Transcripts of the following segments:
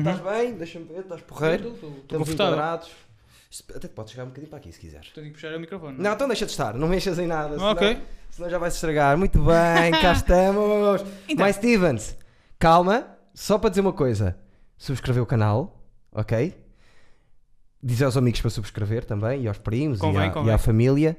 Estás bem? Deixa-me ver, estás porreiro? Estou Estamos confortável. enquadrados. Isto- Até pode chegar um bocadinho para aqui se quiseres. Tenho que puxar o microfone. Não, então deixa de estar, não mexas em nada. Senão, Ok. senão já vai se estragar. Muito bem, cá estamos. Então. Mais Stevens, calma, só para dizer uma coisa: subscrever o canal, ok? Dizer aos amigos para subscrever também, e aos primos Convém, e, à, convém. e à família.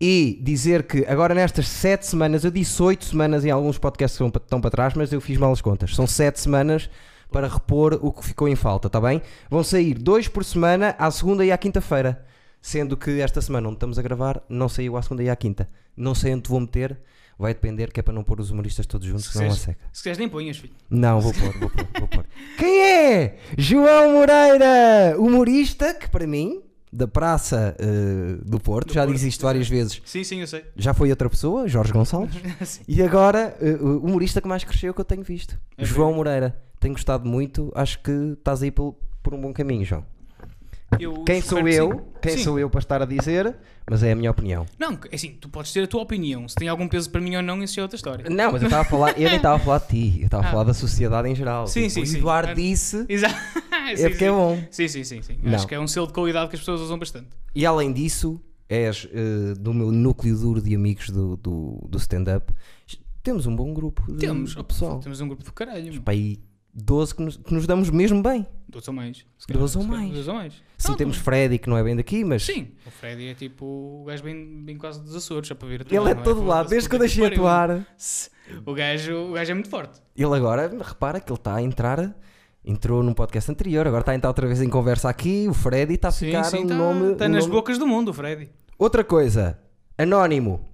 E dizer que agora nestas 7 semanas, eu disse 8 semanas em alguns podcasts que estão para trás, mas eu fiz mal as contas. São 7 semanas para repor o que ficou em falta, está bem? Vão sair dois por semana à segunda e à quinta-feira. Sendo que esta semana onde estamos a gravar não saiu à segunda e à quinta. Não sei onde vou meter, vai depender, que é para não pôr os humoristas todos juntos, Se senão quiseres- seca. Se quiseres nem ponhas, filho. Não, vou pôr, vou pôr, vou pôr. Quem é? João Moreira, humorista que para mim, da Praça eh, do Porto, Do já Porto, disse isto várias vezes, Sim, sim, eu sei. já foi outra pessoa, Jorge Gonçalves, e agora eh, o humorista que mais cresceu que eu tenho visto, É João Moreira. Tenho gostado muito, acho que estás aí por, por um bom caminho, João. Eu Quem sou eu? sim. Quem Sim. sou eu para estar a dizer? Mas é a minha opinião. Não, é assim, tu podes ter a tua opinião. Se tem algum peso para mim ou não, isso é outra história. Não, mas eu estava a falar, eu nem estava a falar de ti, eu estava a Ah. falar da sociedade em geral. Sim, Tipo, sim, o sim. Eduardo Ah. disse, Exato. é Sim, porque sim. é bom. Sim, sim, sim, sim. Não. Acho que é um selo de qualidade que as pessoas usam bastante. E além disso, és eh, do meu núcleo duro de amigos do, do, do stand-up. Temos um bom grupo de, Temos, de pessoal. temos um grupo do caralho. Para aí 12 que nos, que nos damos mesmo bem. Dois ou mais. Se Dois calhar, ou se calhar, mais. Dois ou mais. Sim, Não, temos Freddy, que não é bem daqui, mas Sim, o Freddy é tipo o gajo bem, bem quase dos Açores, só para ver ele é de todo lado. Desde que eu deixei atuar, O gajo, o gajo é muito forte. ele agora, repara que ele está a entrar. Entrou num podcast anterior, agora está a entrar outra vez em conversa aqui. O Freddy está a Sim, ficar sim, um tá, nome. tá um nas nome- bocas do mundo, o Freddy. Outra coisa, Anónimo.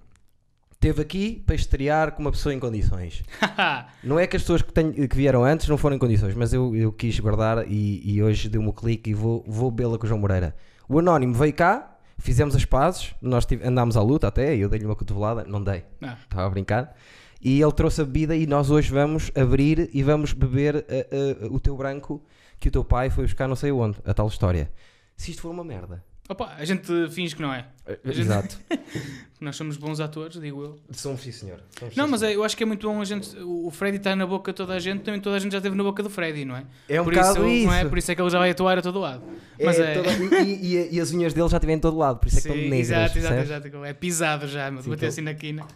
Esteve aqui para estrear com uma pessoa em condições. Não é que as pessoas que, tenho- que vieram antes não foram em condições, mas eu, eu quis guardar e, e hoje deu-me o clique e vou, vou bê-la com o João Moreira. O Anónimo veio cá, fizemos as pazes, nós tive- andámos à luta até, eu dei-lhe uma cotovelada, não dei, Ah, estava a brincar. E ele trouxe a bebida e nós hoje vamos abrir e vamos beber eh, eh, o teu branco que o teu pai foi buscar não sei onde, a tal história. Se isto for uma merda. Opa, a gente finge que não é. gente- Exato. Nós somos bons atores, digo eu. Somos sim, senhor. Somos, Não, sim, mas senhor. é- eu acho que é muito bom a gente. O Freddy está na boca de toda a gente, também toda a gente já esteve na boca do Freddy, não é? É um Por bocado isso, isso. Não é? Por isso é que ele já vai atuar a todo lado. Mas é. toda- e, e- e as unhas dele já estiveram em todo lado, por isso é que Sim, estão negras. exato, exato, exato. É pisado já, mas bater então- assim na quina.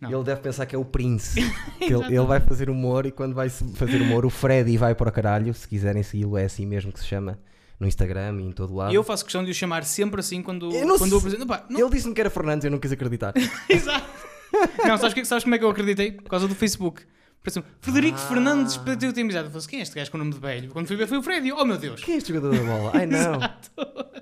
Não. Ele deve pensar que é o Prince. ele, ele vai fazer humor e quando vai fazer humor, o Freddy vai para o caralho. Se quiserem segui-lo, é assim mesmo que se chama no Instagram e em todo lado. E eu faço questão de o chamar sempre assim quando, Eu quando o apresento. Pá, não- Ele disse-me que era Fernandes, eu não quis acreditar. Exato. Não, sabes, que, sabes como é que eu acreditei? Por causa do Facebook. Parece Frederico Ah. Fernandes pediu ter amizade. Eu falei, quem é este gajo com o nome de velho? Quando fui ver foi o Freddy. Oh meu Deus. Quem é este jogador da bola? Ai não.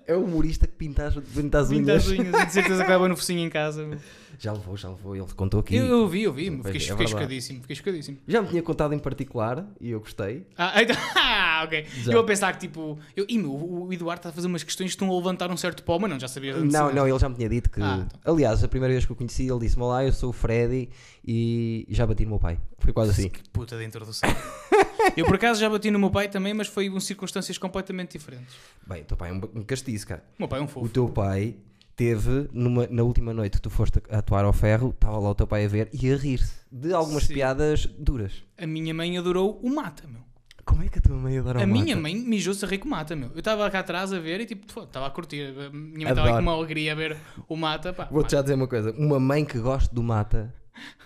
É o humorista que pinta as, pinta as Pinta unhas. as unhas e de certeza leva no focinho em casa. Já levou, já levou. Ele contou aqui. Eu, eu vi, eu vi. Fiquei, é, fiquei chocadíssimo. Fiquei chocadíssimo. Já me tinha contado em particular e eu gostei. Ah, então, ah, ok. Já. Eu a pensar que tipo. Eu, meu, o o Eduardo está a fazer umas questões que estão a levantar um certo pó, mas não, já sabia. Não, não, ele já me tinha dito que. Ah, Aliás, a primeira vez que o conheci, ele disse-me: Olá, eu sou o Freddy e já bati no meu pai. Foi quase assim. Que puta de introdução. eu por acaso já bati no meu pai também, mas foi em circunstâncias completamente diferentes. Bem, o teu pai é um, um castiço, cara. O meu pai é um O fofo. teu pai teve, numa, na última noite que tu foste a atuar ao ferro, estava lá o teu pai a ver e a rir-se de algumas Sim. piadas duras. A minha mãe adorou o mata, meu. Como é que a tua mãe adora a o minha mata? mãe mijou-se a rir com o mata, meu. Eu estava cá atrás a ver e tipo, estava a curtir. A minha mãe estava com uma alegria a ver o mata. Vou-te já dizer uma coisa: uma mãe que gosta do mata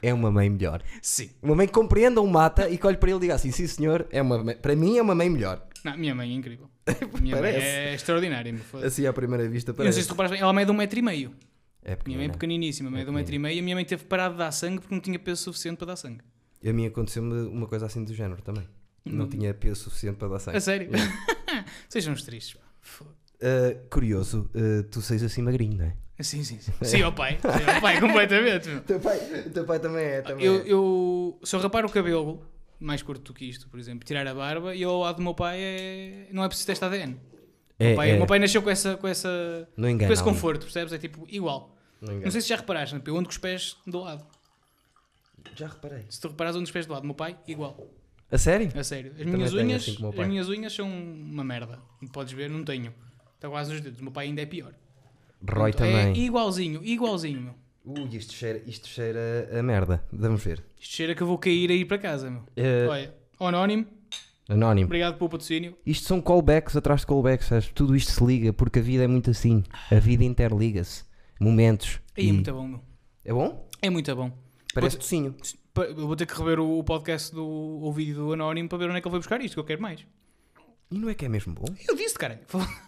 é uma mãe melhor. Sim. Uma mãe que compreenda o mata e que olhe para ele e diga assim: sim senhor, é uma para mim é uma mãe melhor. Não, minha mãe é incrível. Minha mãe Parece. é extraordinária. Assim à primeira vista Eu não sei parece. se tu reparas bem, ela mede um metro e meio. É Minha mãe é pequeniníssima, mede um metro e meio. A minha mãe teve parado de dar sangue porque não tinha peso suficiente para dar sangue. A mim aconteceu-me uma coisa assim do género também. Não Hum. tinha peso suficiente para dar sangue. A sério? Sejam uns tristes. Uh, curioso, uh, tu seis assim magrinho, não é? Sim, sim, sim. Sim, ao pai. Sim, ao pai, completamente. teu pai, teu pai também é. Também Eu, é. eu, se eu rapar o cabelo, mais curto do que isto, por exemplo, tirar a barba, e ao lado do meu pai é, não é preciso teste ADN. É, o, pai- é. o meu pai nasceu com, essa, com, essa, Não com engana. esse conforto, percebes? É tipo igual. Não. Não sei se já reparaste, né? eu ando com os pés do lado. Já reparei. Se tu reparares, ando com os pés do lado. O meu pai, igual. A sério? A sério. As minhas unhas, assim as minhas unhas são uma merda. Como podes ver, não tenho. Está quase nos dedos. O meu pai ainda é pior. Roy Portanto, também. É igualzinho, igualzinho, meu. Ui, isto cheira, isto cheira a merda. Vamos ver. Isto cheira que eu vou cair a ir para casa, meu. Uh, Olha, anónimo, Anónimo. Obrigado pelo patrocínio. Isto são callbacks atrás de callbacks, sabes? Tudo isto se liga, porque a vida é muito assim. A vida interliga-se. Momentos. Aí é E- muito bom, meu. É bom? É muito bom. Parece tocinho. Pa- Eu vou ter que rever o, o podcast do o vídeo do Anónimo para ver onde é que ele foi buscar isto, que eu quero mais. E não é que é mesmo bom? Eu disse, caralho.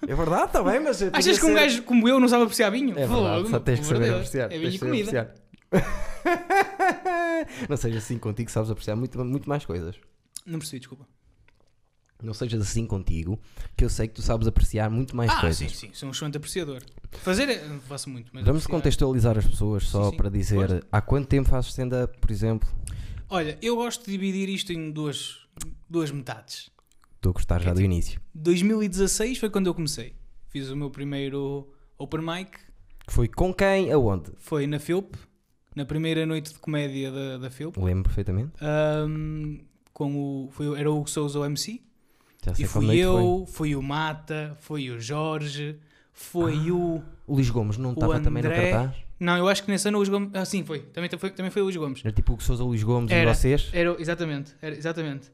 É verdade, está bem, mas. Achas que um ser- gajo como eu não sabe apreciar vinho? É verdade, só tens que saber Deus. apreciar. É vinho e comida. não sejas assim contigo, sabes apreciar muito, muito mais coisas. Não percebi, desculpa. Não sejas assim contigo, que eu sei que tu sabes apreciar muito mais ah, coisas. sim, sim. Sou um excelente apreciador. Fazer, é- não faço muito, mas Vamos apreciar- contextualizar as pessoas só Sim, sim. para dizer há quanto tempo fazes stand-up, por exemplo? Olha, eu gosto de dividir isto em duas, duas metades. Estou a gostar já É do início. 2016 foi quando eu comecei. Fiz o meu primeiro open mic. Foi com quem, aonde? Foi na Philp, na primeira noite de comédia da, da Philp. Lembro perfeitamente. Ahm, com o, foi, o- era o Hugo Souza o MC. Já sei E fui eu, foi o Mata, foi o Jorge, foi o. foi. O Luís Gomes não estava também no cartaz? Não, eu acho que nesse ano o Luís Gomes. Ah, sim, foi. Também foi, também foi o Luís Gomes. Era tipo o que Sousa Luís Gomes Era. e vocês? Era, exatamente, era, exatamente.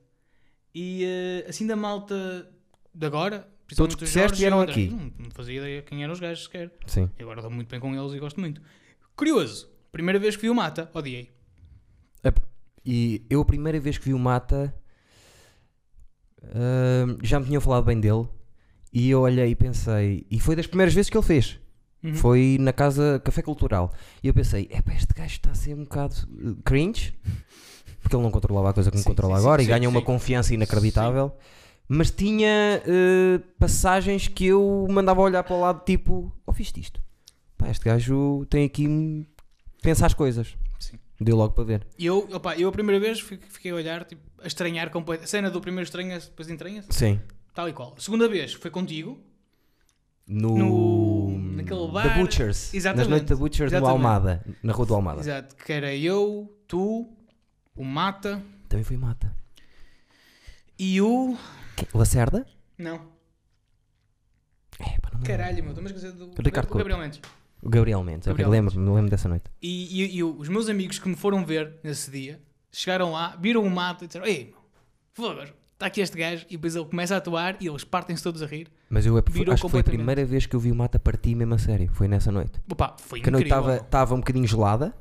E eh, assim da malta de agora, Todos que disseste vieram aqui. Não, não fazia ideia quem eram os gajos sequer. Sim. E agora dou muito bem com eles e gosto muito. Curioso, primeira vez que vi o Mata, odiei. E eu a primeira vez que vi o Mata ahm, já me tinham falado bem dele e eu olhei e pensei, e foi das primeiras vezes que ele fez. Uhum. Foi na casa Café Cultural. E eu pensei, é este gajo está a ser um bocado uh, cringe, porque ele não controlava a coisa como Sim, controla sim, agora sim, e ganha sim, uma sim. confiança inacreditável. Mas tinha uh, passagens que eu mandava olhar para o lado, tipo, ouviste isto? Pá, este gajo tem aqui pensa as coisas. Sim. Deu logo para ver. E eu, opa, eu a primeira vez fi- fiquei a olhar, tipo, a estranhar completamente. A cena do primeiro estranha, depois entranha Sim. tal e qual. A segunda vez foi contigo, No, No- naquele bar. The Butchers. Exatamente. Nas noites da Butchers no Exatamente. Almada, na Rua do Almada. exato, que era eu, tu, o Mata Também foi Mata. e o. Quem? Lacerda? Não, É, pá, não me caralho, meu, estou-me a esquecer do Ricardo o Gabriel Mendes. O Gabriel Mendes, Gabriel lembro-me, me lembro dessa noite. E, e- e os meus amigos que me foram ver nesse dia chegaram lá, viram o Mata e disseram: Ei, fogo, está aqui este gajo. E depois ele começa a atuar e eles partem-se todos a rir. Mas eu Virou acho que foi a primeira vez que eu vi o Mata partir mesmo a sério. Foi nessa noite. Opa, foi Que a noite incrível. estava estava um bocadinho gelada.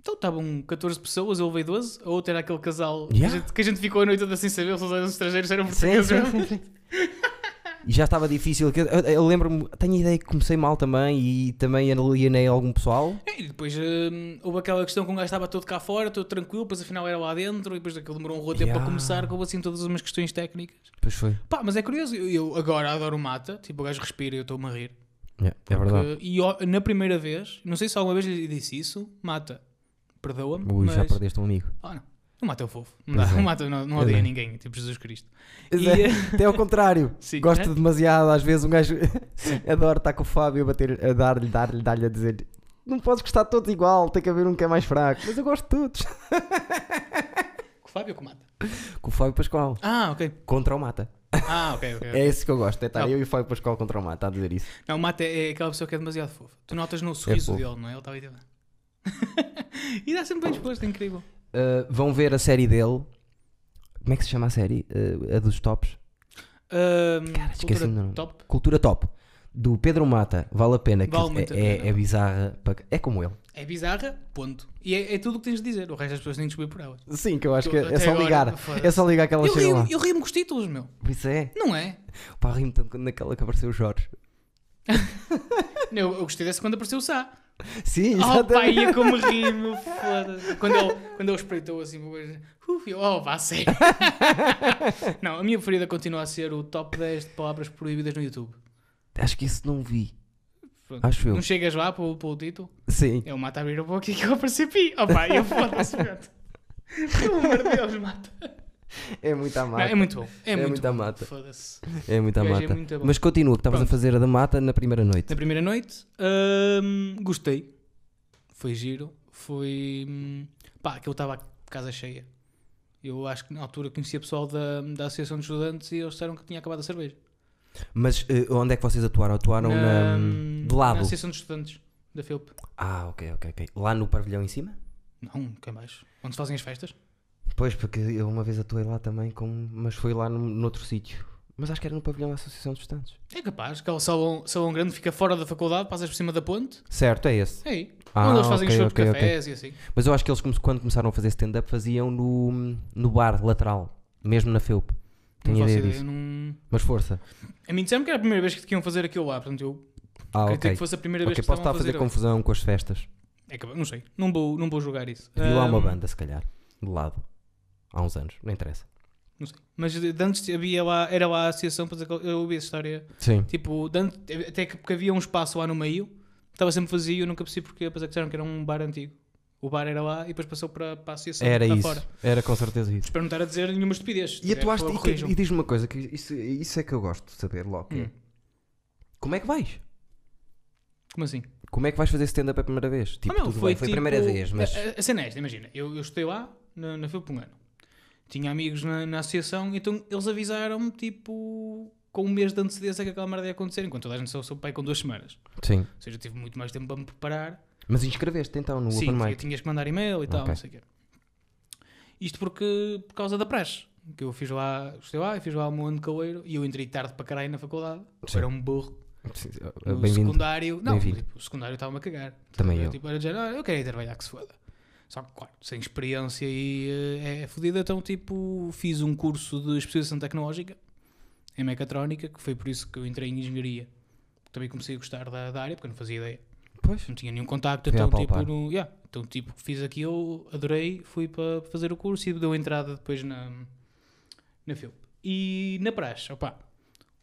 Então estavam 14 pessoas, eu levei 12. A outra era aquele casal que, Yeah. a gente, que a gente ficou a noite toda sem saber se eles eram estrangeiros, eram portugueses. sim, sim, sim. E já estava difícil. que Eu, eu- eu lembro-me, tenho a ideia que comecei mal também e também alienei algum pessoal. É, E depois hum, houve aquela questão que um gajo estava todo cá fora, todo tranquilo, depois afinal era lá dentro, e depois aquilo demorou um roteiro Yeah. para começar, com assim todas umas questões técnicas. Pois foi. Pá, mas é curioso, eu, eu agora adoro Mata, tipo o gajo respira e eu estou-me a rir. É, é verdade. Que- e na primeira vez, não sei se alguma vez lhe disse isso, Mata, perdoa-me, Ui, mas... já perdeste um amigo. Ah, não. O Mata o fofo. Não, dá. é. Mata não, não odeia é. ninguém, tipo Jesus Cristo. E, é. Até ao contrário. Sim. Gosto É? demasiado. Às vezes um gajo adora estar com o Fábio a, bater, a dar-lhe, dar-lhe, dar-lhe a dizer não podes gostar de todos igual, tem que haver um que é mais fraco. Mas eu gosto de todos. Com o Fábio ou com o Mata? Com o Fábio Pascoal. Ah, ok. Contra o Mata. Ah, ok, ok. É esse que eu gosto. É estar Não. eu e o Fábio Pascoal contra o Mata a dizer isso. Não, o Mata é, aquela pessoa que é demasiado fofa. Tu notas no sorriso fofo. dele, não é? Ele está aí. e dá sempre bem disposto, é incrível. Uh, vão ver a série dele. Como é que se chama a série? Uh, a dos tops? Cara, esqueci-me cultura top. Cultura Top. Do Pedro Mata. Vale a pena. que Vale muito é, é, pena. é bizarra. É como ele. É bizarra, ponto. E é, é tudo o que tens de dizer. O resto das pessoas têm de descobrir por elas. Sim, que eu acho Tu- que é até só agora, ligar. É só ligar que ela Eu chega lá. eu rio-me com os títulos, meu. Isso é. Não é? Pá, ri-me tanto quando naquela que apareceu o Jorge. Eu, eu gostei dessa quando apareceu o Sá. Sim, Oh, pá, exatamente. ia como ri, meu foda-se. Quando ele, quando ele espreitou assim, uf, eu, oh, vá a sério. não, a minha preferida continua a ser o top 10 de palavras proibidas no YouTube. Acho que isso não vi. Pronto. Acho eu. Não chegas lá para, o- para o título? Sim. Eu mato a abrir a boca e que eu apareci pi. Oh, pá, eu foda-se. Pelo amor de Deus, mata. É muita Não, mata. é muito bom. É, É muito muita bom. mata. Foda-se. É muita é mata. muito bom. Mas continua, que estavas a fazer a da mata na primeira noite. Na primeira noite, hum, gostei. Foi giro. Foi. hum, pá, aquilo estava a casa cheia. Eu acho que na altura conhecia pessoal da, da Associação de Estudantes e eles disseram que tinha acabado a cerveja. Mas eh, onde é que vocês atuaram? Atuaram na, hum, de lado? Na Associação de Estudantes da FILP. Ah, ok, ok, ok. Lá no pavilhão em cima? Não, quem mais? Onde se fazem as festas? Pois, porque eu uma vez atuei lá também, com, mas foi lá num, noutro sítio. Mas acho que era no pavilhão da Associação dos Estudantes. É capaz, aquele salão, salão grande fica fora da faculdade, passas por cima da ponte. Certo, é esse. É aí. Ah, onde eles fazem ok, show de ok, ok. cafés e assim. Mas eu acho que eles, quando começaram a fazer stand-up, faziam no, no bar lateral, mesmo na FEUP. Tenho ideia disso. Não... Mas força. A mim disseram que era a primeira vez que iam fazer aquilo lá, portanto eu Ah, acredito que fosse a primeira vez que posso estar a fazer ali. confusão com as festas. É que- não sei, não vou, não vou julgar isso. Vi lá uma banda, se calhar, de lado. Há uns anos, não interessa. Não sei. Mas antes havia lá, era lá a associação, para dizer eu ouvi essa história. Sim. Tipo, antes- até que porque havia um espaço lá no meio, estava sempre vazio, eu nunca percebi porque, apesar que disseram que era um bar antigo. O bar era lá e depois passou para, para a associação. Era isso. Fora. Era com certeza isso. Espero não estar a dizer nenhuma estupidez. E atuaste, Por e, que- e diz-me uma coisa, que isso, isso é que eu gosto de saber logo. é, Hum. Como é que vais? Como assim? Como é que vais fazer stand-up a primeira vez? Tipo, Ah, meu, tudo bem, foi a primeira tipo- vez, mas... A, a- a cena é esta, imagina, eu, eu estudei lá na, na FEUP um ano. Tinha amigos na, na associação, então eles avisaram-me, tipo, com um mês de antecedência que aquela merda ia acontecer, enquanto toda a gente só soube pai com duas semanas. Sim. Ou seja, eu tive muito mais tempo para me preparar. Mas inscreveste então no Sim, Open Mic? tinhas que mandar e-mail e tal, Ok. não sei o quê. Isto porque, por causa da praxe. Que eu fiz lá, estudei lá, e fiz lá um ano de caloeiro e eu entrei tarde para caralho na faculdade. Eu Sim. era um burro. Sim, No secundário, não, tipo, o secundário estava-me a cagar. Também eu. eu. Tipo, era de género, "Ah, eu quero ir trabalhar que se foda. Só que, claro, sem experiência e eh, é fodida, então, tipo, fiz um curso de especialização tecnológica em mecatrónica, que foi por isso que eu entrei em engenharia. Também comecei a gostar da, da área, porque eu não fazia ideia. Pois. Não tinha nenhum contacto, então, tipo, no, yeah, então, tipo, fiz aquilo, adorei, fui para fazer o curso e deu entrada depois na, na FIUP. E na praxe, opá,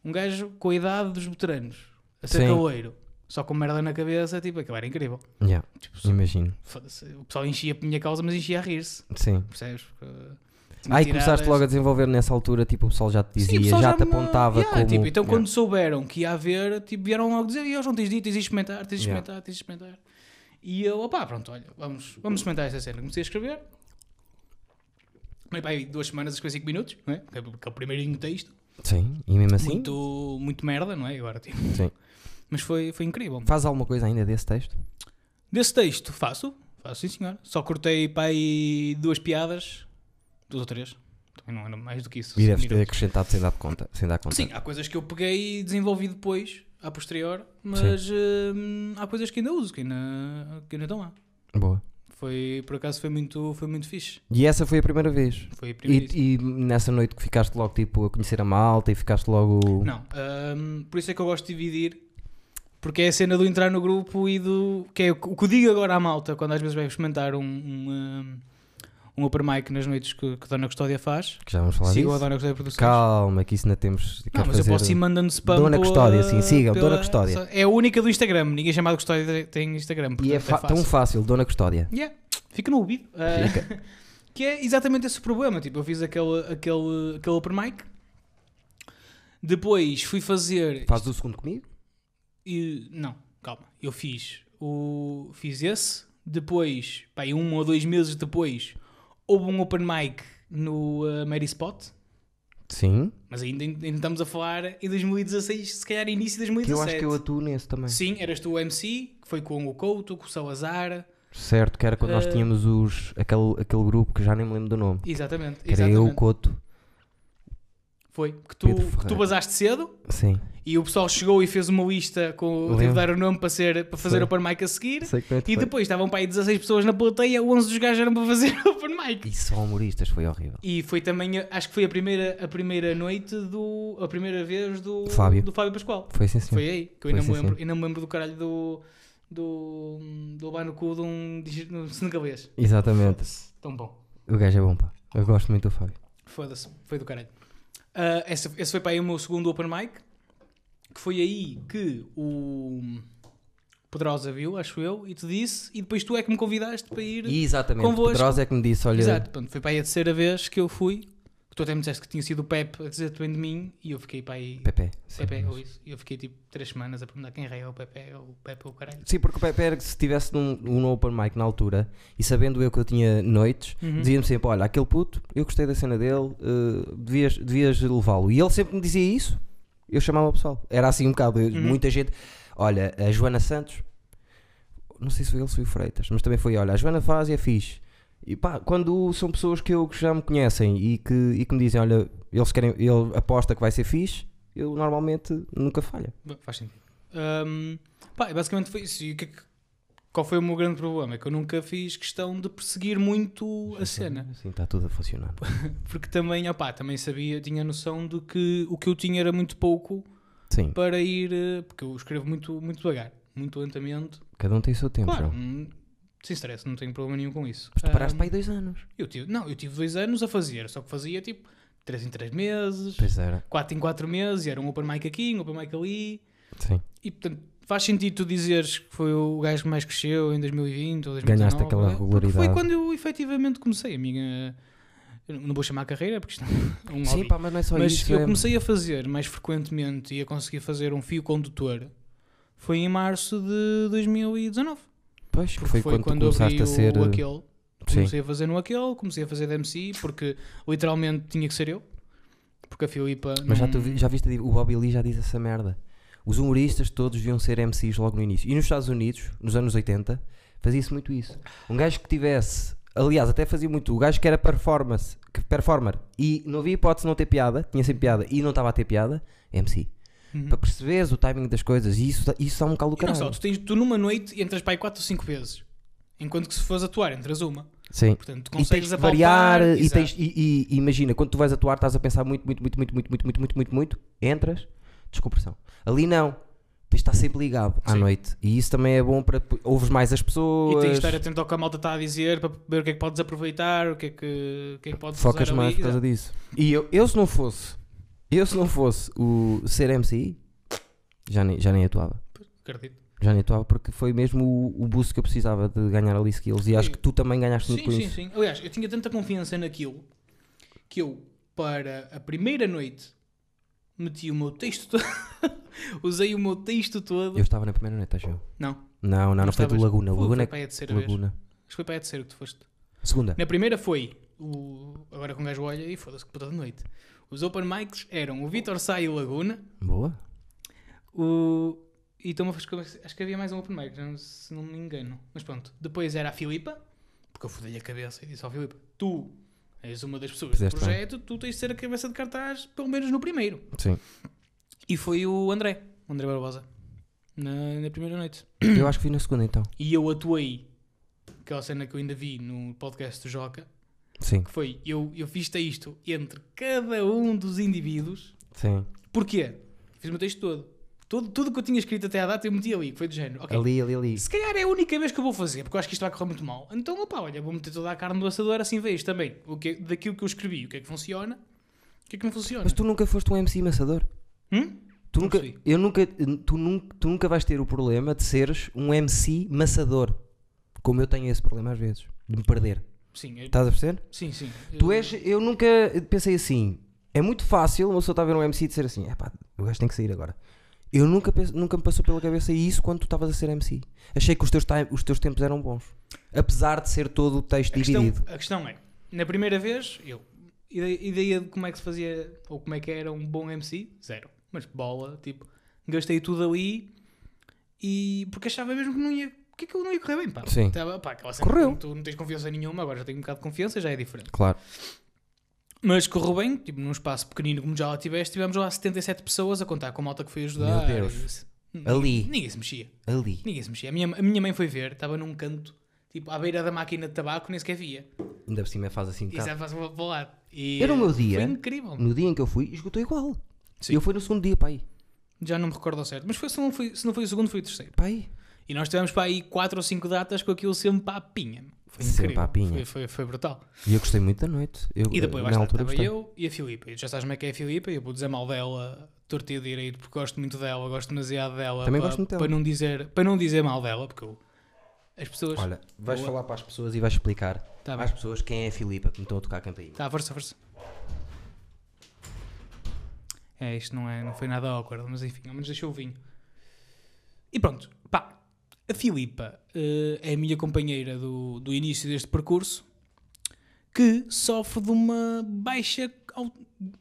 um gajo com a idade dos veteranos, a ser caloeiro, só com merda na cabeça, tipo, aquilo era incrível. Yeah, Tipo, imagino. o pessoal enchia a minha causa, mas enchia a rir-se, Sim. percebes? Porque, Ah, e tiradas- começaste logo a desenvolver nessa altura, tipo, o pessoal já te Sim, dizia, pessoal já te me- apontava Yeah, como... tipo, então Yeah. quando souberam que ia haver, tipo, vieram logo dizer, e hoje não tens dito, tens de experimentar, tens de Yeah. experimentar, tens de experimentar. E eu, opá, pronto, olha, vamos, vamos experimentar essa cena. Comecei a escrever. Meio pá, aí duas semanas, escrevi 5 minutos, não é? Que é o primeirinho texto. Sim, e mesmo assim, Muito, muito merda, não é? Agora, tipo. Sim. Mas foi, foi incrível. faz alguma coisa ainda desse texto? Desse texto, faço. Faço, sim, senhor. Só cortei para aí duas piadas. Duas ou três. Também não era mais do que isso. E deves ter acrescentado sem dar conta. Sem dar conta. Sim, há coisas que eu peguei e desenvolvi depois, a posterior, mas hum, há coisas que ainda uso, que ainda, que ainda estão lá. Boa. Foi, por acaso foi muito, foi muito fixe. E essa foi a primeira vez? Foi a primeira vez. E, e nessa noite que ficaste logo, tipo, a conhecer a malta e ficaste logo... Não, hum, por isso é que eu gosto de dividir, porque é a cena do entrar no grupo e do. que é o que eu digo agora à malta, quando às vezes vai experimentar um, um, um open mic nas noites que, que a Dona Custódia faz. Que já vamos falar Siga a disso. Dona Custódia Produções. Calma, que isso ainda temos... Não, mas eu posso ir mandando spam Dona pela- Custódia, sim, sigam, pela- Dona Custódia. É a única do Instagram, ninguém chamado Custódia tem Instagram. E Portanto, é fa- fácil. tão fácil, Dona Custódia. Yeah, fica no ouvido. Ah, Fica. que é exatamente esse o problema. Tipo, eu fiz aquele, aquele, aquele open mic. Depois fui fazer. Fazes o segundo comigo? E, não, calma. Eu fiz o. Fiz esse. Depois, pá, um ou dois meses depois, houve um open mic no uh, Mary Spot. Sim. Mas ainda, ainda estamos a falar em 2016, se calhar início de Que eu 2017. acho que eu atuo nesse também. Sim, eras tu o MC, que foi com o Couto, com o Salazar. Certo, que era quando nós Eh, tínhamos os, aquele, aquele grupo que já nem me lembro do nome. Exatamente. Que era exatamente. eu, o Coto. Foi. Que tu, que tu basaste cedo Sim. e o pessoal chegou e fez uma lista com. Teve de Lembro. dar o nome para, ser, para fazer Foi. o open mic a seguir. Sei que E depois estavam para aí 16 pessoas na plateia, 11 dos gajos eram para fazer o open mic. E só humoristas, foi horrível. E foi também, acho que foi a primeira, a primeira noite do. a primeira vez do Fábio. do Fábio Pascoal. Foi sim, sim. Foi aí, que eu ainda, sim, me lembro, ainda me lembro do caralho do. do. do levar no cu de um, digi- um senegalês. Exatamente. Tão bom. O gajo é bom, pá. Eu gosto muito do Fábio. Foda-se, foi do caralho. Ah, esse, esse foi para aí o meu segundo open mic, que foi aí que o Pedrosa viu, acho eu, e te disse, e depois tu é que me convidaste para ir. Exatamente, Convosco. Pedrosa é que me disse, olha... Exato, pronto, foi para aí a terceira vez que eu fui, tu até me disseste que tinha sido o Pepe a dizer-te bem de mim, e eu fiquei para aí. Pepe. Sim, Pepe, ou isso. E eu fiquei tipo três semanas a perguntar quem é o Pepe, o Pepe, o caralho. Sim, porque o Pepe era que se estivesse num, num open mic na altura e sabendo eu que eu tinha noites, Uhum. dizia-me sempre: Olha, aquele puto, eu gostei da cena dele, eh, devias, devias levá-lo. E ele sempre me dizia isso. Eu chamava o pessoal. Era assim um bocado. eu- Uhum. Muita gente. Olha, a Joana Santos, não sei se foi ele, se foi o Freitas, mas também foi: Olha, a Joana faz e é fixe. E pá, quando são pessoas que, eu, que já me conhecem e que, e que me dizem, olha, eles querem, ele aposta que vai ser fixe, eu normalmente nunca falha. Faz sentido. Ahm, pá, basicamente foi isso. E que é que- qual foi o meu grande problema? É que eu nunca fiz questão de perseguir muito a cena. Assim está tudo a funcionar. Porque também, opá, também sabia, tinha noção de que o que eu tinha era muito pouco Sim, para ir. eh, Porque eu escrevo muito, muito devagar, muito lentamente. cada um tem o seu tempo. Claro, João. Sem stress, não tenho problema nenhum com isso. Mas tu paraste Ahm, para aí dois anos. eu tive, não, eu tive dois anos a fazer, só que fazia tipo 3 em 3 meses, Pois era. 4 em 4 meses, e era um open mic aqui, um open mic ali. Sim. E portanto, faz sentido tu dizeres que foi o gajo que mais cresceu em 2020 ou 2019. Ganhaste aquela é? Regularidade. Foi quando eu efetivamente comecei a minha. não vou chamar a carreira porque isto é um Sim, hobby. pá, mas não é só Mas isso. eu é- comecei a fazer mais frequentemente e a conseguir fazer um fio condutor foi em março de 2019. Pois, Porque foi, quando, tu começaste a ser. uh, aquele. Sim. Comecei a fazer no aquele, comecei a fazer de MC porque literalmente tinha que ser eu. Porque a Filipa. Mas já, não- tu vi- já viste, o Bobby Lee já diz essa merda. Os humoristas todos deviam ser MCs logo no início. E nos Estados Unidos, nos anos 80, fazia-se muito isso. Um gajo que tivesse, aliás, até fazia muito, o gajo que era performance, que performer, e não havia hipótese de não ter piada, tinha sempre piada e não estava a ter piada, MC. Uhum. Para perceberes o timing das coisas, e isso, isso dá um calo do E não só, caralho. tu, tens, tu numa noite entras para aí 4 ou 5 vezes. Enquanto que se fores atuar, entras uma. Sim. Portanto, tu E tens consegues apalpar. variar e, exato. tens, e, e imagina, quando tu vais atuar estás a pensar muito, muito, muito, muito, muito, muito, muito, muito, muito, muito, entras, descompressão. Ali não, tens de estar sempre ligado à Sim. noite e isso também é bom para ouves mais as E pessoas, tens de estar atento ao que a malta está a dizer para ver o que é que podes aproveitar, o que é que, o que, é que podes focas mais ali. por causa disso. E eu, eu se não fosse, eu se não fosse o ser MC, já nem, já nem atuava. Acredito. Já nem atuava porque foi mesmo o, o boost que eu precisava de ganhar ali skills e acho Sim. que tu também ganhaste muito Sim, com sim, isso. sim. Aliás, eu tinha tanta confiança naquilo que eu, para a primeira noite, meti o meu texto todo. Usei o meu texto todo. Eu estava na primeira noite, acho eu. Não, Não, não, não, foi do. Laguna. Foi- Laguna, Foi para aí a terceira vez. Laguna. Acho que foi para a terceira que tu foste. Segunda. Na primeira foi o. Agora com o gajo olha e foda-se que puta de noite. Os open mics eram o Vitor Sá e o Laguna. Boa. O... E então, acho que- havia mais um open mic, se não me engano. Mas pronto. Depois era a Filipa, porque eu fodei a cabeça e disse ao Filipa: Tu és uma das pessoas Fizeste do projeto, tu tens de ser a cabeça de cartaz, pelo menos no primeiro. Sim. E foi o André, o André Barbosa, na, na primeira noite. Eu acho que fui na segunda então. E eu atuei, aquela cena que eu ainda vi no podcast do Joca, Sim, que foi: eu, eu fiz isto entre cada um dos indivíduos. sim. Porquê? Fiz o meu texto todo. Tudo, tudo que eu tinha escrito até à data eu meti ali, que foi do género. Ok, Ali, ali, ali. se calhar é a única vez que eu vou fazer, porque eu acho que isto vai correr muito mal. Então, opá, olha, vou meter toda a carne do assador assim vejo também. O que, daquilo que eu escrevi, o que é que funciona, o que é que não funciona. Mas tu nunca foste um MC maçador. Hum? Tu nunca, eu nunca, tu, nunca, tu nunca vais ter o problema de seres um MC maçador. Como eu tenho esse problema às vezes. De me perder. Sim, eu- Estás a perceber? sim, sim. Tu Eu- és. Eu nunca pensei assim. É muito fácil uma pessoa estar a ver um MC e dizer assim: é pá, o gajo tem que sair agora. Eu nunca, penso- nunca me passou pela cabeça isso quando tu estavas a ser MC. Achei que os teus, time- os teus tempos eram bons. Apesar de ser todo o texto a, questão, dividido. a questão é, na primeira vez, eu, ideia, ideia de como é que se fazia, ou como é que era um bom MC, zero. Mas bola, tipo, gastei tudo ali e porque achava mesmo que não ia. Que aquilo não ia correr bem, pá. Sim. Tava, pá, aquela cena Correu. Tu não tens confiança nenhuma, agora já tenho um bocado de confiança, já é diferente. Claro. Mas correu bem, tipo, num espaço pequenino como já lá tiveste, tivemos lá 77 pessoas a contar com a malta que foi ajudar. Meu Deus. Ali. Ninguém, se mexia. Ali. Ninguém se mexia. A minha, a minha mãe foi ver, estava num canto, tipo, à beira da máquina de tabaco, nem sequer via. Ainda por cima faz assim. Já faz para o lado. E, Eu no meu dia- Foi incrível. No dia em que eu fui, esgotou igual. Sim. Eu fui no segundo dia aí. Já não me recordo ao certo. Mas foi, se, não foi, se não foi o segundo, foi o terceiro. Aí. E nós tivemos para aí 4 ou 5 datas com aquilo sempre para a pinha. Foi Sempre incrível. à pinha. Foi, foi, foi brutal. E eu gostei muito da noite. Eu, E depois, na lá está, altura, estava eu e a Filipa. E já sabes como é que é a Filipa. Eu vou dizer mal dela, torto e direito, porque gosto muito dela, gosto demasiado dela. Também para, gosto muito dela. Para não, dizer, para não dizer mal dela, porque eu, as pessoas. Olha, vais Boa. falar para as pessoas e vais explicar Tá às bem. pessoas quem é a Filipa que me estão a tocar a campainha. Tá, força, força. É, isto não, é, não foi nada awkward, mas enfim, ao menos deixou o vinho. E pronto, a Filipa eh, é a minha companheira do, do início deste percurso que sofre de uma baixa.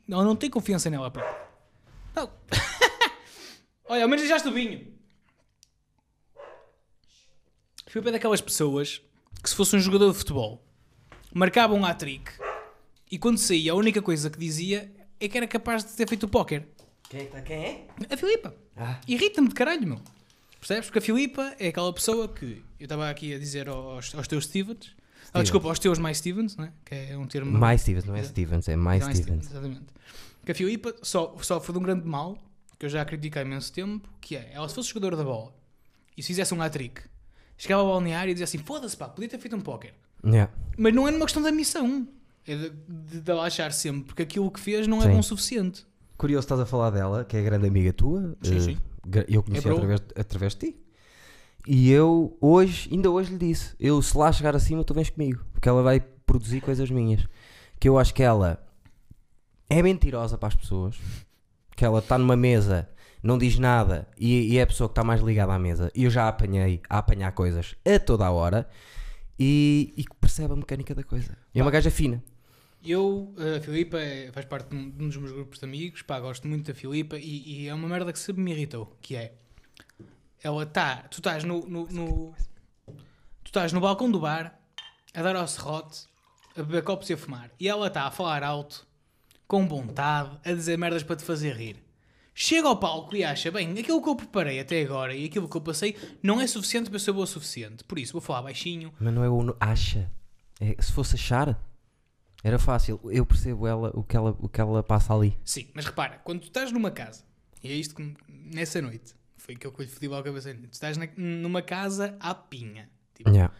Ela não tem confiança nela própria. Não. Olha, ao menos deixaste o vinho. Filipa é daquelas pessoas que, se fosse um jogador de futebol marcava um hat-trick e quando saía a única coisa que dizia é que era capaz de ter feito o póquer. Quem é? Quem é? A Filipa. Ah. Irrita-me de caralho, meu. Percebes? Porque a Filipa é aquela pessoa que eu estava aqui a dizer aos, aos teus Stevens. Ah, desculpa, aos teus mais Stevens, né? que é um termo. Mais Stevens, não é Stevens, é mais mais Stevens. Exatamente. Que a Filipa só, sofre de um grande mal, que eu já critiquei há imenso tempo, que é, ela se fosse jogadora da bola e se fizesse um hat-trick, chegava ao balneário e dizia assim, foda-se pá, podia ter feito um póquer. Yeah. Mas não é numa questão da missão. É de, de, de ela achar sempre que aquilo que fez não é Sim. bom o suficiente. Curioso estás a falar dela, que é grande amiga tua. Sim, eh, sim. Eu conheci É através, através de ti. E eu hoje, ainda hoje lhe disse, eu se lá chegar acima, tu vens comigo. Porque ela vai produzir coisas minhas. Que eu acho que ela é mentirosa para as pessoas. Que ela está numa mesa, não diz nada e, e é a pessoa que está mais ligada à mesa. E eu já a apanhei a apanhar coisas a toda a hora e, e percebe a mecânica da coisa. E é uma gaja fina. Eu, a Filipa é- faz parte de um dos meus grupos de amigos, pá, gosto muito da Filipa e, e é uma merda que sempre me irritou, que é, ela está, tu estás no, no, no- tu estás no balcão do bar, a dar ao serrote, a beber copos e a fumar, e ela está a falar alto, com vontade, a dizer merdas para te fazer rir. Chega ao palco e acha, bem, aquilo que eu preparei até agora e aquilo que eu passei não é suficiente para ser boa o suficiente. Por isso, vou falar baixinho, Mas não é o acha. É, se fosse achar, era fácil. Eu percebo ela, o, que ela, o que ela passa ali. Sim, mas repara, quando tu estás numa casa, e é isto que nessa noite, foi que eu lhe fodi logo a cabeça, tu estás na- numa casa à pinha. Tipo, Yeah.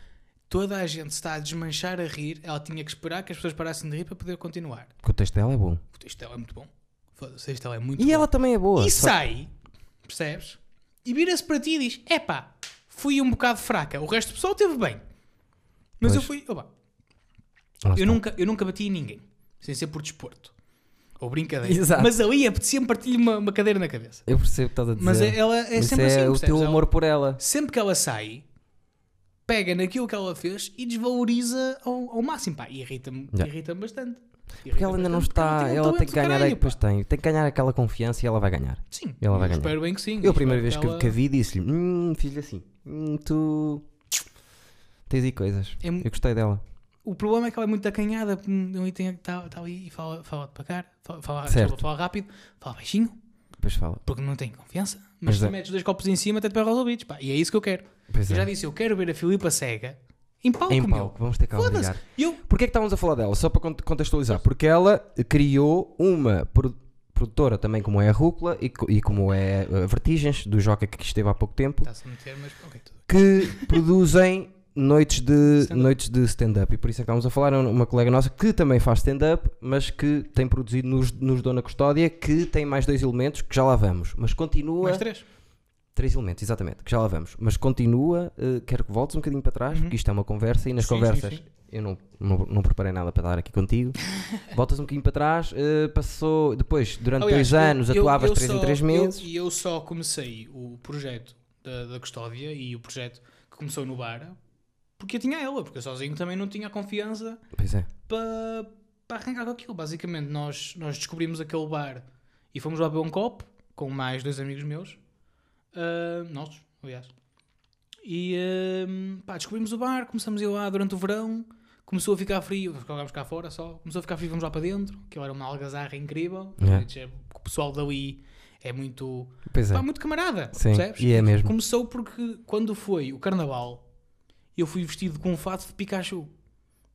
Toda a gente está a desmanchar a rir, ela tinha que esperar que as pessoas parassem de rir para poder continuar. Porque o texto dela é bom. Puta, isto é muito bom. Foda-se, isto é muito E bom. ela também é boa. E só- sai, percebes? E vira-se para ti e diz: Epá, fui um bocado fraca, o resto do pessoal teve bem. Mas Pois. eu fui. opa, Eu nunca, eu nunca bati em ninguém, sem ser por desporto. Ou brincadeira. Exato. Mas ali apetecia-me partir-lhe uma, uma cadeira na cabeça. Eu percebo o que estás a dizer. Mas é- ela é Isso sempre é assim. o teu Ela- amor por ela. sempre que ela sai, pega naquilo que ela fez e desvaloriza ao, ao máximo. Pá, irrita-me Yeah. irrita bastante. Porque ela ainda não está. Ela tem que ganhar. que depois tem. Tem que ganhar aquela confiança e ela vai ganhar. Sim, ela vai ganhar. espero bem que sim. Eu a primeira vez que, ela- que a vi disse-lhe: Hum, fiz-lhe assim. Hum, tu. Tens aí coisas. É Eu gostei dela. O problema é que ela é muito acanhada, está tá ali e fala, fala devagar, fala, fala, desculpa, fala rápido, fala baixinho, Depois fala. porque não tem confiança. Mas se é. metes dois copos em cima, até te pega aos ouvidos. Pá, e é isso que eu quero. Pois Eu é. já disse, eu quero ver a Filipa cega em palco, Em meu. palco, vamos ter que a Foda-se. obrigar. E eu, Porquê é que estávamos a falar dela? Só para cont- contextualizar. Porque ela criou uma pro- produtora também como é a Rúcula e, e como é a Vertigens, do Joca que esteve há pouco tempo, está-se a meter, mas ok, tudo. que produzem noites de Stand-up. noites de stand-up. e por isso é que estávamos a falar. Uma colega nossa que também faz stand-up, mas que tem produzido nos, nos Dona Custódia, que tem mais dois elementos, que já lá vamos. Mas continua. Mais três. Três elementos, exatamente, que já lá vamos. Mas continua, eh, quero que voltes um bocadinho para trás, Uhum. porque isto é uma conversa e nas Sim, sim, conversas sim. eu não, não, não preparei nada para dar aqui contigo. Voltas um bocadinho para trás, eh, passou depois, durante Aliás, dois eu- anos, eu- atuavas eu três em só- três eu- meses. E eu, só comecei o projeto da, da custódia e o projeto que começou no bar porque eu tinha ela, porque eu sozinho também não tinha confiança é, para, para arrancar com aquilo. Basicamente, nós, nós descobrimos aquele bar e fomos lá beber um copo com mais dois amigos meus, ah, nossos, aliás. E ah, pá, descobrimos o bar, começamos a ir lá durante o verão. Começou a ficar frio, ficámos cá fora só. Começou a ficar frio, vamos lá para dentro. Aquilo era uma algazarra incrível. É. O pessoal dali é muito, pois é. pá, muito camarada, Sim, percebes? e é mesmo. Começou porque quando foi o carnaval, eu fui vestido com um fato de Pikachu.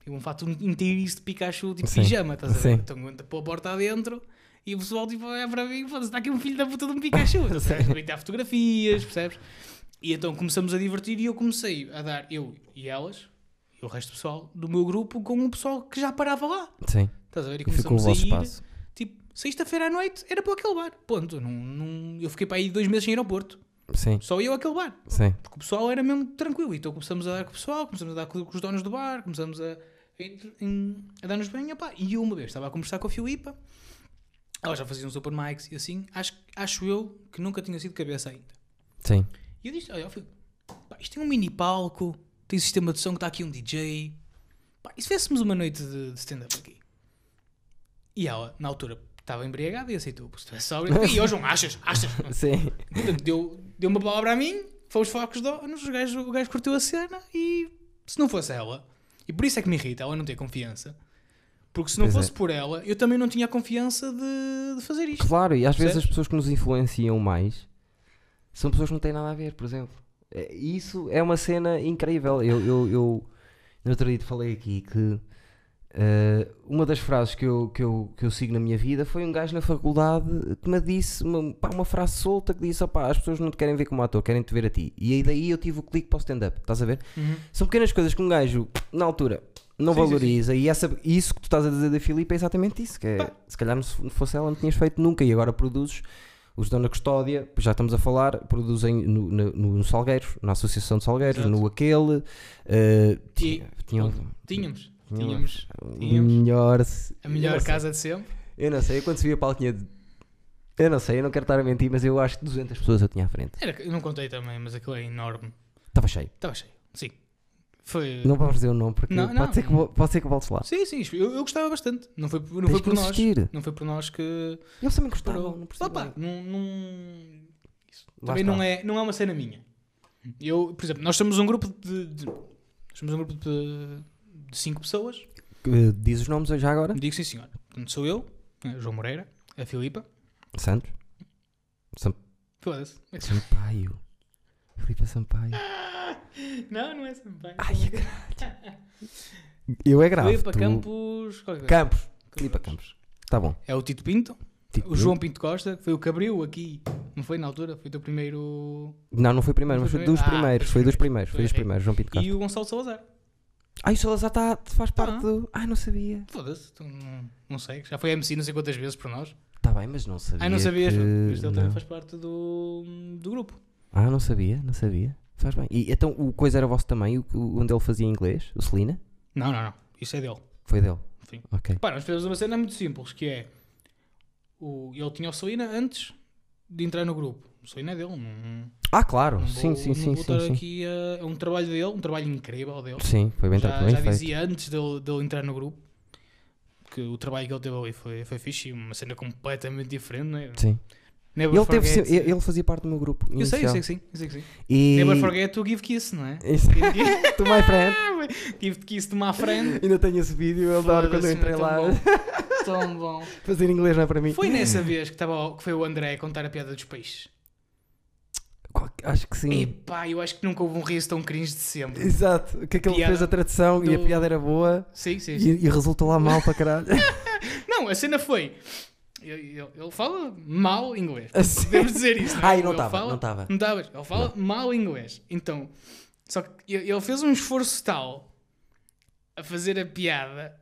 Tipo, um fato inteiriço de Pikachu, tipo Sim, pijama, estás a ver? sim. Então entra pela porta adentro e o pessoal tipo, olha para mim, está aqui um filho da puta de um Pikachu. a? Gritar fotografias, percebes? E então começamos a divertir e eu comecei a dar, eu e elas, e o resto do pessoal do meu grupo, com um pessoal que já parava lá. Sim, Estás a ver? E e começamos a ir, espaço. tipo, sexta-feira à noite era para aquele bar. Ponto. Não, não- eu fiquei para aí dois meses sem ir ao Porto. Sim, Só eu aquele bar. sim. Porque o pessoal era mesmo tranquilo. Então começamos a dar com o pessoal, começamos a dar com, os donos do bar, começamos a, a, a dar-nos bem. opá. E eu uma vez estava a conversar com a Filipa, ela já fazia uns open mics e assim, acho, acho eu que nunca tinha sido cabeça ainda. Sim. E eu disse, olha, ó, Filipe, pá, isto tem um mini palco, tem sistema de som que está aqui um DJ. Pá, e se fizéssemos uma noite de, de stand-up aqui? E ela, na altura, estava embriagada e aceitou. Se tivesse sóbrio, e hoje não achas, achas. Sim. Portanto, deu, deu uma palavra a mim, fomos falar com os donos, o gajo, o gajo curtiu a cena e se não fosse ela, E por isso é que me irrita ela não ter confiança. Porque se não Pois é. fosse por ela, eu também não tinha a confiança de, de fazer isto. Claro, e às vezes as pessoas que nos influenciam mais são pessoas que não têm nada a ver, por exemplo. É, Isso é uma cena incrível. Eu, eu, eu no outro dia te falei aqui que eh, uma das frases que eu, que, eu, que eu sigo na minha vida foi um gajo na faculdade que me disse uma, pá, uma frase solta que disse: opá, as pessoas não te querem ver como ator, querem te ver a ti. E aí daí eu tive o clique para o stand-up, estás a ver? Uhum. São pequenas coisas que um gajo, na altura, não Sim, sim, valoriza. E essa, isso que tu estás a dizer da Filipe é exatamente isso. Que é, se calhar não se fosse ela, não tinhas feito nunca. E agora produzes. Os Dona Custódia, já estamos a falar, produzem no, no, no Salgueiros, na Associação de Salgueiros, Exato. no Aquele. eh, E- tinha- tinham- Tínhamos. Tínhamos tínhamos. melhor. a melhor casa de sempre. Eu não sei, eu quando para a tinha. de- Eu não sei, eu não quero estar a mentir, mas eu acho que 200 pessoas eu tinha à frente. Era, eu não contei também, mas aquilo é enorme. Estava cheio. Estava cheio. Sim. Foi. Não vamos dizer o nome, porque Não, pode, não. Ser que, pode ser que voltes lá. Sim, sim. Eu, eu gostava bastante. Não foi, não Tens foi por nós. insistir. Não foi por nós que. Eles também gostavam, parou. não Opa, não, não- também não é, não é uma cena minha. Eu, por exemplo, nós somos um grupo de. de- somos um grupo de, de cinco pessoas. Diz os nomes já agora? Digo sim, senhor. Portanto, sou eu, eh, João Moreira, a Filipa. Santos? Sam- Foda-se. É Sampaio. Filipe Sampaio. Não, não é Sampaio. Ai, Eu é grave. Filipa tu- Campos. coisa. Campos. Filipe Campos. Tá bom. É o Tito Pinto. Tipo, O João Pinto Costa, que foi o que abriu aqui. Não foi na altura? Foi o teu primeiro. Não, não foi primeiro, mas foi foi dos primeiro? Ah, primeiros. foi Foi dos dos primeiros. Foi dos primeiros, João Pinto Costa. E o Gonçalo Salazar. Ai, o Salazar tá, faz parte Ah. do. Ai, não sabia. Foda-se, tu não, não sei. Já foi MC não sei quantas vezes por nós. Tá bem, mas não sabia. Ah, não sabias? que- Este ele também não. faz parte do, do grupo. Ah, não sabia, não sabia. Faz bem. E então o coisa era vosso também, o, o- onde ele fazia inglês, o Celina? Não, não, não. Isso é dele. Foi dele. Sim. Ok. Pá, nós fizemos uma cena muito simples, que é... O, ele tinha o Celina antes de entrar no grupo. O Celina é dele. Não, Ah, claro. não sim, vou, sim, sim, vou sim, sim. aqui a- É um trabalho dele, um trabalho incrível dele. Sim, foi bem, já bem já feito. dizia antes dele, dele entrar no grupo que o trabalho que ele teve ali foi, foi fixe uma cena completamente diferente, não é? Sim. Never Ele, teve, forget- ele ele fazia parte do meu grupo. Eu sei, eu sei que sim. Eu sei que sim. E... Never forget to give kiss, não é? Isso. Give, give, to my friend. give kiss to my friend. Ainda tenho esse vídeo, eu adoro quando eu entrei tão lá. Tão bom. Fazer inglês não é para mim. Foi nessa vez que, tava, que foi o André a contar a piada dos peixes. Acho que sim. Epá, eu acho que nunca houve um riso tão cringe de sempre. Exato, que aquele Piada fez a tradução e a do- piada era boa Sim, sim, sim. e, e resultou lá mal para caralho. Não, a cena foi. Ele, fala mal inglês. Assim. Podemos dizer isso. Não é? Ai, não Ele estava, fala- não estava. Não estavas. Ele fala mal inglês. Então, só que ele fez um esforço tal a fazer a piada.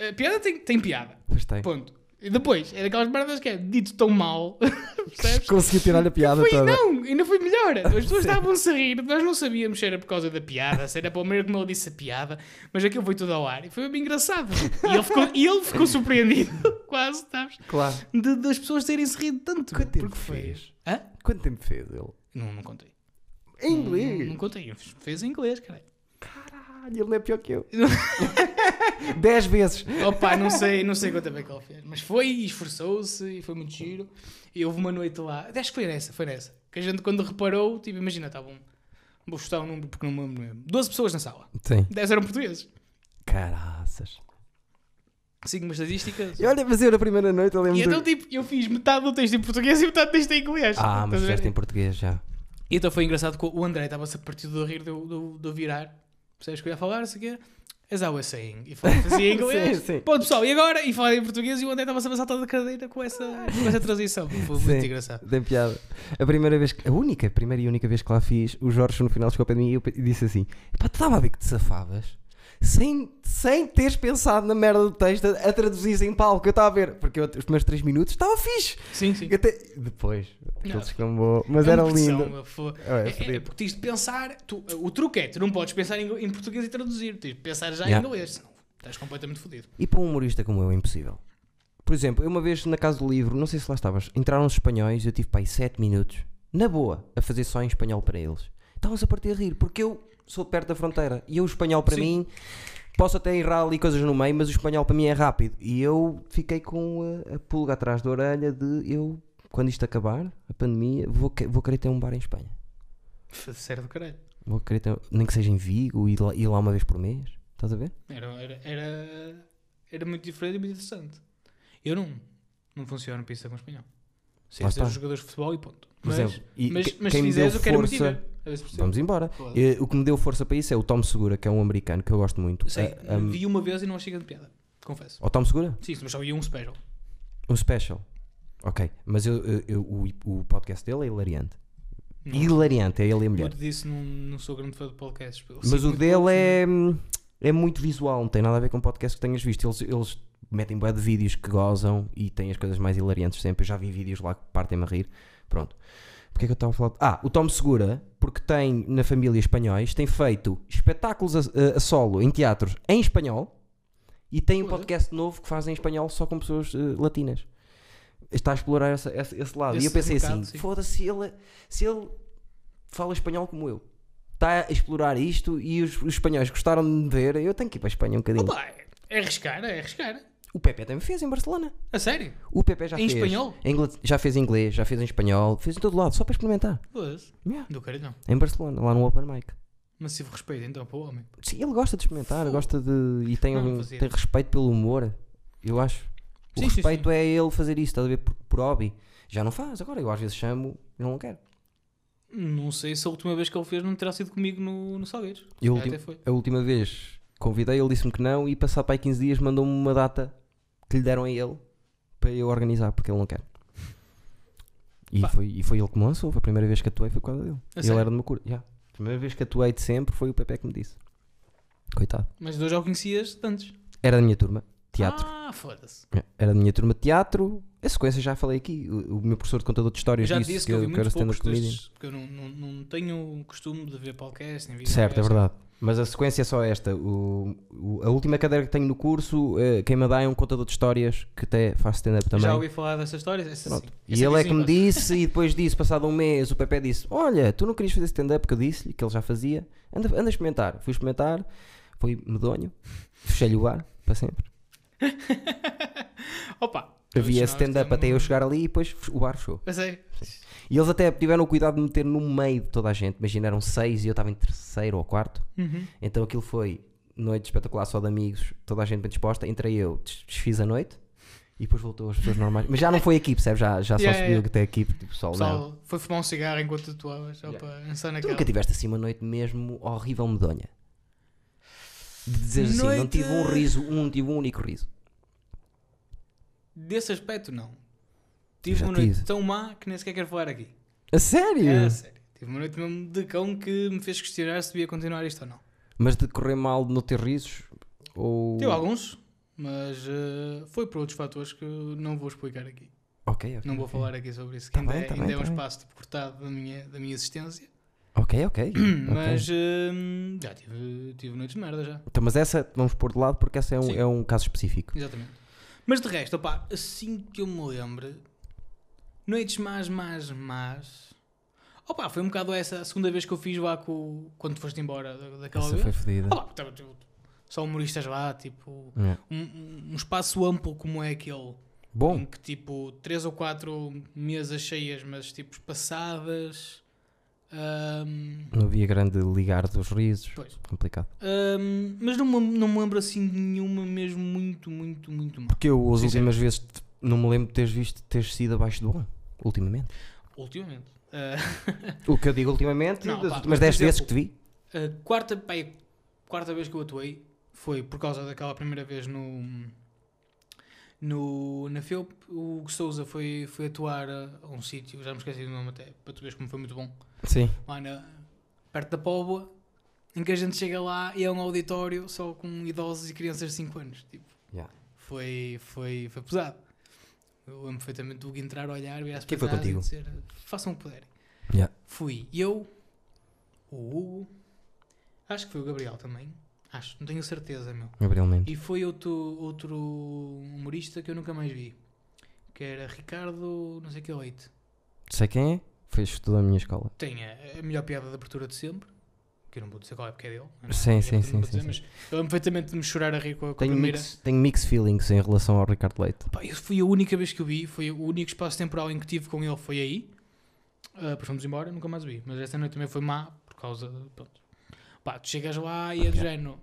A, a piada tem, tem piada. Pois tem. Ponto. E depois, é daquelas merdas que é dito tão mal. Percebes? Consegui tirar a piada Foi, toda. não, ainda foi melhor. As pessoas estavam-se a rir, nós não sabíamos se era por causa da piada, se era para o maneira como ele disse a piada, mas aquilo foi tudo ao ar e foi bem engraçado. E ele ficou, e ele ficou surpreendido, quase, sabes? Claro. De, das pessoas terem-se rido tanto. Quanto tempo fez? Hã? Quanto tempo fez ele? Não, não contei. Em Não, não, inglês? não contei. Fez em inglês, cara. Caralho, ele não é pior que eu. Dez vezes. Opa, não sei, não sei quanto é que ele fez. Mas foi e esforçou-se e foi muito giro. E houve uma noite lá. Acho que foi nessa, foi nessa. Que a gente quando reparou, tipo, imagina, estavam. Vou chutar um número porque não me lembro. 12 pessoas na sala. Sim. 10 eram portugueses. Caraças. Sigo uma estatística. E olha, mas eu na primeira noite eu lembro E então, do... tipo, eu fiz metade do texto em português e metade do texto em inglês. Ah, mas fizeste em português já. E então foi engraçado que o André estava-se a partir do rir do, do, do virar. Percebes que eu ia falar, sei o quê. As I was saying. E fazia em inglês. Sim, sim. Pronto, pessoal, e agora? E falava em português e o André estava-se a saltar da cadeira com essa, com essa transição. Foi muito Sim. engraçado. Tem piada. A primeira vez, a única, primeira e única vez que lá fiz, o Jorge no final chegou de mim e eu disse assim: pá, tu estava a ver que te safavas sem, sem teres pensado na merda do texto a, a traduzir em palco. Eu estava a ver, porque eu, os primeiros 3 minutos estava fixe. Sim, sim. Até, depois, Não. descambou, mas É era lindo. pressão, É, é É, é, porque tens de pensar. Tu, o truque é: tu não podes pensar em, em português e traduzir. Tens de pensar já Yeah. em inglês. Senão estás completamente fodido. E para um humorista como eu é impossível. Por exemplo, eu uma vez na casa do livro, não sei se lá estavas, entraram os espanhóis, eu tive para aí 7 minutos, na boa, a fazer só em espanhol para eles. Estavam-se a partir a rir, porque eu sou perto da fronteira e eu o espanhol para Sim. mim, posso até errar ali coisas no meio, mas o espanhol para mim é rápido. E eu fiquei com a, a pulga atrás da orelha de eu, quando isto acabar, a pandemia, vou, vou querer ter um bar em Espanha. Sério do caralho. Vou querer ter, nem que seja em Vigo, ir lá, ir lá uma vez por mês. Estás a ver? Era, era, era, era muito diferente e muito interessante. Eu não, não funciono pista com espanhol. Sei ser jogadores de futebol e ponto. Mas, exemplo, e mas, mas quem se me deu eu força-. Vamos embora. Foda-se. Eh, o que me deu força para isso é o Tom Segura, que é um americano que eu gosto muito. Sei, Ah, um, vi uma vez e não achei grande piada. Confesso. o Tom Segura? Sim, mas só vi um special. Um special. Ok, mas eu, eu- eu- o, o podcast dele é hilariante. Não. Hilariante, é ele e a Eu mulher. te disse, não, não sou grande fã de podcasts. Eu Mas o dele é, é muito visual, não tem nada a ver com podcast que tenhas visto. Eles, eles metem bué de vídeos que gozam e têm as coisas mais hilariantes sempre. Eu já vi vídeos lá que partem-me a rir. Pronto. Porquê é que eu estava a falar? Ah, o Tom Segura, porque tem na família espanhóis, tem feito espetáculos a, a- solo em teatros em espanhol e tem um Olha. podcast novo que faz em espanhol só com pessoas eh, latinas. Está a explorar essa- esse, esse lado. e Esse eu pensei mercado, assim: sim. foda-se, se ele, se ele fala espanhol como eu, está a explorar isto e os, os espanhóis gostaram de me ver, eu tenho que ir para a Espanha um bocadinho. Opa, é arriscar, é arriscar. O Pepe também fez em Barcelona. A sério? O Pepe já Em fez. espanhol? em ingles- já fez em inglês, já fez em espanhol, fez em todo lado, só para experimentar. Foda-se. Yeah. Do caralho. Em Barcelona, lá no Open Mic. Massivo respeito então para o homem. Sim, ele gosta de experimentar, Fogo. gosta de. e tem, Não, um- tem respeito pelo humor. Eu acho. O Sim, sim, respeito sim. é ele fazer isso, estás a ver? Por, por hobby. Já não faz, agora eu às vezes chamo e não quero. Não sei se a última vez que ele fez não terá sido comigo no, no Salgueiros. A. A última vez convidei, ele disse-me que não e passado para aí 15 dias mandou-me uma data que lhe deram a ele para eu organizar, porque ele não quer. E Pá. foi, e foi ele que me lançou, foi a primeira vez que atuei, foi por causa dele. Ele sério? era de uma cura. Yeah. A primeira vez que atuei de sempre foi o Pepe que me disse. Coitado. Mas dois já o conhecias antes. Era da minha turma, teatro. Ah, foda-se. Yeah. Era da minha turma de teatro. A sequência já falei aqui. O, o meu professor de contador de histórias já disse disse que, que eu vi eu, que era stand-up comedian. porque eu não, não, não tenho o costume de ver podcast, nem vídeo. Certo, é verdade. Mas a sequência é só esta. O, o- a última cadeira que tenho no curso, eh, quem me dá é um contador de histórias que até faz stand-up também. Já ouvi falar dessas histórias? Essa Pronto. sim. E Essa ele é que me sim, disse, e depois disso, passado um mês, o Pepe disse: Olha, tu não querias fazer stand-up que eu disse-lhe, que ele já fazia, anda, anda a experimentar. Fui experimentar, foi medonho, fechei-lhe o bar para sempre. Opa. Havia stand-up até eu chegar ali e depois o bar fechou. A sério? E eles até tiveram o cuidado de me meter no meio de toda a gente. Imagina, eram seis e eu estava em terceiro ou quarto. Uhum. Então aquilo foi noite espetacular, só de amigos, toda a gente bem disposta. Entrei eu, des- desfiz a noite e depois voltou as pessoas normais. Mas já não foi equipe, percebe? Já, já só Yeah, subiu yeah. até a equipe, tipo, pessoal, não. Pessoal, foi fumar um cigarro enquanto atuavas, só Yeah. para pensar Tu nunca tiveste assim uma noite mesmo horrível medonha? De dizer assim, não Noite- tive um riso, um, tive um único riso. Desse aspecto, não. Tive Já uma noite tão má que nem sequer quero falar aqui. A sério? É, sério. Tive uma noite mesmo de cão que me fez questionar se devia continuar isto ou não. Mas de correr mal de não ter risos? Ou... Tive alguns, mas eh, foi por outros fatores que não vou explicar aqui. Ok, ok. Não vou ok. falar aqui sobre isso, que Tá ainda, bem, é, tá ainda bem, é um tá espaço cortado da minha, da minha existência. Ok, ok. Mas eh, já tive, tive noites de merda já. Então, mas essa vamos pôr de lado porque essa é um, Sim. é um caso específico. Exatamente. Mas de resto, opá, assim que eu me lembro, noites más, más, más. Opá, foi um bocado essa a segunda vez que eu fiz lá com, quando foste embora da- daquela Essa vez. foi fodida. Tava, tipo, só humoristas lá, tipo, É. um, um- espaço amplo como é aquele. Em Bom, que tipo, três ou quatro mesas cheias, mas tipo espaçadas. ahm, não havia grande ligar dos risos. pois. Complicado. Ahm, mas não me, não me lembro assim de nenhuma mesmo muito, muito, muito má. Porque eu, as Sim, últimas vezes, não me lembro de teres visto teres sido abaixo do bom. Ultimamente. Ultimamente. Ah, O que eu digo ultimamente, Não, das pá, últimas por 10 vezes que te vi. A quarta, pá, a quarta vez que eu atuei foi por causa daquela primeira vez no. no na FEUP. O Hugo Souza foi, foi atuar a, a um sítio, já me esqueci do nome até, para tu veres como foi muito bom. Sim. Lá na, perto da Póvoa, em que a gente chega lá e é um auditório só com idosos e crianças de 5 anos. Tipo, Yeah. foi, foi, foi pesado. Eu lembro perfeitamente do Hugo entrar, olhar, para foi trás e dizer: façam o que puderem. Yeah. Fui eu, o Hugo, acho que foi o Gabriel também. Acho, não tenho certeza, meu. Gabriel Mendes. E foi outro, outro humorista que eu nunca mais vi. Que era Ricardo, não sei que Leite. Sei quem é? Foi estudou na minha escola. Tem a, a melhor piada de abertura de sempre. Que eu não vou dizer qual é porque é dele. é? Sim, sim, sim, vou sim, dizer, Mas eu lembro perfeitamente de me chorar a rir com a, com a Tenho primeira. mix, tenho mixed feelings em relação ao Ricardo Leite. Pá, isso foi a única vez que eu vi. Foi o único espaço temporal em que tive com ele. Foi aí. Ah, depois fomos embora, nunca mais o vi. Mas esta noite também foi má por causa de. Pronto. Pá, tu chegas lá e é do género.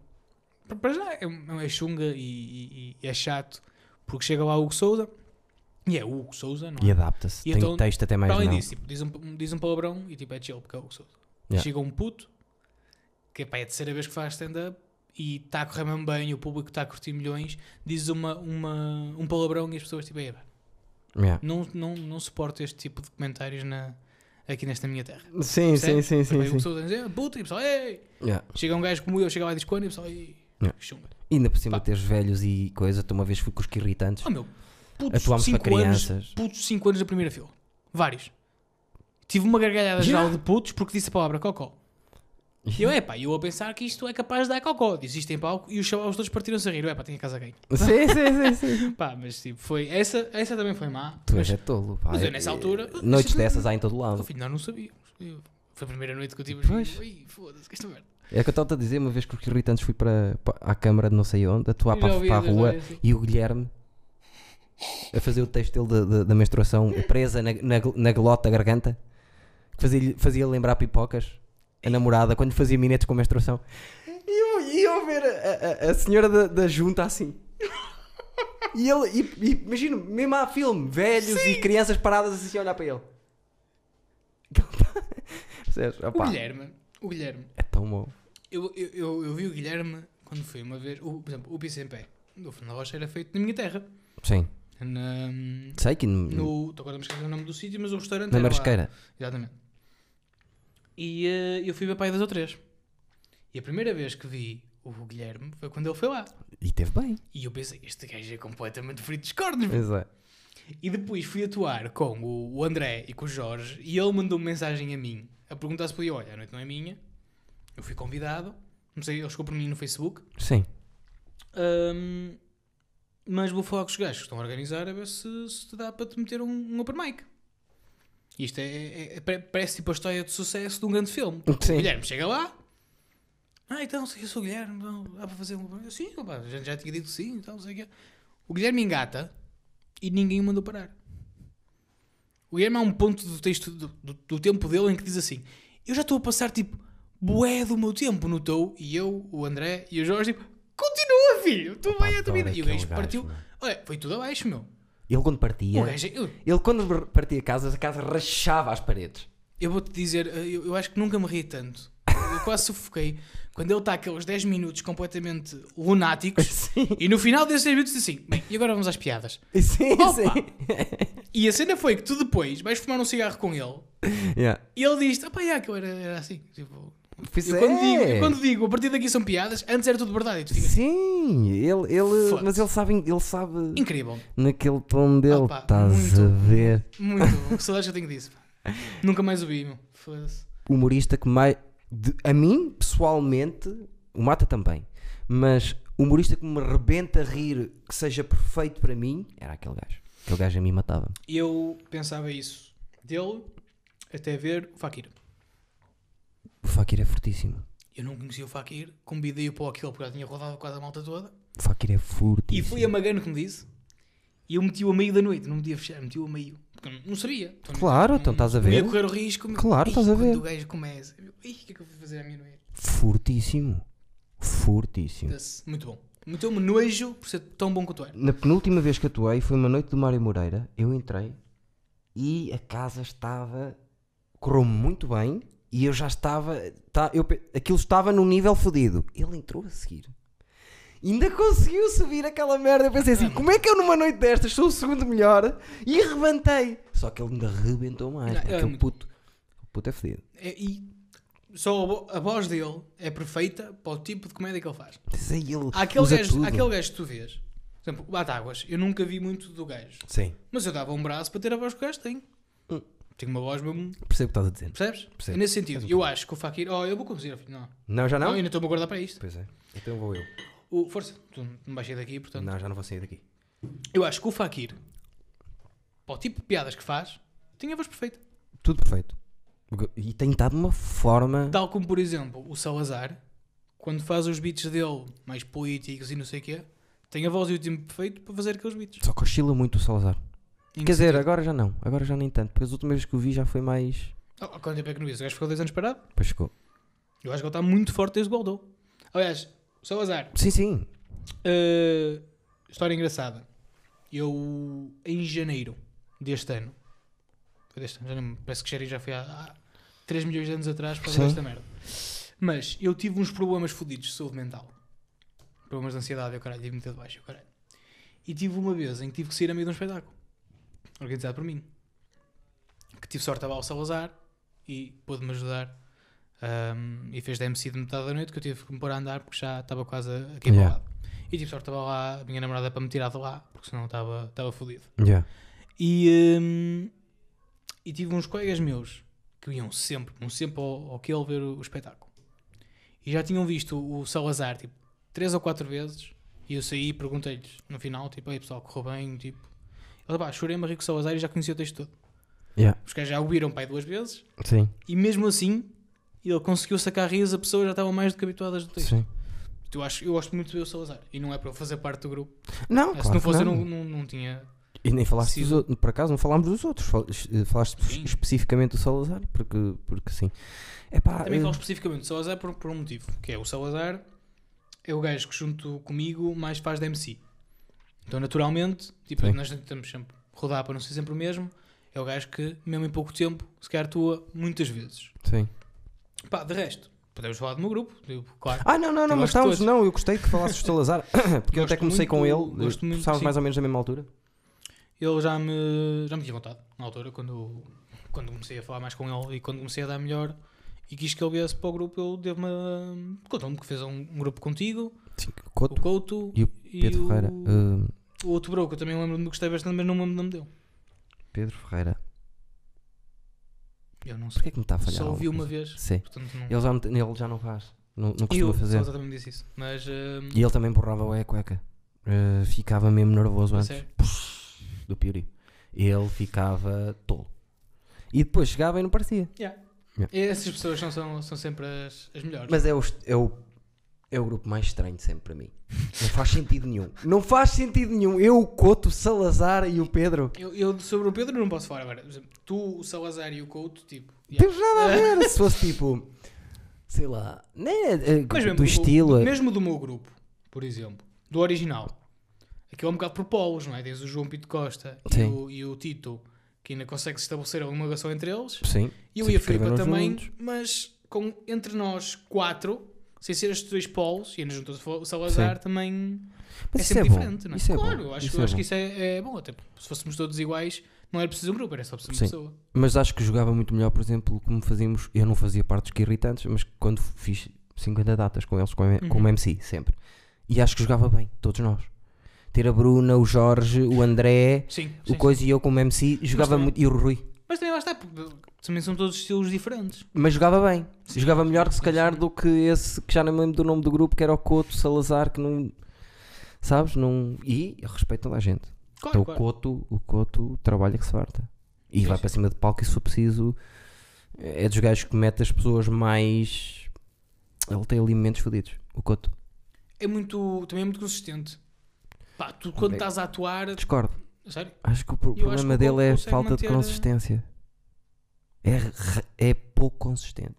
Para- já é, é chunga e, e- e é chato, porque chega lá o Hugo Souza e é o Hugo Souza, não é? E adapta-se. Tem então, texto até mais Para além disso, tipo, diz, um, diz um palavrão e tipo, é chill, porque é o Hugo Souza. Yeah. Chega um puto, que pá, é a terceira vez que faz stand-up e está a correr mesmo bem o público está a curtir milhões, diz uma, uma, um palavrão e as pessoas tipo, "Ei, pá, Yeah. não, não, não suporto este tipo de comentários na, aqui nesta minha terra. Sim, sim, sim, sim, sim. Souza diz, "Eh, puto, e pessoal, ei! Yeah. Chega um gajo como eu, chega lá e diz quando e pessoal, ei, Yeah. E ainda por cima Pá. teres velhos e coisa, tu uma vez fui com os que irritantes. Oh meu, putos Atuámos para 5 anos, crianças. putos 5 anos na primeira fila. Vários. Tive uma gargalhada Yeah. geral de putos porque disse a palavra cocó. E eu, epá, eu a pensar que isto é capaz de dar cocó. Disse isto em palco e os chavalos todos partiram-se a rir. Epá, tinha casa ganho. Sim, sim, sim, sim. Pá, mas tipo, foi. Essa, essa também foi má. Tu mas, és é tolo, pá. mas eu nessa altura- Noites dessas há em todo oh, lado. filho, nós não sabíamos. Foi a primeira noite que eu tive. Pois. Foda-se, que esta merda. É que eu estava a dizer, uma vez que os irritantes fui para, para a câmara de não sei onde, atuar Eu já para, para a rua e o Guilherme a fazer o texto dele da menstruação presa na, na, na glota, garganta, que fazia, fazia lembrar pipocas, a namorada, quando fazia minetes com menstruação. E eu, eu ver a, a, a senhora da, da junta assim. E ele, e, e, imagino, mesmo há filme, velhos e crianças paradas assim a olhar para ele. O Guilherme, o Guilherme, é tão bom. eu, eu, eu, eu vi o Guilherme quando foi uma vez, o, por exemplo, o Piso em Pé do Fernando Rocha era feito na minha terra. Sim, Na, sei que no, estou agora a me esquecer o nome do sítio, mas o restaurante na lá. marisqueira. Exatamente. E eh, eu fui ver para aí dois ou três. E a primeira vez que vi o Guilherme foi quando ele foi lá. E teve bem. E eu pensei, este gajo é completamente frito dos cornos. Pois é. E depois fui atuar com o, André e com o Jorge e ele mandou uma mensagem a mim a perguntar se podia, olha, a noite não é minha. Eu fui convidado. Não sei, ele chegou por mim no Facebook. Sim. Ahm, mas vou falar com os gajos que estão a organizar a ver se, se te dá para te meter um, um open mic. Isto é, é- é- pare- parece tipo a história de sucesso de um grande filme. Sim. O Guilherme chega lá. Ah, então, eu sou o Guilherme, então, dá para fazer um? Sim, opa, a gente já tinha dito sim, então, não sei o quê. O Guilherme engata e ninguém o mandou parar. O Guilherme há um ponto do texto do, do- do tempo dele em que diz assim: Eu já estou a passar tipo bué do meu tempo no teu e eu, o André e o Jorge, tipo, continua, filho, tu vai a tua vida. E o gajo partiu. Olha, foi tudo abaixo, meu. Ele quando partia, O gajo, eu, ele quando partia casas, a casa rachava as paredes. eu vou-te dizer, eu, eu acho que nunca me ri tanto. Eu quase sufoquei quando ele está aqueles 10 minutos completamente lunáticos Sim. e no final desses 10 minutos diz assim: Bem, e agora vamos às piadas. Sim, Opa! sim. E a cena foi que tu depois vais fumar um cigarro com ele Yeah. e ele diz: Ah, pá, yeah, que eu era, era assim. Tipo, Pois eu, é. quando digo, eu quando digo a partir daqui são piadas, antes era tudo verdade. Tu Sim, ele, ele mas ele sabe, ele sabe incrível. naquele tom dele, Opa, estás muito a ver. Muito bom. Que saudades eu tenho disso. Nunca mais o vi, meu. Foda-se. Humorista que mais. de- a mim, pessoalmente, o Mata também, mas humorista que me rebenta a rir, que seja perfeito para mim, era aquele gajo. Aquele gajo a mim matava. Eu pensava isso dele até ver o Fakir. O Fakir é fortíssimo. Eu não conhecia o Fakir, convidei-o para aquilo porque já tinha rodado quase a malta toda. O Fakir é fortíssimo. E foi a Magano que me disse. E eu meti-o a meio da noite, não me podia fechar, meti-o a meio. Porque eu não sabia. Então, Claro, não- então estás a ver. correr o risco. meu. Claro, estás a quando ver. o gajo começa. eu, o que é que eu vou fazer à minha noite? Fortíssimo. Fortíssimo. Muito bom. Meteu-me nojo por ser tão bom quanto era. Na penúltima vez que atuei foi uma noite do Mário Moreira. Eu entrei e a casa estava. correu muito bem e eu já estava. Tá, eu, aquilo estava num nível fodido. Ele entrou a seguir. Ainda conseguiu subir aquela merda. Eu pensei assim: como é que eu numa noite destas sou o segundo melhor e rebentei? Só que ele ainda rebentou mais. Não, pá, é puto. O puto é fodido. É, e só a, vo- a voz dele é perfeita para o tipo de comédia que ele faz. Sei, ele Há aquele, gajo, tudo. aquele gajo que tu vês, por exemplo, o Batáguas, eu nunca vi muito do gajo, Sim, mas eu dava um braço para ter a voz que o gajo tem. Tem uma voz mesmo, percebo o que estás a dizer. percebes? Percebo. É nesse sentido, eu acho que o Fakir, oh, eu vou conduzir, não. Não, já Não, não? ainda estou-me a guardar para isto. Pois é. Então vou eu. O, força, tu não vais sair daqui, portanto. Não, já não vou sair daqui. Eu acho que o Fakir, para o tipo de piadas que faz, tem a voz perfeita. Tudo perfeito. E tem de uma forma. Tal como, por exemplo, o Salazar, quando faz os beats dele mais políticos e não sei o quê, tem a voz e o tempo perfeito para fazer aqueles beats. Só que oscila muito o Salazar. Quer que dizer, agora já não. Agora já nem tanto. Porque as últimas vezes que o vi já foi mais. Oh, quanto tempo é que não vi? O gajo ficou dois anos parado? Pois ficou. Eu acho que ele está muito forte desde o Goldou. Aliás, Salazar. Sim, sim. Uh, história engraçada. Eu, em janeiro deste ano, foi deste ano, já não, parece que Sherry já foi há, há 3 milhões de anos atrás para fazer esta merda. Mas eu tive uns problemas fodidos de saúde mental. Problemas de ansiedade, eu caralho, tive muito de baixo, eu caralho. E tive uma vez em que tive que sair a meio de um espetáculo, organizado por mim. Que tive sorte a lá o Salazar e pôde-me ajudar. um, e fez da MC de metade da noite que eu tive que me pôr a andar porque já estava quase a cair Yeah. lado. E tive sorte a lá a minha namorada para me tirar de lá, porque senão estava, estava fodido. Yeah. E, hum, e tive uns colegas meus que iam sempre, iam sempre ao, ao Kiel ver o, o espetáculo. E já tinham visto o Salazar, tipo, três ou quatro vezes. E eu saí e perguntei-lhes no final, tipo, aí pessoal, correu bem, tipo... Ele, pá, chorei-me a rir com o Salazar e já conhecia o texto todo. Yeah. Os caras já o viram, pai, duas vezes. Sim, E mesmo assim, ele conseguiu sacar rios, a pessoa já estava mais do que habituadas do texto. sim. Eu, acho, eu gosto muito de ver o Salazar. E não é para eu fazer parte do grupo. Não, Se claro não que fosse, eu não. não, não, não tinha... E nem falaste Sim. dos outros, por acaso não falámos dos outros, eh, falaste Sim. especificamente do Salazar, porque, porque sim. É pá, Também falo especificamente do Salazar por, por um motivo, que é o Salazar é o gajo que junto comigo mais faz da MC. Então naturalmente, tipo, Sim. nós tentamos sempre rodar para não ser sempre o mesmo, é o gajo que mesmo em pouco tempo se calhar atua muitas vezes. sim. Pá, de resto, podemos falar do meu grupo, tipo, claro. Ah, não, não, não, mas estávamos, não, eu gostei que falasses do Salazar, porque eu até comecei com ele, muito- gosto muito, estávamos mais ou menos na mesma altura. Ele já me, já me tinha contado, na altura, quando, quando comecei a falar mais com ele e quando comecei a dar melhor e quis que ele viesse para o grupo, ele deu-me contou-me que fez um, um grupo contigo, Sim, o Couto Couto e o Pedro o- Ferreira. eh, O outro bro que eu também lembro-me que gostei bastante, mas não me lembro do nome dele. Pedro Ferreira. Eu não sei. Porquê que me está a falhar? Só ouvi uma vez. Sim. Portanto, não... Ele já, me- ele já não faz. Não, não costuma o fazer. Salazar também disse isso. Mas. hum, E ele também borrava o cueca. Eh, ficava mesmo nervoso a antes sério? do Piri. Ele ficava tolo. E depois chegava e não parecia. Yeah. Yeah. Essas pessoas são, são, são sempre as, as melhores. Mas é o, é, o, é o grupo mais estranho de sempre para mim. Não faz sentido nenhum. Não faz sentido nenhum. Eu, o Couto, o Salazar e o Pedro. Eu, eu sobre o Pedro não posso falar agora. Por exemplo, Tu, o Salazar e o Couto, tipo. Yeah. temos nada a ver. Se fosse tipo. Sei lá. Né, eh, Mas mesmo do estilo. do- mesmo do meu grupo, por exemplo, do original, aquilo é um bocado por polos, não é? Tens o João Pito Costa e o, e o Tito, que ainda consegue estabelecer alguma relação entre eles. Sim. E eu se e a Filipa também, juntos. mas com, entre nós quatro, sem ser estes dois polos, e ainda juntou o Salazar, também Mas é sempre é diferente, não é? Isso é claro, bom. acho, Isso eu é acho bom. que isso é, é bom. Até se fôssemos todos iguais, não era preciso um grupo, era só preciso uma Sim. pessoa. Mas acho que jogava muito melhor, por exemplo, como fazíamos. Eu não fazia parte dos que irritantes, mas quando fiz 50 datas com eles, como, como Uhum. MC, sempre. E acho que jogava bem, todos nós. Ter a Bruna, o Jorge, o André, Sim, o sim, Coisa e eu como MC, jogava também- muito. E o Rui. Mas também lá está, também são todos estilos diferentes. Mas jogava bem. Sim, jogava melhor que se calhar do que esse que já não me lembro do nome do grupo, que era o Coto Salazar, que não. Sabes? Não... E respeito toda a gente. Claro, então claro. o Coto, o Coto trabalha que se farta. E Sim, vai sim. para cima de palco e se for preciso. É dos gajos que mete as pessoas mais. Ele tem alimentos fodidos. O Coto. É muito, também é muito consistente. Pá, tu quando estás a atuar, Discordo. sério, Acho que o problema que dele é falta de consistência. É, é pouco consistente.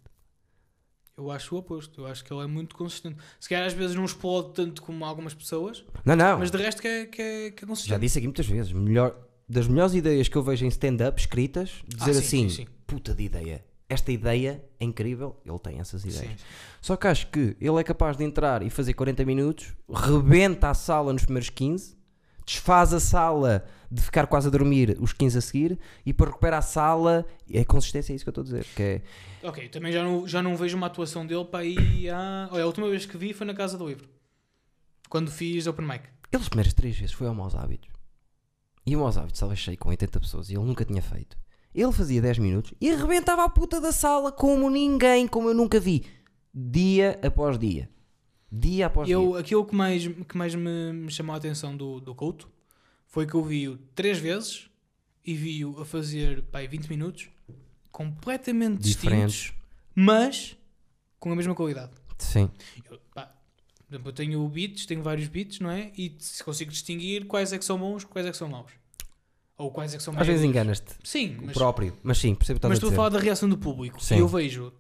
eu acho o oposto. Eu acho que ele é muito consistente. Se calhar às vezes não explode tanto como algumas pessoas, Não, não. mas de resto que é, que é, que é consistente. Já disse aqui muitas vezes. Melhor, das melhores ideias que eu vejo em stand-up escritas, Ah, dizer sim, assim: sim, sim. puta de ideia. Esta ideia é incrível. Ele tem essas ideias. Só que acho que ele é capaz de entrar e fazer 40 minutos, rebenta a sala nos primeiros 15, desfaz a sala de ficar quase a dormir os 15 a seguir e para recuperar a sala, é consistência, é isso que eu estou a dizer. Que é, Ok, também já não, já não vejo uma atuação dele para aí há... Olha, a última vez que vi foi na Casa do Livro. Quando fiz Open Mic. ele as primeiras 3 vezes foi ao Maus Hábitos. E o Maus Hábitos estava cheio com 80 pessoas e ele nunca tinha feito. Ele fazia 10 minutos e arrebentava a puta da sala como ninguém, como eu nunca vi. Dia após dia. Dia após dia. Eu, aquilo que mais, que mais me, me chamou a atenção do, do Couto foi que eu vi-o três vezes e vi-o a fazer pá, aí 20 minutos completamente Diferentes. distintos, mas com a mesma qualidade. Sim. Eu, pá, eu tenho beats, tenho vários beats, não é? E se consigo distinguir quais é que são bons, quais é que são maus. Ou quais é que são mais Às vezes enganas-te. Sim, mas, próprio. Mas sim, percebo mas a estou a dizer. falar da reação do público. Sim. Eu vejo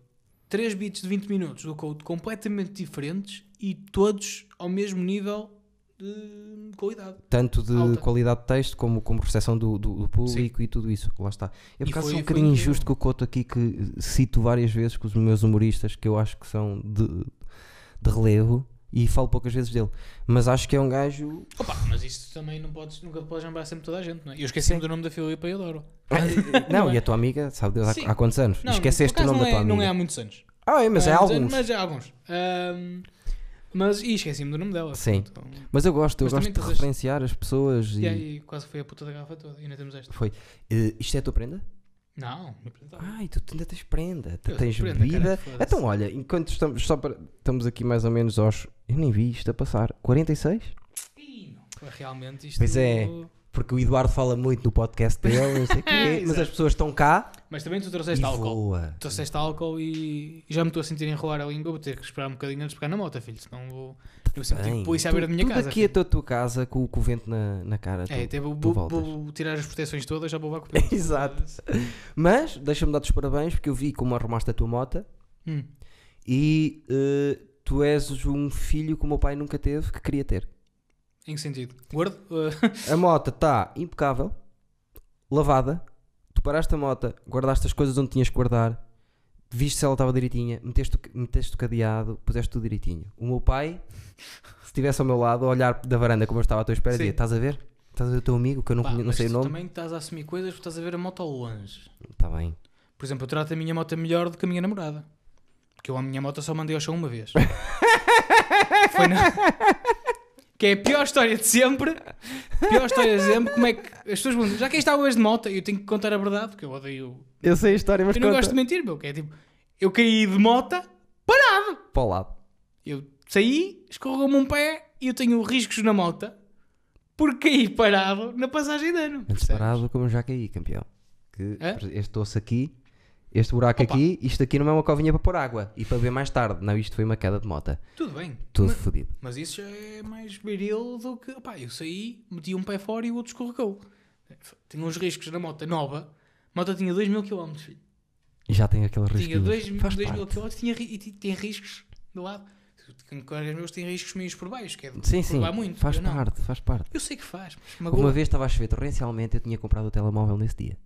três beats de 20 minutos do Couto completamente diferentes e todos ao mesmo nível de qualidade. Tanto de Alta. qualidade de texto como, como recepção do, do, do público e tudo isso. Lá está. Eu, por acaso, sou um bocadinho injusto com o Couto aqui, que cito várias vezes com os meus humoristas, que eu acho que são de, de relevo, e falo poucas vezes dele. Mas acho que é um gajo. Opa, mas isso também não podes, nunca podes lembrar sempre toda a gente, não é? Eu esqueci-me do nome da Filipa e adoro. Não, é? e a tua amiga, sabe Deus, Sim. há, há quantos anos? Não, Esqueceste o nome da não tua é, Não é amiga. há muitos anos. Ah, é, mas é Há alguns. anos, Mas é há alguns. Ahm, mas e esqueci-me do nome dela. Sim. Então, Mas eu gosto, eu Mas gosto também de referenciar as pessoas e. e aí quase foi a puta da garrafa toda. E ainda temos esta. Foi. Eh, isto é a tua prenda? Não, não apresentava. Ai, tu ainda tens prenda, tu Eu tens prenda, bebida. foda-se. então, olha, enquanto estamos, só para, estamos aqui mais ou menos aos. Eu nem vi isto a passar. 46? Ih, não. Realmente isto. Pois é. Porque o Eduardo fala muito no podcast dele, não sei o quê, mas as pessoas estão cá Mas também tu e trouxeste álcool. voa. Trouxeste álcool e já me estou a sentir enrolar a língua. Vou ter que esperar um bocadinho antes de pegar na moto, filho. Senão vou. Eu sempre tive Bem, polícia à beira da minha casa. daqui filho. a tua casa com, com o vento na, na cara. É, tu- até vou, tu vou- tirar as proteções todas, já vou lá com o. Exato. Mas, deixa-me dar-te os parabéns porque eu vi como arrumaste a tua moto Hum. e eh, tu és um filho que o meu pai nunca teve que queria ter. Em que sentido? Gordo? Uh, A moto está impecável, lavada. Tu paraste a moto, guardaste as coisas onde tinhas que guardar, viste se ela estava direitinha, meteste, o- meteste o cadeado, puseste tudo direitinho. O meu pai, se estivesse ao meu lado, a olhar da varanda como eu estava à tua espera, Sim. dizia: Estás a ver? Estás a ver o teu amigo que eu não, pá, não sei o nome? também estás a assumir coisas porque estás a ver a moto ao longe. Está bem. Por exemplo, eu trato a minha moto melhor do que a minha namorada. Porque eu a minha moto só mandei ao chão uma vez. Foi na... Que é a pior história de sempre. Pior história de sempre. Como é que as pessoas dizer, já que está hoje de moto, eu tenho que contar a verdade, porque eu odeio. Eu sei a história, mas Eu não conta. gosto de mentir, meu. Que é tipo, eu caí de moto parado. Para o lado. Eu saí, escorregou-me um pé e eu tenho riscos na moto porque caí parado na passagem de ano. Antes percebes? parado como já caí, campeão. Que este osso aqui, este buraco Opa. aqui, isto aqui não é uma covinha para pôr água e para beber mais tarde. Não, isto foi uma queda de moto. Tudo bem. Tudo Mas- fodido. Mas isso já é mais viril do que. Opá, eu saí, meti um pé fora e o outro escorregou. Tinha uns riscos na moto nova. A moto tinha 2 mil km. Filho. E já tem aquele risco. Tinha 2 mil km tinha, e tem riscos do lado. Colegas meus têm riscos meios por baixo, que é Sim, sim. muito. Faz parte, faz parte. Eu sei que faz. Uma vez estava a chover torrencialmente, eu tinha comprado o telemóvel nesse dia.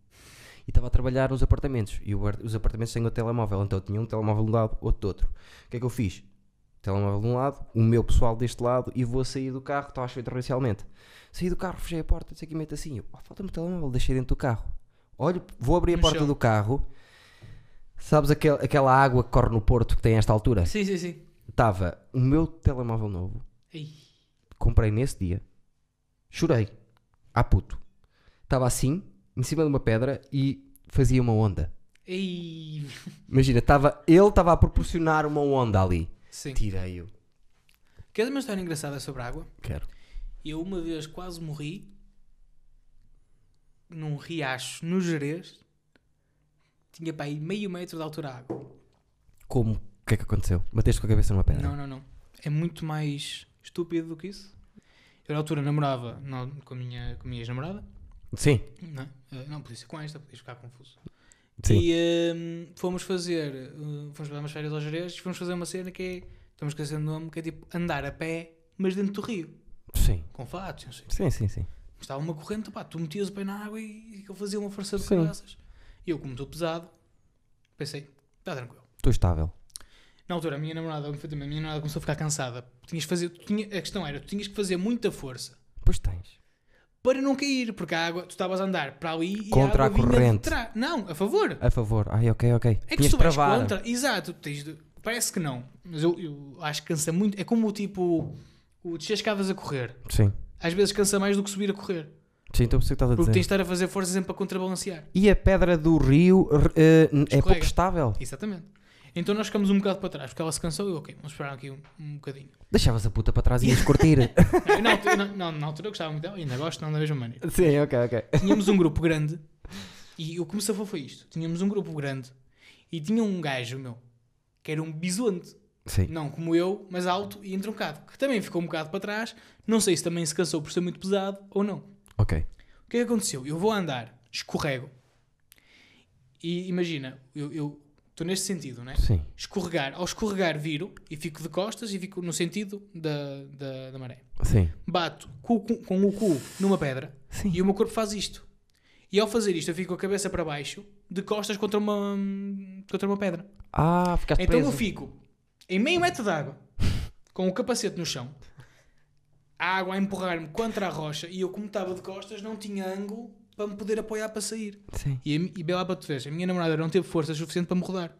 E estava a trabalhar nos apartamentos. E os apartamentos têm o telemóvel. Então eu tinha um telemóvel de um lado, outro do outro. O que é que eu fiz? Telemóvel de um lado, o meu pessoal deste lado e vou sair do carro, estava a chover torrencialmente. Saí do carro, fechei a porta, disse aqui meto assim. "Oh, Falta-me o telemóvel, deixei dentro do carro. Olho, vou abrir a No porta chão. do carro. Sabes aquel, aquela água que corre no Porto que tem esta altura? Sim, sim, sim. Estava o meu telemóvel novo. Ei, comprei nesse dia. Chorei. À puto. Estava assim, em cima de uma pedra e fazia uma onda. ei. Imagina, estava, ele estava a proporcionar uma onda ali. Sim. Tirei-o. Queres uma história engraçada sobre água? Quero. Eu uma vez quase morri num riacho no Jerez. Tinha para aí meio metro de altura a água. Como? O que é que aconteceu? Bateste com a cabeça numa pedra? Não, não, não. É muito mais estúpido do que isso. Eu na altura namorava não, com a minha, com a minha ex-namorada. Sim. Não, eh, não, podia ser com esta, podia ficar confuso. Sim. E hum, fomos fazer, eh, fomos para umas férias ao Jerez e fomos fazer uma cena que é, estamos esquecendo o nome, que é tipo andar a pé, mas dentro do rio. Sim. Com fatos, não sei. Sim, sim, sim. Estava uma corrente, pá, tu metias o pé na água e ele fazia uma força de caraças. E eu, como estou pesado, pensei, está tranquilo. Estou estável. Na altura, a minha namorada, a minha namorada começou a ficar cansada. Tinhas fazer, tinha, a questão era, tu tinhas que fazer muita força Pois tens. Para não cair, porque a água, tu estavas a andar para ali Contra e a a água vinha corrente. trás. Não, a favor. A favor. Ai, ok, ok. É que Tinhas tu vais travar. contra, exato, tens de- parece que não, mas eu, eu acho que cansa muito. É como o tipo, o descer escadas a correr. Sim. Às vezes cansa mais do que subir a correr, Sim, estou a perceber o que estás a porque dizer. tens de estar a fazer força sempre para contrabalancear. E a pedra do rio eh, é pouco estável. Exatamente. Então nós ficamos um bocado para trás, porque ela se cansou e eu, ok, vamos esperar aqui um, um bocadinho. Deixavas a puta para trás e ias curtir. Não, na, altura, não, não, na altura eu gostava muito dela, ainda gosto, não da mesma maneira. sim, ok, ok. Tínhamos um grupo grande e o que me safou foi isto. Tínhamos um grupo grande e tinha um gajo, meu, que era um bisonte. Sim. Não como eu, mas alto e entroncado, que também ficou um bocado para trás. Não sei se também se cansou por ser muito pesado ou não. Ok. O que é que aconteceu? Eu vou andar, escorrego. E imagina, eu, eu estou neste sentido, né? Sim. Escorregar, ao escorregar viro e fico de costas e fico no sentido da, da, da maré. Sim. Bato com, o cu- com o cu numa pedra Sim. e o meu corpo faz isto. E ao fazer isto eu fico com a cabeça para baixo, de costas contra uma, contra uma pedra. Ah, ficaste Então preso. eu fico em meio metro de água, com o capacete no chão, a água a empurrar-me contra a rocha e eu, como estava de costas, não tinha ângulo para me poder apoiar para sair. Sim. E, e bem lá para tu veres, a minha namorada não teve força suficiente para me rodar.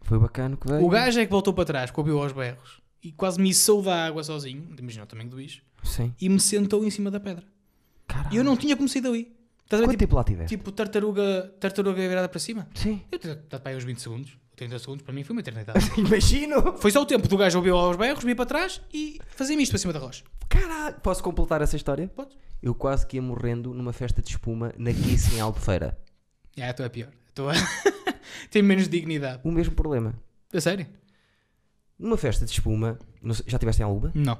Foi bacana que veio. O gajo é que voltou para trás, cobriu aos berros e quase me içou da água sozinho, imagina o tamanho do bicho, Sim. e me sentou em cima da pedra. Caralho. E eu não tinha como sair dali. Estás a ver, Quanto tipo, tempo lá tiveste? tipo tartaruga, tartaruga virada para cima? Sim. Eu estado para aí uns 20 segundos, 30 segundos, para mim foi uma eternidade. Imagino. Foi só o tempo do gajo ouvir aos berros, vir para trás e fazer-me isto para cima da rocha. Caralho. Posso completar essa história? Podes? Eu quase que ia morrendo numa festa de espuma na Kiss em Albufeira. Ah, a tua é pior. A tua tem menos dignidade. O mesmo problema. A sério? Numa festa de espuma, sei- já tiveste em Aluba? Não.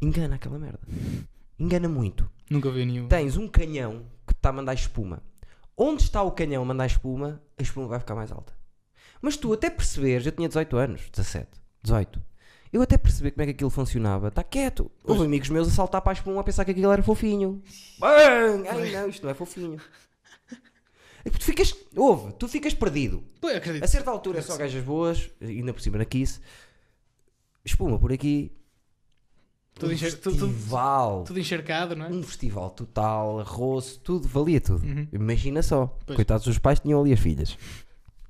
Engana aquela merda. Engana muito. Nunca vi nenhum. Tens um canhão que está a mandar espuma. Onde está o canhão a mandar espuma, a espuma vai ficar mais alta. Mas tu até perceberes, eu tinha 18 anos, 17, 18. Eu até perceber como é que aquilo funcionava, está quieto. Houve amigos meus a saltar para a espuma a pensar que aquilo era fofinho. Bang! Ai não, isto não é fofinho. É que tu ficas, ouve, tu ficas perdido. Eu acredito. A certa altura é só gajas boas, ainda por cima na Kiss, espuma por aqui, Tudo um enxer- tudo- tudo- festival, Tudo encharcado, não é? um festival total, arroz, tudo, valia tudo. Uhum. Imagina só, Pois. coitados dos pais tinham ali as filhas.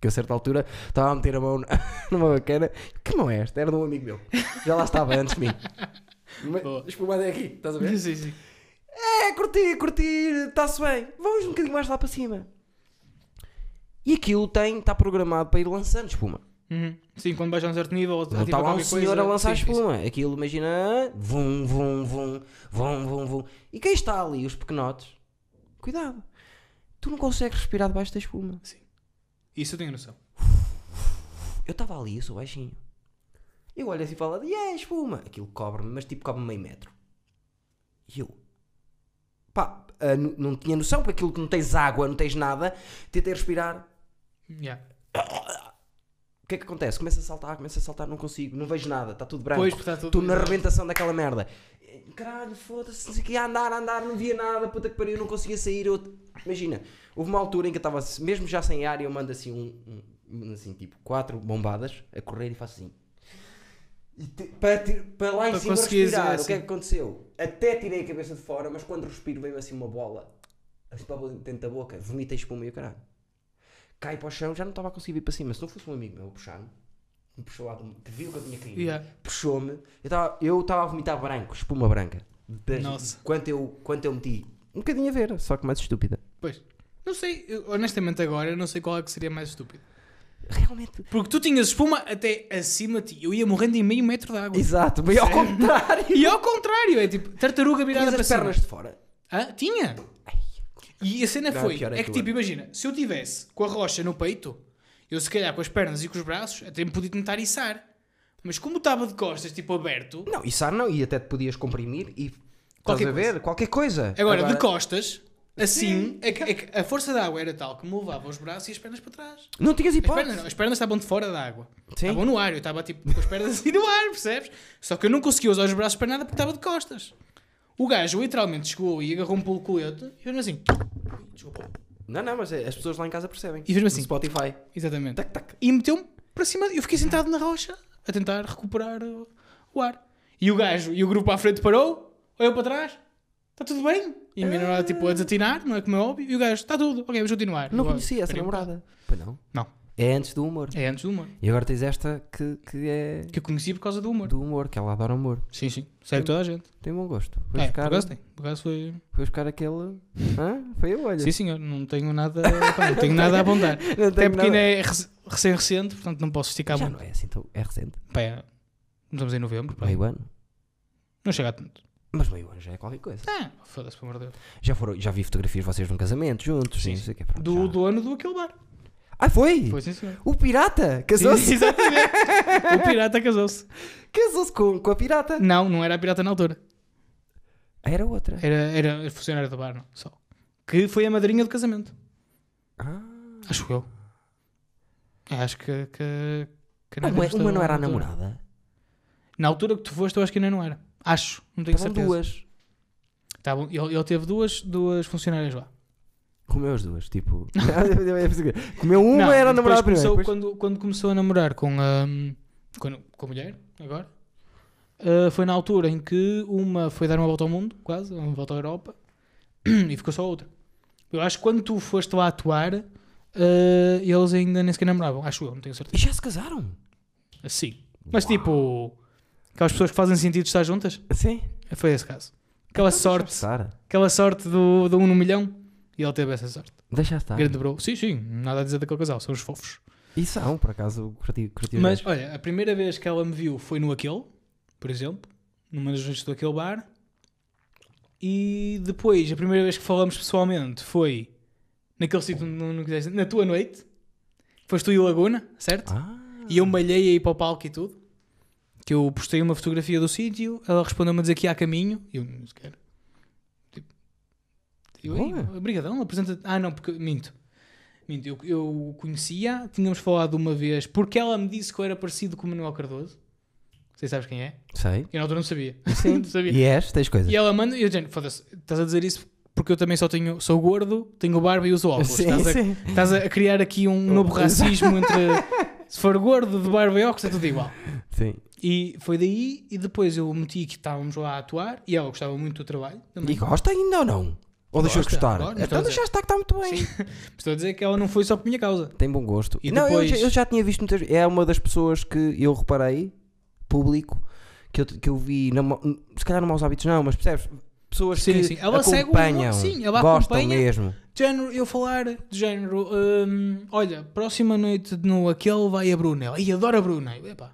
Que a certa altura estava a meter a mão numa bacana. Que mão é esta? Era de um amigo meu. Já lá estava antes de mim. Espumada é aqui, estás a ver? Sim, sim. É, curtir, curtir, está-se bem. Vamos um bocadinho mais lá para cima. E aquilo tem, está programado para ir lançando espuma. Uhum. Sim, quando baixa a um certo nível, está lá um senhor coisa. a lançar Sim, sim, sim. espuma. Aquilo, imagina, vum, vum, vum, vum, vum, vum. E quem está ali, os pequenotes, cuidado. Tu não consegues respirar debaixo da espuma. Isso eu tenho noção. Eu estava ali, eu sou baixinho. Eu olho assim e falo, é espuma. Aquilo cobre-me, mas tipo cobre-me meio metro. E eu, pá, n- não tinha noção, porque aquilo que não tens água, não tens nada, tentei respirar. Yeah. O que é que acontece? Começa a saltar, começa a saltar, não consigo, não vejo nada, está tudo branco. Pois, está tudo. Estou na arrebentação daquela merda. Caralho, foda-se, não sei o que, andar, andar, não via nada, puta que pariu, não conseguia sair. Eu... Imagina, houve uma altura em que eu estava, mesmo já sem ar, e eu mando assim, um, um- assim, tipo, quatro bombadas a correr e faço assim. E te- para, para lá em Para cima respirar, é, o que é assim. que aconteceu? Até tirei a cabeça de fora, mas quando respiro veio assim uma bola, assim para dentro da boca, vomitei espuma e o caralho. Cai para o chão, já não estava a conseguir ir para cima. Se não fosse um amigo meu puxar-me, me puxou lá, viu que eu tinha caído Yeah. Puxou-me. Eu estava a vomitar branco, espuma branca. Das- Nossa. Quanto eu, quanto eu meti. Um bocadinho a ver, só que mais estúpida. Pois. Não sei, eu, honestamente agora, eu não sei qual é que seria mais estúpido. Realmente. Porque tu tinhas espuma até acima de ti. Eu ia morrendo em meio metro de água. Exato, bem ao contrário. E ao contrário, é tipo tartaruga virada para as cima. pernas de fora. Hã? Tinha. E a cena Não, foi, é é que tipo, imagina, se eu tivesse com a rocha no peito, eu se calhar com as pernas e com os braços, até me podia tentar içar. Mas como estava de costas, tipo aberto, Não, içar não, e até te podias comprimir e. Qualquer Estás a ver? Qualquer coisa. agora, de costas, assim, é que, é que a força da água era tal que me levava os braços e as pernas para trás. Não tinhas As hipótese. pernas, não, as pernas estavam de fora da água. Sim. Estavam no ar, eu estava tipo com as pernas assim no ar, percebes? Só que eu não conseguia usar os braços para nada porque estava de costas. O gajo literalmente chegou e agarrou-me pelo colete e fez assim. Desculpa. Não, não, mas é- as pessoas lá em casa percebem. E fez-me assim. No Spotify. Exatamente. Tac, tac. E meteu-me para cima. Eu fiquei sentado na rocha a tentar recuperar o, o ar. E o gajo e o grupo à frente parou, olhou para trás, está tudo bem. E a minha namorada tipo a desatinar, não é como é óbvio. E o gajo, está tudo, ok, vamos continuar. Não conhecia essa "Espera aí um namorada. Pois não. Não. É antes do humor. bocado." É antes do humor. E agora tens esta que, que é Que eu conheci por causa do humor. do humor, que ela adora humor. Sim, sim. Segue toda a gente. Tem bom gosto. Foi É, buscar, por tem. Por acaso foi. foi buscar aquele. Hã? Foi eu, olha. Sim, senhor. Não tenho nada, pá, não tenho nada a apontar. Não Até porque ainda é rec- recém-recente, portanto não posso esticar Já muito. não é assim, tão- é recente. Pá, é- estamos em novembro. pá. Meio ano. Não chega a tanto. Mas meio ano já é qualquer coisa. Ah, foda-se, pelo amor de Deus. Já, foram, já vi fotografias de vocês num casamento juntos. Sim, Sim, não sei o quê, pronto, Do, já. do ano do aquele bar. Ah, foi? Foi sim, senhor. O pirata casou-se Exatamente. o pirata casou-se. casou com, com a pirata. Não, não era a pirata na altura. Ah, Era outra. Era, era funcionária do bar, não, só. Que foi a madrinha do casamento. Ah, Acho eu. Acho que. que, que Não, Nédia uma, uma não era a altura. namorada? Na altura que tu foste, eu acho que ainda não era. Acho, não tenho Estavam certeza. duas. Estavam- ele, ele teve duas, duas funcionárias lá. Comeu as duas, tipo. Comeu uma Não, era namorada primeiro. depois- quando, quando começou a namorar com a, com, com a mulher, agora, ah, foi na altura em que uma foi dar uma volta ao mundo, quase, uma volta à Europa, e ficou só outra. Eu acho que quando tu foste lá atuar, ah, eles ainda nem sequer namoravam, acho eu, não tenho E certeza. já se casaram? Assim. Mas Uau. tipo, aquelas pessoas que fazem sentido estar juntas, Sim. foi esse caso. Aquela Então, sorte, aquela sorte do, do um no milhão, e ele teve essa sorte. Deixa estar. Grande bro. Sim, sim, nada a dizer daquele casal, são os fofos. E são, por acaso, curti, Mas olha, a primeira vez que ela me viu foi no Aquele, por exemplo, numa das noites do Aquele bar. E depois, a primeira vez que falamos pessoalmente foi naquele sítio onde não, quiseste, na tua noite. Foste tu e Laguna, certo? Ah. E eu malhei aí para o palco e tudo. Que eu postei uma fotografia do sítio, ela respondeu-me a dizer que a caminho. E eu não sequer. Eu, "Ei, Boa. Obrigadão, apresenta Ah, não, porque. Minto. Minto, eu, eu conhecia, tínhamos falado uma vez, porque ela me disse que eu era parecido com o Manuel Cardoso. Você sabes quem é? Sei. Eu na altura não sabia. Sim. não sabia. E és, tens coisas. E ela manda, e eu dizendo, foda-se, estás a dizer isso porque eu também só tenho, sou gordo, tenho barba e uso óculos. Sim, estás, a, sim. estás a criar aqui um novo racismo entre. Se for gordo, de barba e óculos, é tudo igual. Sim. E foi daí, e depois eu meti que estávamos lá a atuar, e ela gostava muito do trabalho. Também. E gosta ainda ou não? Ou deixou de Gosta, gostar? gosta, então deixa estar que está muito bem. Sim. Estou a dizer que ela não foi só por minha causa. Tem bom gosto. E não, eu depois- já- eu, já tinha visto muitas É uma das pessoas que eu reparei, público, que eu, que eu vi, na se calhar no Maus Hábitos não, mas percebes? Pessoas Sim, que sim. Ela segue o- acompanham, sim, ela gostam acompanha. mesmo. Género, eu falar de género, hum, olha, próxima noite no aquele vai a Bruna. Ela, "Ih, adoro a Bruna. Eu, Epá,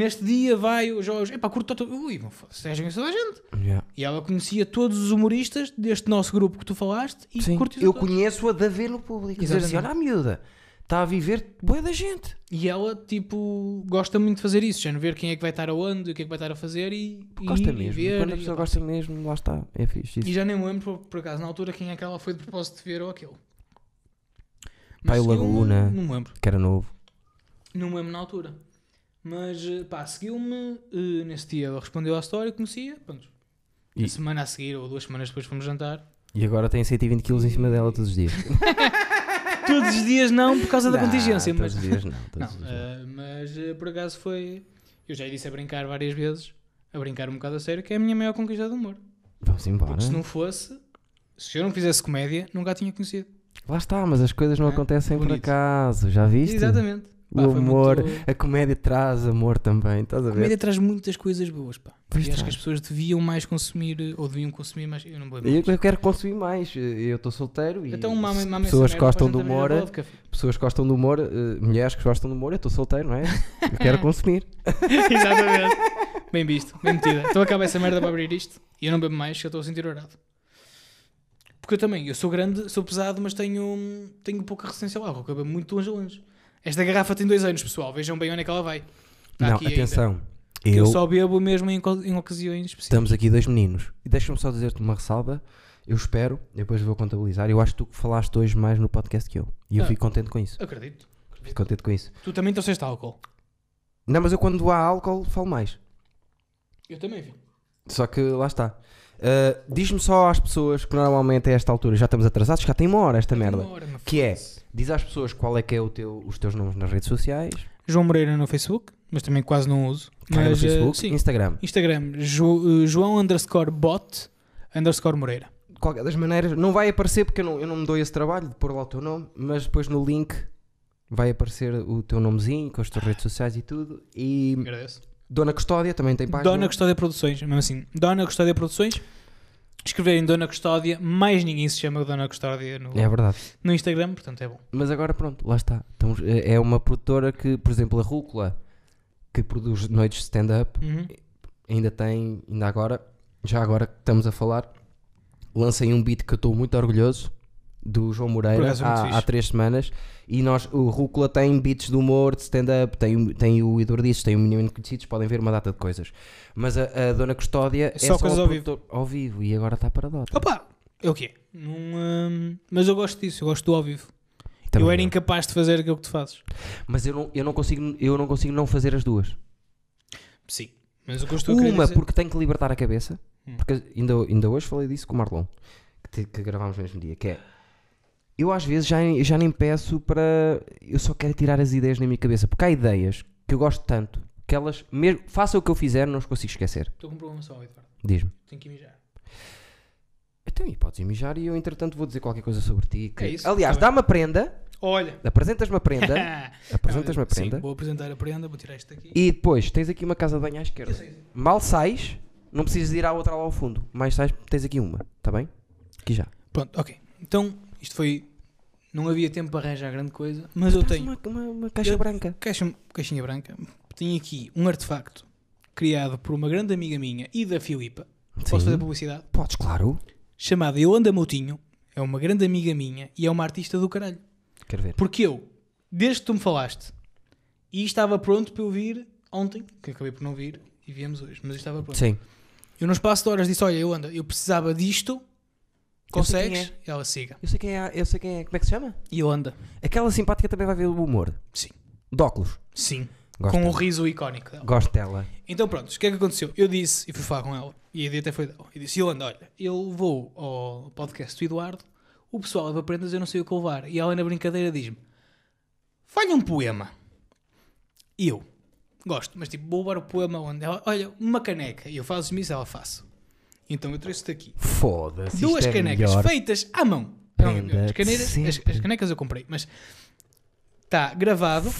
neste dia vai o Jorge. Epá, curto todo. Ui, não foda-se, és toda a gente. Yeah. E ela conhecia todos os humoristas deste nosso grupo que tu falaste e Sim, curtiu eu conheço-a de ver no público. Dizer assim, olha Exatamente. a miúda, está a viver boa da gente. E ela, tipo, gosta muito de fazer isso, já ver quem é que vai estar aonde, o que é que vai estar a fazer e, e Gosta mesmo. ver. Quando a e, pessoa opá. gosta mesmo, lá está. É fixe. E Isso. já nem me lembro, por, por acaso, na altura, quem é que ela foi de propósito de ver ou aquele. Pai, Laguna. Não me lembro. Que era novo. Não me lembro na altura. Mas, eh, pá, seguiu-me. eh, nesse dia ela respondeu à história, conhecia. Pronto. E- A semana a seguir, ou duas semanas depois, fomos jantar. E agora tem 120 kg em cima dela todos os dias. Todos os dias não, por causa da Não, contingência. Todos Mas, os dias não. não, dias não. eh, mas por acaso foi. Eu já disse a brincar várias vezes, a brincar um bocado a sério, que é a minha maior conquista do humor. Vamos embora. Porque se não fosse, se eu não fizesse comédia, nunca a tinha conhecido. Lá está, mas as coisas não É, acontecem por bonito. acaso, já viste? Exatamente. O Pá, foi amor, muito- a comédia traz amor também, estás a A ver? comédia traz muitas coisas boas, pá. Pois e acho que as pessoas deviam mais consumir, ou deviam consumir mais. Eu não vou Eu, eu quero consumir mais, eu estou solteiro e Então, mama essa pessoas gostam do a a humor, pessoas gostam do humor, eh, mulheres que gostam do humor, eu estou solteiro, não é? Eu quero consumir. Exatamente. Bem visto, bem metida. Então acaba essa merda para abrir isto e eu não bebo mais, que eu estou a sentir orado. Porque eu também, eu sou grande, sou pesado, mas tenho, tenho pouca resistência ao álcool, eu bebo muito longe a longe. Esta garrafa tem dois anos, pessoal. Vejam bem onde é que ela vai. Está não, ainda. atenção, Que eu, eu, só bebo mesmo em, em ocasiões específicas. estamos aqui dois meninos. E deixa-me só dizer-te uma ressalva, eu espero, depois vou contabilizar, eu acho que tu falaste hoje mais no podcast que eu. E eu Ah. fico contente com isso. Acredito. Fico contente com isso. Tu também trouxeste álcool. Não, mas eu quando há álcool falo mais. Eu também vi. Só que lá está. Uh, Diz-me só às pessoas que normalmente a esta altura já estamos atrasados, já tem uma hora esta merda. Uma hora, Que é? Diz às pessoas qual é que é o teu, os teus nomes nas redes sociais. João Moreira no Facebook, mas também quase não uso. Cara no Mas, eh, Facebook, sim. Instagram. Instagram, Jo- eh, João underscore bot underscore Moreira. Qualquer das maneiras, não vai aparecer porque eu não, eu não me dou esse trabalho de pôr lá o teu nome, mas depois no link vai aparecer o teu nomezinho com as tuas redes sociais e tudo. E Agradeço. Dona Custódia também tem página. Dona Custódia Produções, mesmo assim. Dona Custódia Produções. Escreverem Dona Custódia, mais ninguém se chama Dona Custódia no, É verdade. no Instagram, portanto é bom. Mas agora pronto, lá está. Estamos- é é uma produtora que, por exemplo, a Rúcula, que produz noites de stand-up, Uhum. ainda tem, ainda agora, já agora que estamos a falar, lancei um beat que eu estou muito orgulhoso do João Moreira é há, há três semanas e nós, o Rúcula tem beats de humor, de stand-up, tem, tem o Eduardices, tem o Minimamente Conhecidos, podem ver uma data de coisas. Mas a, a Dona Custódia é Só só, coisas ao vivo. produtor- ao vivo e agora está para dota. Opa, é o quê? Hum, mas eu gosto disso, eu gosto do ao vivo. Também eu era não. incapaz de fazer aquilo que tu fazes. Mas eu não, eu, não consigo, eu não consigo não fazer as duas. Sim. Mas o que eu estou Uma, dizer... porque tenho que libertar a cabeça. Hum. Porque ainda, ainda hoje falei disso com o Marlon, que, te- que gravámos no mesmo dia. Que é, eu às vezes já, já nem peço para. Eu só quero tirar as ideias na minha cabeça. Porque há ideias que eu gosto tanto que elas, mesmo, faça o que eu fizer, não as consigo esquecer. Estou com um problema só, Eduardo. Diz-me. Tenho que mijar. Então, e podes mijar e eu, entretanto, vou dizer qualquer coisa sobre ti. que- É isso, Aliás, dá-me a prenda, Olha. apresentas-me a prenda, apresentas-me a Sim, prenda vou apresentar a prenda, vou tirar isto daqui. e depois tens aqui uma casa de banho à esquerda. Mal sais, não precisas ir à outra lá ao fundo. Mais sais, tens aqui uma, está bem? Aqui já. Pronto, ok. Então, isto foi... Não havia tempo para arranjar grande coisa, mas eu tenho... Uma, uma, uma caixa Eu- branca. Caixa, caixinha branca. Tenho aqui um artefacto criado por uma grande amiga minha e da Filipa. Posso Sim. fazer publicidade? Podes, claro. Chamada Yolanda Moutinho. É uma grande amiga minha e é uma artista do caralho. Quero ver. Porque eu, desde que tu me falaste, e estava pronto para eu vir ontem, que acabei por não vir, e viemos hoje, mas estava pronto. Sim. Eu no espaço de horas disse, olha Yolanda, eu precisava disto, consegues? E ela siga. Eu sei quem é, eu sei quem é. Como é que se chama? Yolanda, Aquela simpática também vai ver o humor. Sim. De óculos. sim, Gosto com o dela. riso icónico dela. Gosto dela. Então pronto, o que é que aconteceu? Eu disse, e fui falar com ela, e a ideia até foi dela. Eu disse, Yolanda, olha, eu vou ao podcast do Eduardo, o pessoal leva prendas, eu não sei o que levar. E ela na brincadeira diz-me, falha um poema. E eu, gosto, mas tipo, vou levar o poema onde ela, olha, uma caneca. E eu faço isso, ela faço. Então eu trouxe daqui. Foda-se. isto Duas é canecas melhor. feitas à mão. Não, as, caneiras, as, as canecas eu comprei, mas está gravado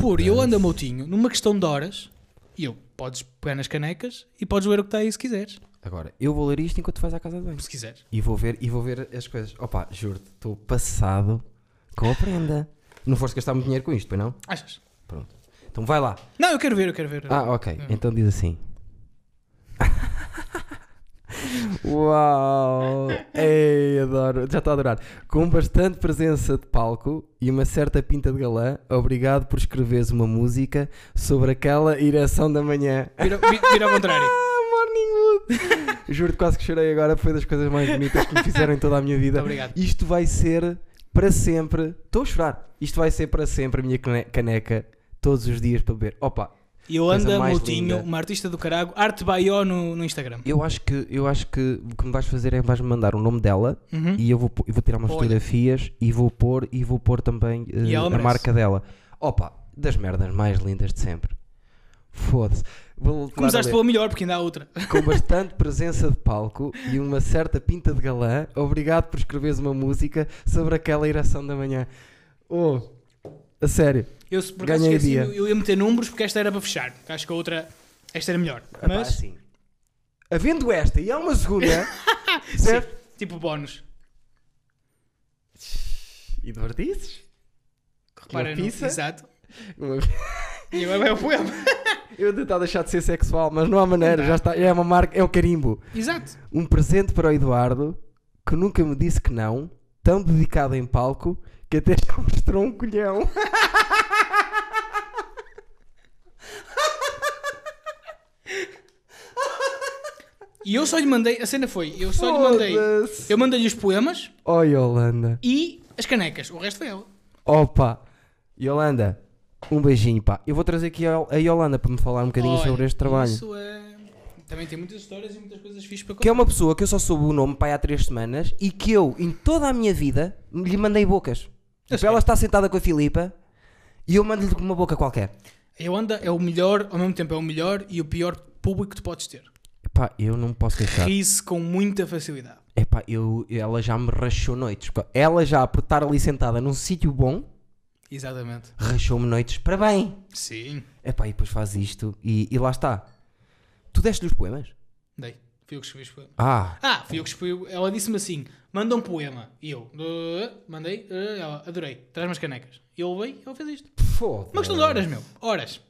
por Yolanda Moutinho, numa questão de horas, e eu, podes pegar nas canecas e podes ver o que está aí se quiseres. Agora, eu vou ler isto enquanto vais à casa de banho. Se quiseres. E vou ver, e vou ver as coisas. Opa, juro-te, estou passado com a prenda. Não foste gastar muito dinheiro com isto, pois não? Achas? Pronto. Então vai lá. Não, eu quero ver, eu quero ver. Ah, ok. Hum. Então diz assim. Uau! Ei, adoro. Já estou a adorar. Com bastante presença de palco e uma certa pinta de galã, obrigado por escreveres uma música sobre aquela ereção da manhã. Vira, vi- vira ao contrário. Ah, Morning Wood! Juro-te quase que chorei agora. Foi das coisas mais bonitas que me fizeram em toda a minha vida. Muito obrigado. Isto vai ser para sempre. Estou a chorar. Isto vai ser para sempre a minha cane- caneca todos os dias para beber. Opa, Yolanda Moutinho, linda. uma artista do carago, Arte Baió no, no Instagram. eu acho que eu acho que o que me vais fazer é vais-me mandar o nome dela Uhum. e eu vou, eu vou tirar umas Olha. fotografias e vou pôr e vou pôr também ela a merece. marca dela. Opa, das merdas mais lindas de sempre. Foda-se. Começaste pela melhor, porque ainda há outra. com bastante presença de palco e uma certa pinta de galã, obrigado por escreveres uma música sobre aquela ereção da manhã. Oh, a sério. Eu, por acaso, Ganhei esqueci, dia. eu, eu ia meter números porque esta era para fechar. porque Acho que a outra, esta era melhor. Epá, Mas, assim, havendo esta e há uma segunda, certo? tipo bónus. E divertices? Repara Uma no- pizza? Exato. Uma- E agora vai o poema. Eu tentar deixar de ser sexual, mas não há maneira, já está. É uma marca, é o carimbo. Exato. Um presente para o Eduardo, que nunca me disse que não, tão dedicado em palco, que até já mostrou um colhão. E eu só lhe mandei, a cena foi, eu só lhe mandei, Foda-se. eu mandei-lhe os poemas Oh, Yolanda. e as canecas. O resto foi ela. Opa, Yolanda, um beijinho, pá. Eu vou trazer aqui a a Yolanda para me falar um bocadinho Olha, sobre este trabalho. Isso é... Também tem muitas histórias e muitas coisas fixas para Que é uma pessoa que eu só soube o nome, pai, há três semanas e que eu, em toda a minha vida, lhe mandei bocas. Tipo, sei. ela está sentada com a Filipa e eu mando-lhe uma boca qualquer. A Yolanda é o melhor, ao mesmo tempo é o melhor e o pior público que tu podes ter. Epá, eu não posso queixar. Ri-se com muita facilidade. Epá, eu, ela já me rachou noites. Ela já, por estar ali sentada num sítio bom, Exatamente. rachou-me noites para bem. Sim. Epá, e depois faz isto e, e lá está. Tu deste-lhe os poemas? Dei. Fui eu que escrevi os poemas. Ah, Ah, fui eu que escrevi. Ela disse-me assim: manda um poema. E eu, "Uh, mandei, uh", ela, adorei, traz umas canecas. E eu levei, ela fez isto. foda Uma questão de horas, meu. Horas.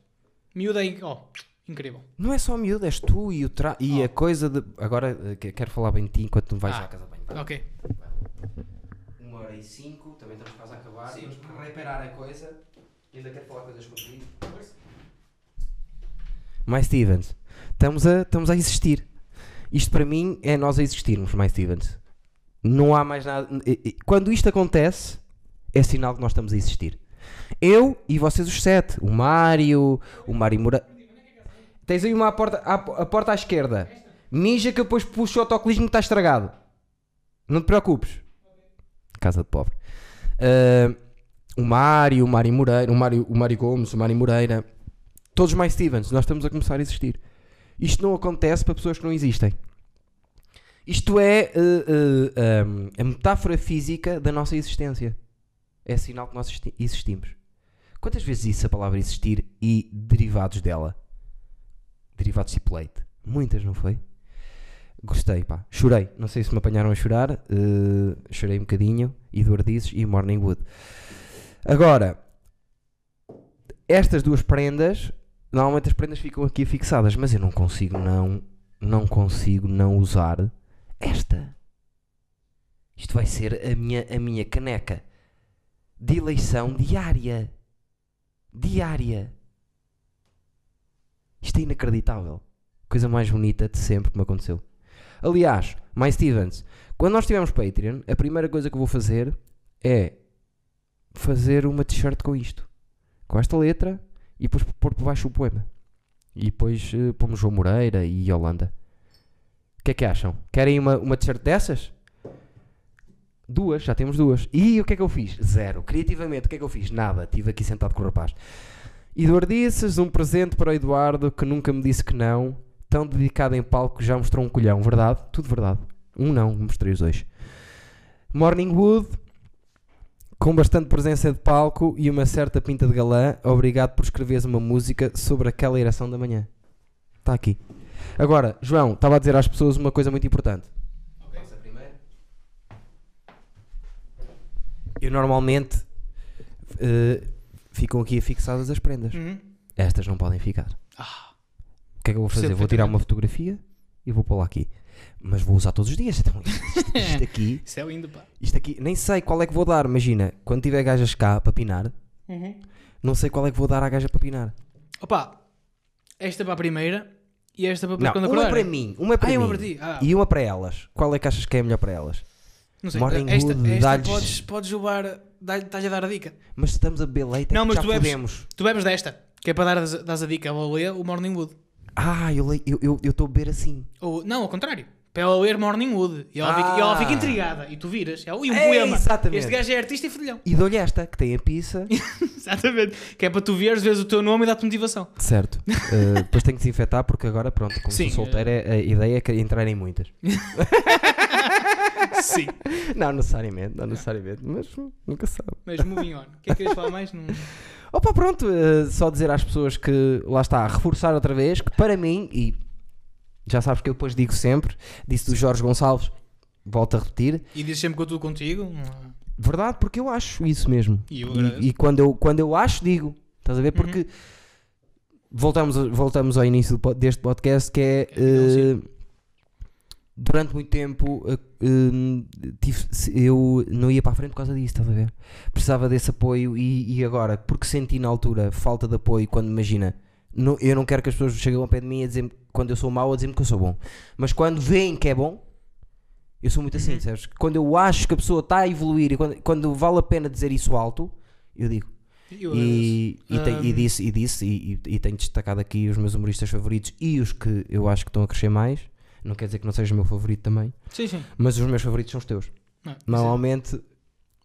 Miúda aí, ó, incrível. Não é só miúdo, és tu e, o tra... e Oh. a coisa de. Agora eh, que- quero falar bem de ti enquanto tu vais Ah. à casa de banho. Vai. Ok. Uma hora e cinco, também estamos quase a acabar. Temos que reparar a coisa. E ainda quero falar coisas contigo. Mais Stevens, estamos a, estamos a existir. Isto para mim é nós a existirmos, mais Stevens. Não há mais nada. Quando isto acontece, é sinal que nós estamos a existir. Eu e vocês os sete. O Mário, o Mário Moura. Tens aí uma à porta, à, a porta à esquerda. Mija que depois puxo o autocolismo que está estragado. Não te preocupes. Casa de pobre. Ah, o Mário, o Mário Moreira, o Mário, o Mário Gomes, o Mário Moreira. Todos mais Stevens. Nós estamos a começar a existir. Isto não acontece para pessoas que não existem. Isto é uh, uh, um, a metáfora física da nossa existência. É sinal que nós existi- existimos. Quantas vezes disse a palavra existir e derivados dela? Derivados tipo leite. Muitas, não foi? Gostei, pá. Chorei. Não sei se me apanharam a chorar. uh, chorei um bocadinho. E Morning Wood. Agora, estas duas prendas, normalmente as prendas ficam aqui fixadas, mas eu não consigo não, não consigo não usar esta. Isto vai ser a minha, a minha caneca de eleição diária. Diária. Isto é inacreditável. Coisa mais bonita de sempre que me aconteceu. Aliás, mais Stevens, quando nós tivermos Patreon, a primeira coisa que eu vou fazer é fazer uma t-shirt com isto. Com esta letra e depois pôr por baixo o poema. E depois eh, pomos João Moreira e Yolanda. O que é que acham? Querem uma, uma t-shirt dessas? Duas, já temos duas. E o que é que eu fiz? Zero. Criativamente, o que é que eu fiz? Nada. Estive aqui sentado com o rapaz. Eduardices, um presente para o Eduardo que nunca me disse que não. Tão dedicado em palco que já mostrou um colhão. Verdade? Tudo verdade. Um não, mostrei os dois. Morning Wood, com bastante presença de palco e uma certa pinta de galã. Obrigado por escreveres uma música sobre aquela ereção da manhã. Está aqui. Agora, João, estava a dizer às pessoas uma coisa muito importante. Eu normalmente eh, ficam aqui afixadas as prendas. Uhum. Estas não podem ficar. Ah, O que é que eu vou fazer? Vou tirar uma fotografia e vou pô-la aqui. Mas vou usar todos os dias. Então, isto, isto aqui, isso é lindo, pá. isto aqui, nem sei qual é que vou dar. Imagina, quando tiver gajas cá para pinar, não sei qual é que vou dar à gaja para pinar. Opa, esta para a primeira e esta para depois Não, quando uma é acordar. para mim, uma é para Ah, é mim uma para ti. Ah, e uma para elas. Qual é que achas que é melhor para elas? não sei. Morning esta esta podes, podes levar, estás a dar a dica. Mas estamos a beber leite, é Não, mas já tu bebes- podemos. Tu bebes desta, que é para dar das a dica. Ela lê o Morning Wood. Ah, eu le- eu eu- eu estou a beber assim. Ou, não, ao contrário. Para ela ler Morning Wood. E ela, fica, e ela Ah. fica intrigada. E tu viras. E um É, poema. exatamente. Este gajo é artista e fodilhão. E dou-lhe esta, que tem a pizza. Exatamente. Que é para tu veres, vês o teu nome e dá-te motivação. certo. Uh, depois tenho que desinfetar porque agora, pronto, como Sim, sou solteiro, é- a ideia é que entrar em muitas. Sim. Não necessariamente, não necessariamente, mas nunca sabe. Mas moving on. O que é que queres falar mais? Não... Opa, pronto, uh, só dizer às pessoas que, lá está, reforçar outra vez, que para mim, e já sabes que eu depois digo sempre, disse do Jorge Gonçalves, volto a repetir, E dizes sempre que eu estou contigo. verdade, porque eu acho isso mesmo. E eu. E, e quando, eu, quando eu acho, digo, estás a ver? Porque Uhum. voltamos, voltamos ao início deste podcast, que é. É uh, durante muito tempo uh, um, tive- se- eu não ia para a frente por causa disso, estás a ver? Precisava desse apoio e, e agora, porque senti na altura falta de apoio quando imagina, não- eu não quero que as pessoas cheguem ao pé de mim a dizer quando eu sou mau a dizer-me que eu sou bom, mas quando veem que é bom, eu sou muito assim, Uhum. sabes? Quando eu acho que a pessoa está a evoluir e quando, quando vale a pena dizer isso alto, eu digo. Eu. E, e, tem- e Um, disse, e, disse e, e- e tenho destacado aqui os meus humoristas favoritos e os que eu acho que estão a crescer mais. Não quer dizer que não seja o meu favorito também, Sim, sim. mas os meus favoritos são os teus. Não, isso é- Normalmente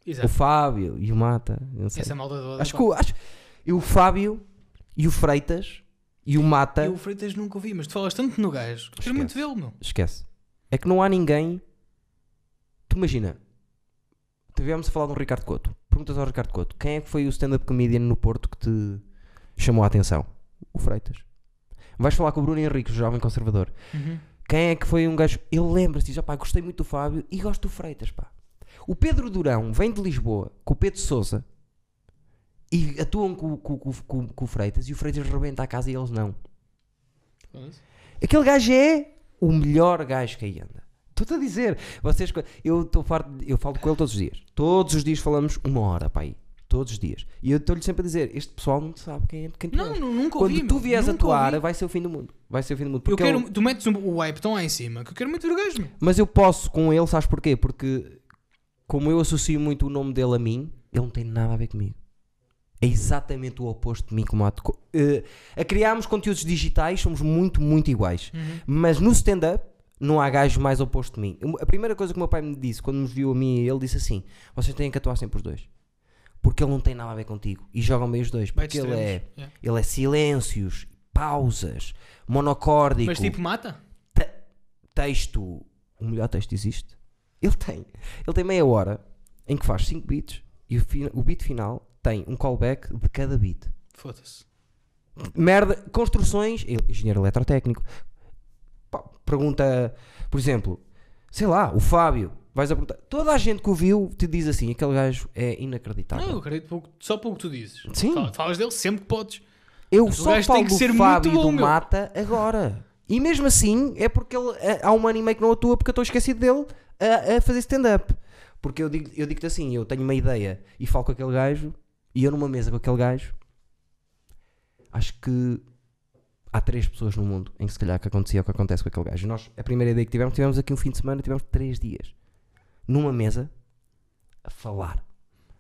Exato. o Fábio e o Mata. Não sei. Essa malda toda. Acho que acho, e o Fábio e o Freitas e o Mata. Eu o Freitas nunca ouvi, mas tu falas tanto no gajo. Quero muito vê-lo, meu. Esquece. É que não há ninguém. Tu imagina. Tivemos a falar de um Ricardo Couto. Perguntas ao Ricardo Couto: quem é que foi o stand-up comedian no Porto que te chamou a atenção? O Freitas. Vais falar com o Bruno Henrique, o jovem conservador. Uhum. Quem é que foi um gajo. Ele lembra-se, diz: pá, gostei muito do Fábio e gosto do Freitas, pá. O Pedro Durão vem de Lisboa com o Pedro Souza e atuam com, com, com, com, o Freitas e o Freitas rebenta a casa e eles não. Aquele gajo é o melhor gajo que aí anda. Estou-te a dizer. Vocês, eu estou farto, eu falo com ele todos os dias. Todos os dias falamos uma hora para aí. Todos os dias. E eu estou-lhe sempre a dizer: este pessoal não sabe quem, é- quem tu Não, és. nu- nunca Quando ouvi. tu vieres Nunca atuar, ouvi. vai ser o fim do mundo. Vai ser o fim do mundo. Eu Porque quero, ele- tu metes o- o hype tão lá em cima que eu quero muito ver o gajo, meu. Mas eu posso com ele, sabes porquê? Porque como eu associo muito o nome dele a mim, Ele não tem nada a ver comigo. É exatamente o oposto de mim como ato. Uh, a criarmos conteúdos digitais somos muito, muito iguais. Uhum. Mas no stand-up não há gajo mais oposto de mim. A primeira coisa que o meu pai me disse quando me viu a mim ele disse assim: vocês têm que atuar sempre os dois. Porque ele não tem nada a ver contigo. E jogam bem os dois. Porque ele é. Yeah. ele é silêncios, pausas, monocórdico, Mas tipo, mata? texto. O melhor texto existe. Ele tem. Ele tem meia hora em que faz 5 beats e o, o beat final tem um callback de cada beat. Foda-se. Merda, construções, engenheiro eletrotécnico. Pá, pergunta, por exemplo, sei lá, o Fábio, vais a perguntar. Toda a gente que o viu te diz assim: aquele gajo é inacreditável. Não, eu acredito pouco- só pelo que tu dizes. Sim. Fala- Falas dele sempre que podes. Eu Mas só falo tem que do ser Fábio do bom, meu. Mata agora. E mesmo assim é porque ele, é- há um ano e meio que não atua porque eu estou esquecido dele a, a fazer stand-up. Porque eu digo- eu digo-te assim: eu tenho uma ideia e falo com aquele gajo e eu numa mesa com aquele gajo acho que há três pessoas no mundo em que se calhar que acontecia o que acontece com aquele gajo. Nós, a primeira ideia que tivemos, tivemos aqui um fim de semana, tivemos três dias numa mesa a falar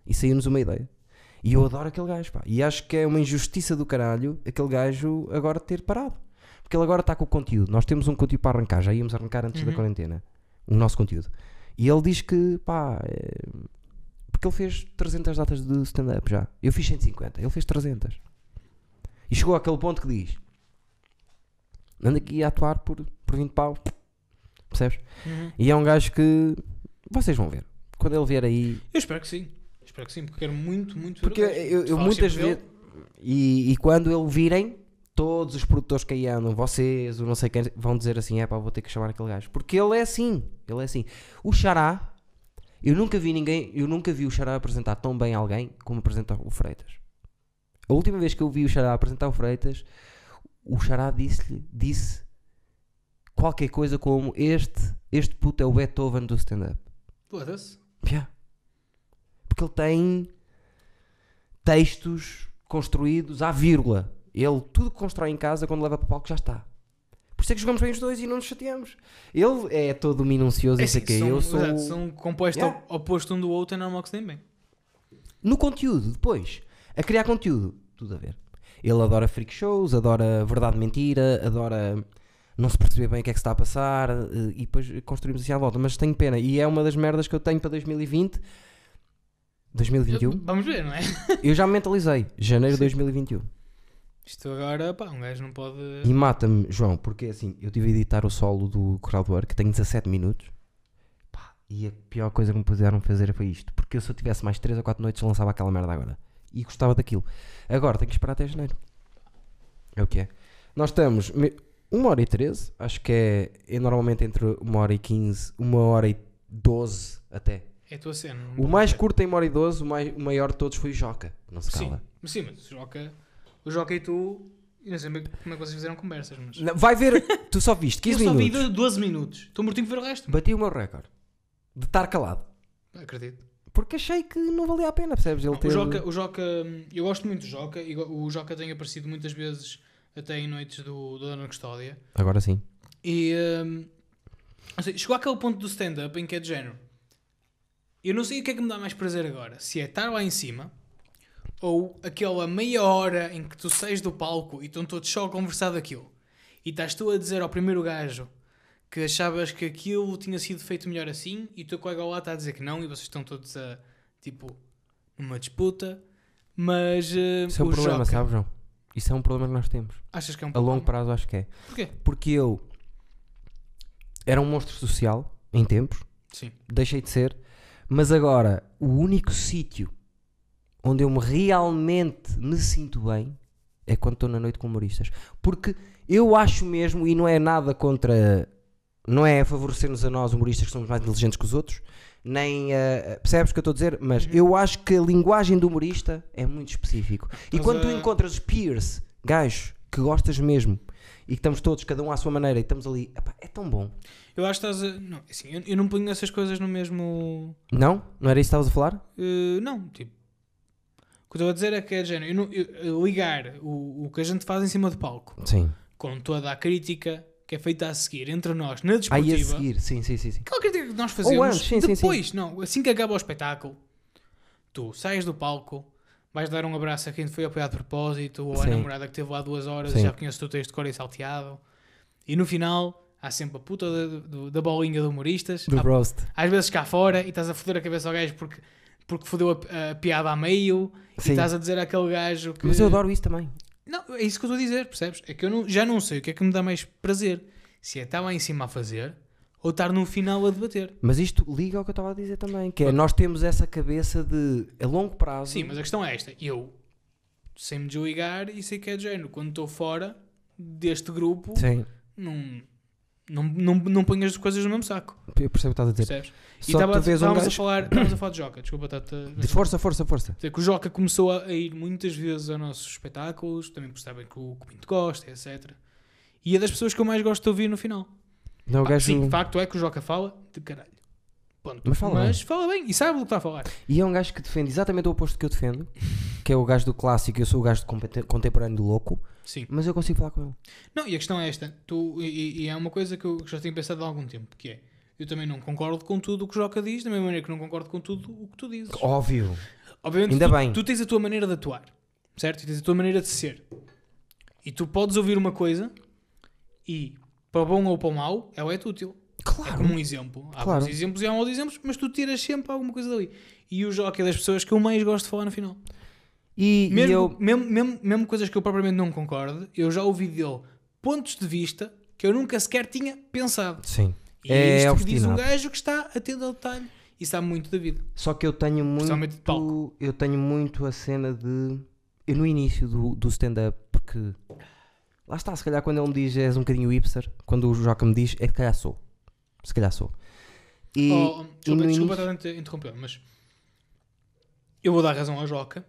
e saiu-nos uma ideia. E eu adoro aquele gajo, pá. E acho que é uma injustiça do caralho aquele gajo agora ter parado. Porque ele agora está com o conteúdo. Nós temos um conteúdo para arrancar, já íamos arrancar antes da Uhum. quarentena. O nosso conteúdo. E ele diz que, pá, é... porque ele fez 300 datas de stand-up já. Eu fiz 150, ele fez 300. E chegou àquele ponto que diz: anda aqui a atuar por, por 20 pau. Percebes? Uhum. E é um gajo que vocês vão ver. Quando ele vier aí, Eu espero que sim. Espero que sim, porque quero muito, muito Porque o eu, eu falas muitas vezes. E, e quando ele virem, todos os produtores que aí andam, vocês, ou não sei quem, vão dizer assim: é pá, vou ter que chamar aquele gajo. Porque ele é assim. Ele é assim. O Xará, eu nunca vi ninguém, eu nunca vi o Xará apresentar tão bem alguém como apresenta o Freitas. A última vez que eu vi o Xará apresentar o Freitas, o Xará disse-lhe, disse qualquer coisa como: este, este puto é o Beethoven do stand-up. Foda-se. Yeah. Porque ele tem textos construídos à vírgula. Ele, tudo que constrói em casa, quando leva para o palco, já está. Por isso é que jogamos bem os dois e não nos chateamos. Ele é todo minucioso É e sei assim, quê. são, Eu sou. exato, são compostos Yeah. oposto um do outro, é normal que se bem. No conteúdo, depois, a criar conteúdo, tudo a ver. Ele adora freak shows, adora verdade mentira, adora não se perceber bem o que é que se está a passar eh, e depois construímos assim à volta. Mas tenho pena e é uma das merdas que eu tenho para 2020. 2021? Vamos ver, não é? Eu já me mentalizei. Janeiro de Sim. 2021. Isto agora, pá, um gajo não pode. E mata-me, João, porque assim, eu tive a editar o solo do Crowdwork, tem 17 minutos. Pá, e a pior coisa que me puderam fazer foi isto. Porque eu, se eu tivesse mais 3 ou 4 noites, lançava aquela merda agora. E gostava daquilo. Agora tenho que esperar até janeiro. É o que é. Nós estamos 1 hora e 13, acho que é, é normalmente entre 1 hora e 15, 1 hora e 12 até. É a tua cena. O mais curto tem 1 hora e 12, o, mais, o maior de todos foi o Joca. Não se Sim, cala. mas sim, mas o Joca, o Joca e tu, eu não sei bem como é que vocês fizeram conversas, mas. Não, Vai ver, tu só viste 15 eu só minutos. vi 12 minutos. Estou mortinho de ver o resto. Bati o meu recorde de estar calado. Acredito. Porque achei que não valia a pena, percebes? Ele Não, ter... o, Joca, o Joca, eu gosto muito do Joca e o Joca tem aparecido muitas vezes até em noites do, do Dona Custódia. Agora sim. E hum, seja, chegou àquele ponto do stand-up em que é de género. Eu não sei o que é que me dá mais prazer agora. Se é estar lá em cima ou aquela meia hora em que tu sais do palco e estão todos só a conversar daquilo. E estás tu a dizer ao primeiro gajo que achavas que aquilo tinha sido feito melhor assim e o teu colega lado está a dizer que não e vocês estão todos a, tipo, numa disputa. Mas uh, Isso é um problema, Joca, sabes, João? Isso é um problema que nós temos. achas que é um A problema? longo prazo acho que é. Porquê? Porque eu era um monstro social em tempos, Sim. deixei de ser, mas agora o único sítio onde eu me realmente me sinto bem é quando estou na noite com humoristas. Porque eu acho mesmo, e não é nada contra. Não é a favorecer-nos a nós, humoristas, que somos mais inteligentes que os outros, nem. eh, percebes o que eu estou a dizer? Mas Uhum. eu acho que a linguagem do humorista é muito específico. E Estás quando tu a- encontras peers, gajos, que gostas mesmo, e que estamos todos, cada um à sua maneira, e estamos ali, epá, é tão bom. Eu acho que estás a. Não, assim, eu, eu não ponho essas coisas no mesmo. Não? Não era isso que estavas a falar? Uh, não, tipo. O que eu estou a dizer é que é de género. eu eu- ligar o, o que a gente faz em cima do palco Sim. com toda a crítica que é feita a seguir entre nós na Aí desportiva. a seguir, sim, sim, sim. sim. Aquela crítica que nós fazemos antes, sim, sim, depois, não, assim que acaba o espetáculo, tu sais do palco, vais dar um abraço a quem te foi apoiado de propósito, ou à Sim. namorada que esteve lá duas horas Sim. e já conhece o teu texto de cor e salteado. E no final há sempre a puta da, da bolinha de humoristas. Do Há- roast. às vezes cá fora e estás a foder a cabeça ao gajo porque, porque fodeu a, a piada a meio Sim. e estás a dizer àquele gajo que. Mas eu adoro isso também. Não, é isso que eu estou a dizer, percebes? É que eu não- já não sei o que é que me dá mais prazer. Se é estar lá em cima a fazer ou estar no final a debater. Mas isto liga ao que eu estava a dizer também, que é nós temos essa cabeça de a longo prazo. Sim, mas a questão é esta. Eu sem me desligar e sei que é de género. Quando estou fora deste grupo, Sim, não, não, não, não ponho as coisas no mesmo saco. eu percebo o que estás a dizer. Percebes? E Só que tava- tu vês um estávamos a gajo. falar, estávamos a falar de Joca, desculpa, estar-te a- De força, força, força. dizer que o Joca começou a, a ir muitas vezes aos nossos espetáculos, também por saber que o, o Pinto gosta, etc. E é das pessoas que eu mais gosto de ouvir no final. Não, o Pá, gajo... Sim, de facto é que o Joca fala de caralho. Ponto. Mas fala bem. fala bem e sabe o que está a falar. E é um gajo que defende exatamente o oposto que eu defendo, que é o gajo do clássico, eu sou o gajo contemporâneo do louco, Sim. mas eu consigo falar com ele. Não, e a questão é esta. Tu, e, e é uma coisa que eu já tenho pensado há algum tempo, que é eu também não concordo com tudo o que o Joca diz, da mesma maneira que não concordo com tudo o que tu dizes. Óbvio. Obviamente, Ainda tu, bem. tu tens a tua maneira de atuar, certo? E tens a tua maneira de ser. E tu podes ouvir uma coisa e, para o bom ou para o mau, ela é-te útil. É Claro. como um exemplo. Há Claro. bons exemplos e há maus exemplos, mas tu tiras sempre alguma coisa dali. E o Joca é das pessoas que eu mais gosto de falar no final. E, e Mesmo, eu... mesmo, mesmo, mesmo coisas que eu propriamente não concordo, eu já ouvi dele pontos de vista que eu nunca sequer tinha pensado. Sim. E É é isto que diz um gajo que está atento ao detalhe. E sabe muito da vida. Só que eu tenho muito... Eu tenho muito a cena de... Eu no início do, do stand-up, porque... Lá está, se calhar quando ele me diz és um bocadinho hipster, quando o Joca me diz, é que calhar sou. Se calhar sou. E, Oh, e desculpa, no desculpa início- estar a inter- interromper, mas eu vou dar razão ao Joca,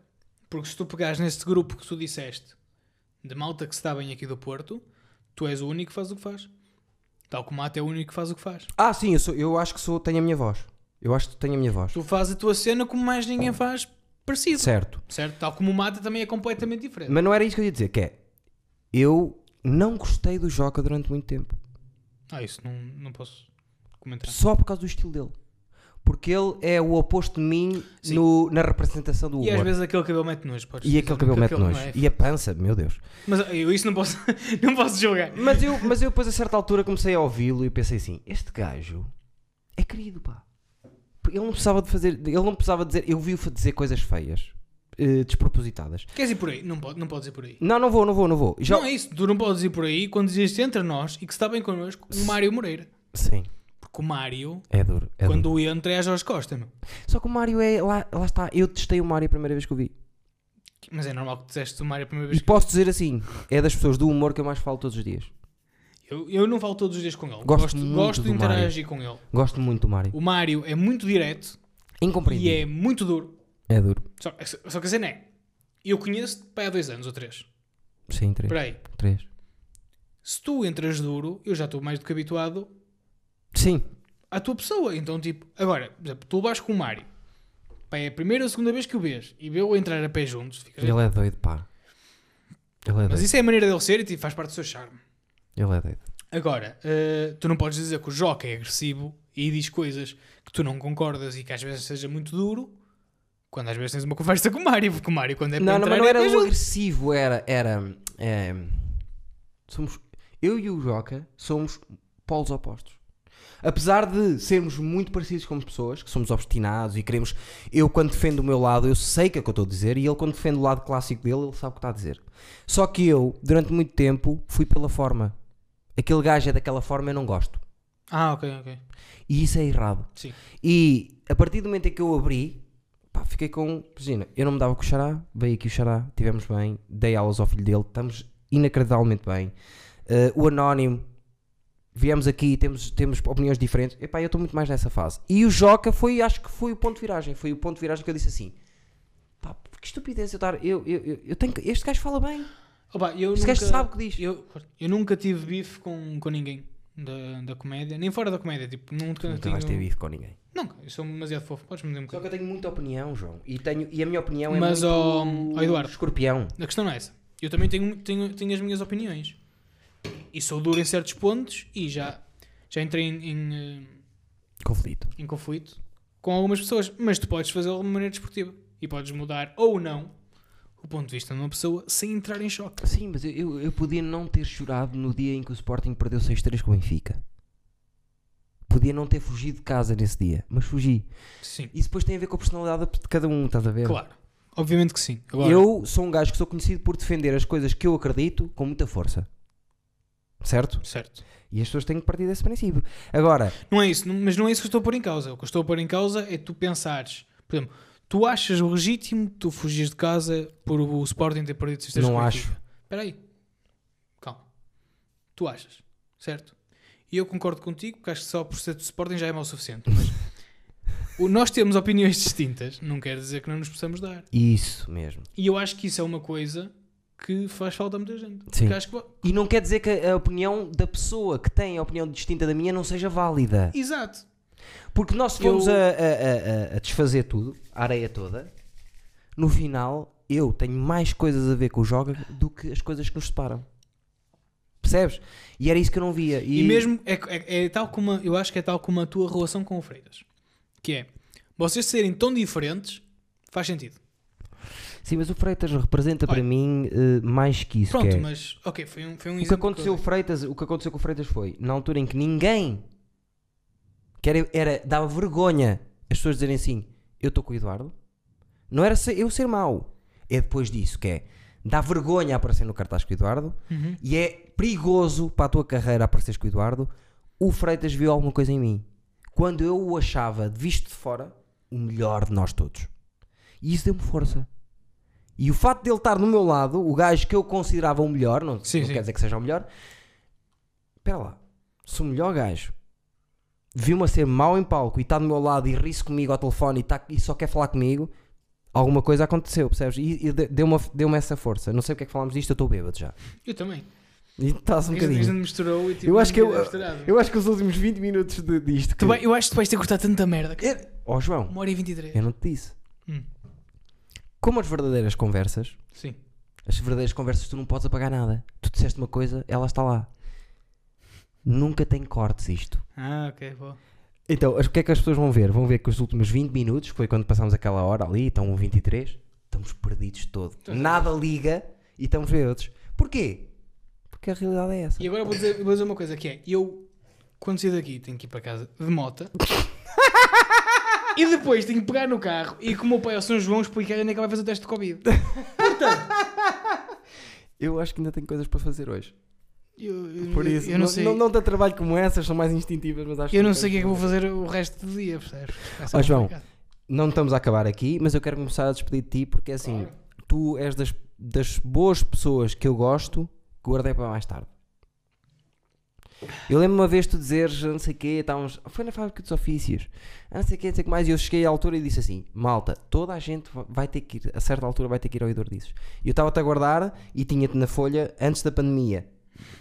porque se tu pegares neste grupo que tu disseste de malta que se dá bem aqui do Porto, tu és o único que faz o que faz. Tal como o Mate é o único que faz o que faz. Ah, sim, eu, sou, eu acho que sou, tenho a minha voz. Eu acho que tenho a minha voz. Tu fazes a tua cena como mais ninguém faz parecido. Certo. Certo? Tal como o Mata também é completamente diferente. Mas não era isso que eu ia dizer, que é... Eu não gostei do Joca durante muito tempo. Ah, isso não, não posso comentar. Só por causa do estilo dele. Porque ele é o oposto de mim no- na representação do E às humor. vezes aquele cabelo mete nojo. podes E dizer, aquele cabelo mete nojo. é E a pança, meu Deus. Mas eu isso não posso, não posso julgar. Mas eu, mas eu depois a certa altura comecei a ouvi-lo e pensei assim, este gajo é querido, pá. Ele não precisava de fazer, ele não precisava dizer, eu vi-o dizer coisas feias, eh, despropositadas. Queres ir por aí? Não, pode, não podes ir por aí. Não, não vou, não vou, não vou. Já... Não é isso. Tu não podes ir por aí quando existe entre nós e que está bem connosco o Mário Moreira. Sim, Porque o Mário, é duro. É duro. quando entra, é a Jorge Costa, meu. Só que o Mário é, lá, lá está, eu testei o Mário a primeira vez que o vi. Mas é normal que disseste o Mário a primeira E vez que... posso dizer assim, é das pessoas do humor que eu mais falo todos os dias. Eu, eu não falo todos os dias com ele. Gosto gosto, muito gosto de interagir com ele. Gosto muito do Mário. O Mário é muito direto Incompreendido. e é muito duro. É duro. Só, só que a cena é, eu conheço-te para há dois anos ou três. Sim, três. Espera aí. Três. Se tu entras duro, eu já estou mais do que habituado Sim. à tua pessoa. Então, tipo, agora, por exemplo, tu vais com o Mário. Pá, é a primeira ou a segunda vez que o vês e vê-o entrar a pé juntos. Ficas, Ele é doido, pá. Ele é Mas doido. isso é a maneira dele ser e tipo, faz parte do seu charme. Ele é doido. Agora, eh, tu não podes dizer que o Joca é agressivo e diz coisas que tu não concordas e que às vezes seja muito duro, quando às vezes tens uma conversa com o Mário, porque o Mário, quando é para Não, não, entrar, mas não é era o agressivo, era. era é, somos, eu e o Joca somos polos opostos. Apesar de sermos muito parecidos como pessoas, que somos obstinados e queremos. Eu, quando defendo o meu lado, eu sei o que é que eu estou a dizer, e ele, quando defende o lado clássico dele, ele sabe o que está a dizer. Só que eu, durante muito tempo, fui pela forma. Aquele gajo é daquela forma, eu não gosto. Ah, ok, ok. E isso é errado. Sim. E a partir do momento em que eu abri, pá, fiquei com. Imagina, eu não me dava com o Xará, veio aqui o Xará, tivemos bem, dei aulas ao filho dele, estamos inacreditavelmente bem. Eh, o Anónimo, viemos aqui, temos, temos opiniões diferentes. Epá, eu estou muito mais nessa fase. E o Joca foi, acho que foi o ponto de viragem. Foi o ponto de viragem que eu disse assim: pá, que estupidez eu estar. Eu, eu, eu, eu tenho que- este gajo fala bem. Opa, eu Este nunca, gajo sabe o que diz. Eu, eu nunca tive bife com, com ninguém da, da comédia, nem fora da comédia. Tipo, nunca, Nunca tenho... vais ter bife com ninguém. Não, eu sou demasiado fofo. Podes me dizer um Só que eu tenho muita opinião, João. E, tenho, e a minha opinião é Mas, muito. ó, Eduardo. Escorpião. A questão não é essa. Eu também tenho, tenho, tenho as minhas opiniões. E sou duro em certos pontos e já, já entrei em, em, eh, Conflito. em conflito com algumas pessoas. Mas tu podes fazê-lo de maneira desportiva. E podes mudar ou não o ponto de vista de uma pessoa sem entrar em choque. Sim, mas eu- eu, eu podia não ter chorado no dia em que o Sporting perdeu 6-3 com o Benfica. Podia não ter fugido de casa nesse dia, mas fugi. Sim, Isso depois tem a ver com a personalidade de cada um, estás a ver? claro. Obviamente que sim. Agora, Eu sou um gajo que sou conhecido por defender as coisas que eu acredito com muita força. Certo? Certo. E as pessoas têm que partir desse princípio. Agora, Não é isso, não- mas não é isso que eu estou a pôr em causa. O que eu estou a pôr em causa é tu pensares, por exemplo, tu achas legítimo tu fugires de casa por o Sporting ter perdido 6 Não acho. Espera aí. Calma. Tu achas, certo? E eu concordo contigo, porque acho que só por ser do Sporting já é mau o suficiente. Mas o- nós temos opiniões distintas, não quer dizer que não nos possamos dar. isso mesmo. E eu acho que isso é uma coisa que faz falta a muita gente. Sim. Que... E não quer dizer que a opinião da pessoa que tem a opinião distinta da minha não seja válida. Exato. Porque nós fomos Eu- a, a- a- a desfazer tudo, a areia toda, no final eu tenho mais coisas a ver com o jogo do que as coisas que nos separam. Percebes? E era isso que eu não via. E, mesmo, é, é- é tal como, eu acho que é tal como a tua relação com o Freitas. Que é, vocês serem tão diferentes, faz sentido. Sim, mas o Freitas representa para Olha. mim eh, mais que isso. Pronto, que é- mas, ok, foi um, foi um O que aconteceu, eu dei. Freitas, o que aconteceu com o Freitas foi, na altura em que ninguém que era, era- dava vergonha as pessoas dizerem assim, eu estou com o Eduardo, não era ser- eu ser mau, é depois disso que é, dá vergonha aparecer no cartaz com o Eduardo Uhum. e é perigoso para a tua carreira apareceres com o Eduardo, o Freitas viu alguma coisa em mim. Quando eu o achava, visto de fora, o melhor de nós todos. E isso deu-me força. E o facto de ele estar no meu lado, o gajo que eu considerava o melhor, não, Sim, não sim. quer dizer que seja o melhor, espera lá, se o melhor gajo viu-me a ser mau em palco e está do meu lado e ri-se comigo ao telefone e, tá- e só quer falar comigo, alguma coisa aconteceu, percebes? E, e de- deu-me deu essa força. Não sei porque é que falámos disto, eu estou bêbado já. Eu também. E está-se um bocadinho. misturou e tipo, Eu acho que eu-. Eu acho que os últimos 20 minutos de, disto. Tu Que... vai- eu acho que tu vais ter que cortar tanta merda. Ó João, Uma hora e 23. eu não te disse. Hum. Como as verdadeiras conversas, Sim. as verdadeiras conversas tu não podes apagar nada. Tu disseste uma coisa, ela está lá. Nunca tem cortes isto. Ah, ok, boa. Então, as- o que é que as pessoas vão ver? Vão ver que os últimos 20 minutos, que foi quando passámos aquela hora ali, estão 23, estamos perdidos todo. Nada liga e estamos bêbados. Porquê? Porque a realidade é essa. E agora vou dizer, vou dizer uma coisa que é, eu quando sair daqui tenho que ir para casa de mota e depois tenho que pegar no carro e com o meu pai ao São João explicar onde é que vai fazer o teste de Covid. Eu acho que ainda tenho coisas para fazer hoje. Eu, eu- Por isso, eu não, sei, não, não dá trabalho como essas, são mais instintivas, mas acho eu não sei o que é que vou fazer o resto do dia, percebes? Ó, João, complicado. Não estamos a acabar aqui, mas eu quero começar a despedir de ti porque assim, Claro. tu és das, das boas pessoas que eu gosto que guardei para mais tarde. Eu lembro uma vez tu dizeres, não sei o quê, estávamos, foi na fábrica dos ofícios, não sei o quê, não sei o que mais, e eu cheguei à altura e disse assim: malta, toda a gente va- vai ter que ir, a certa altura vai ter que ir ao Eduardices. E eu estava-te a guardar e tinha-te na folha antes da pandemia.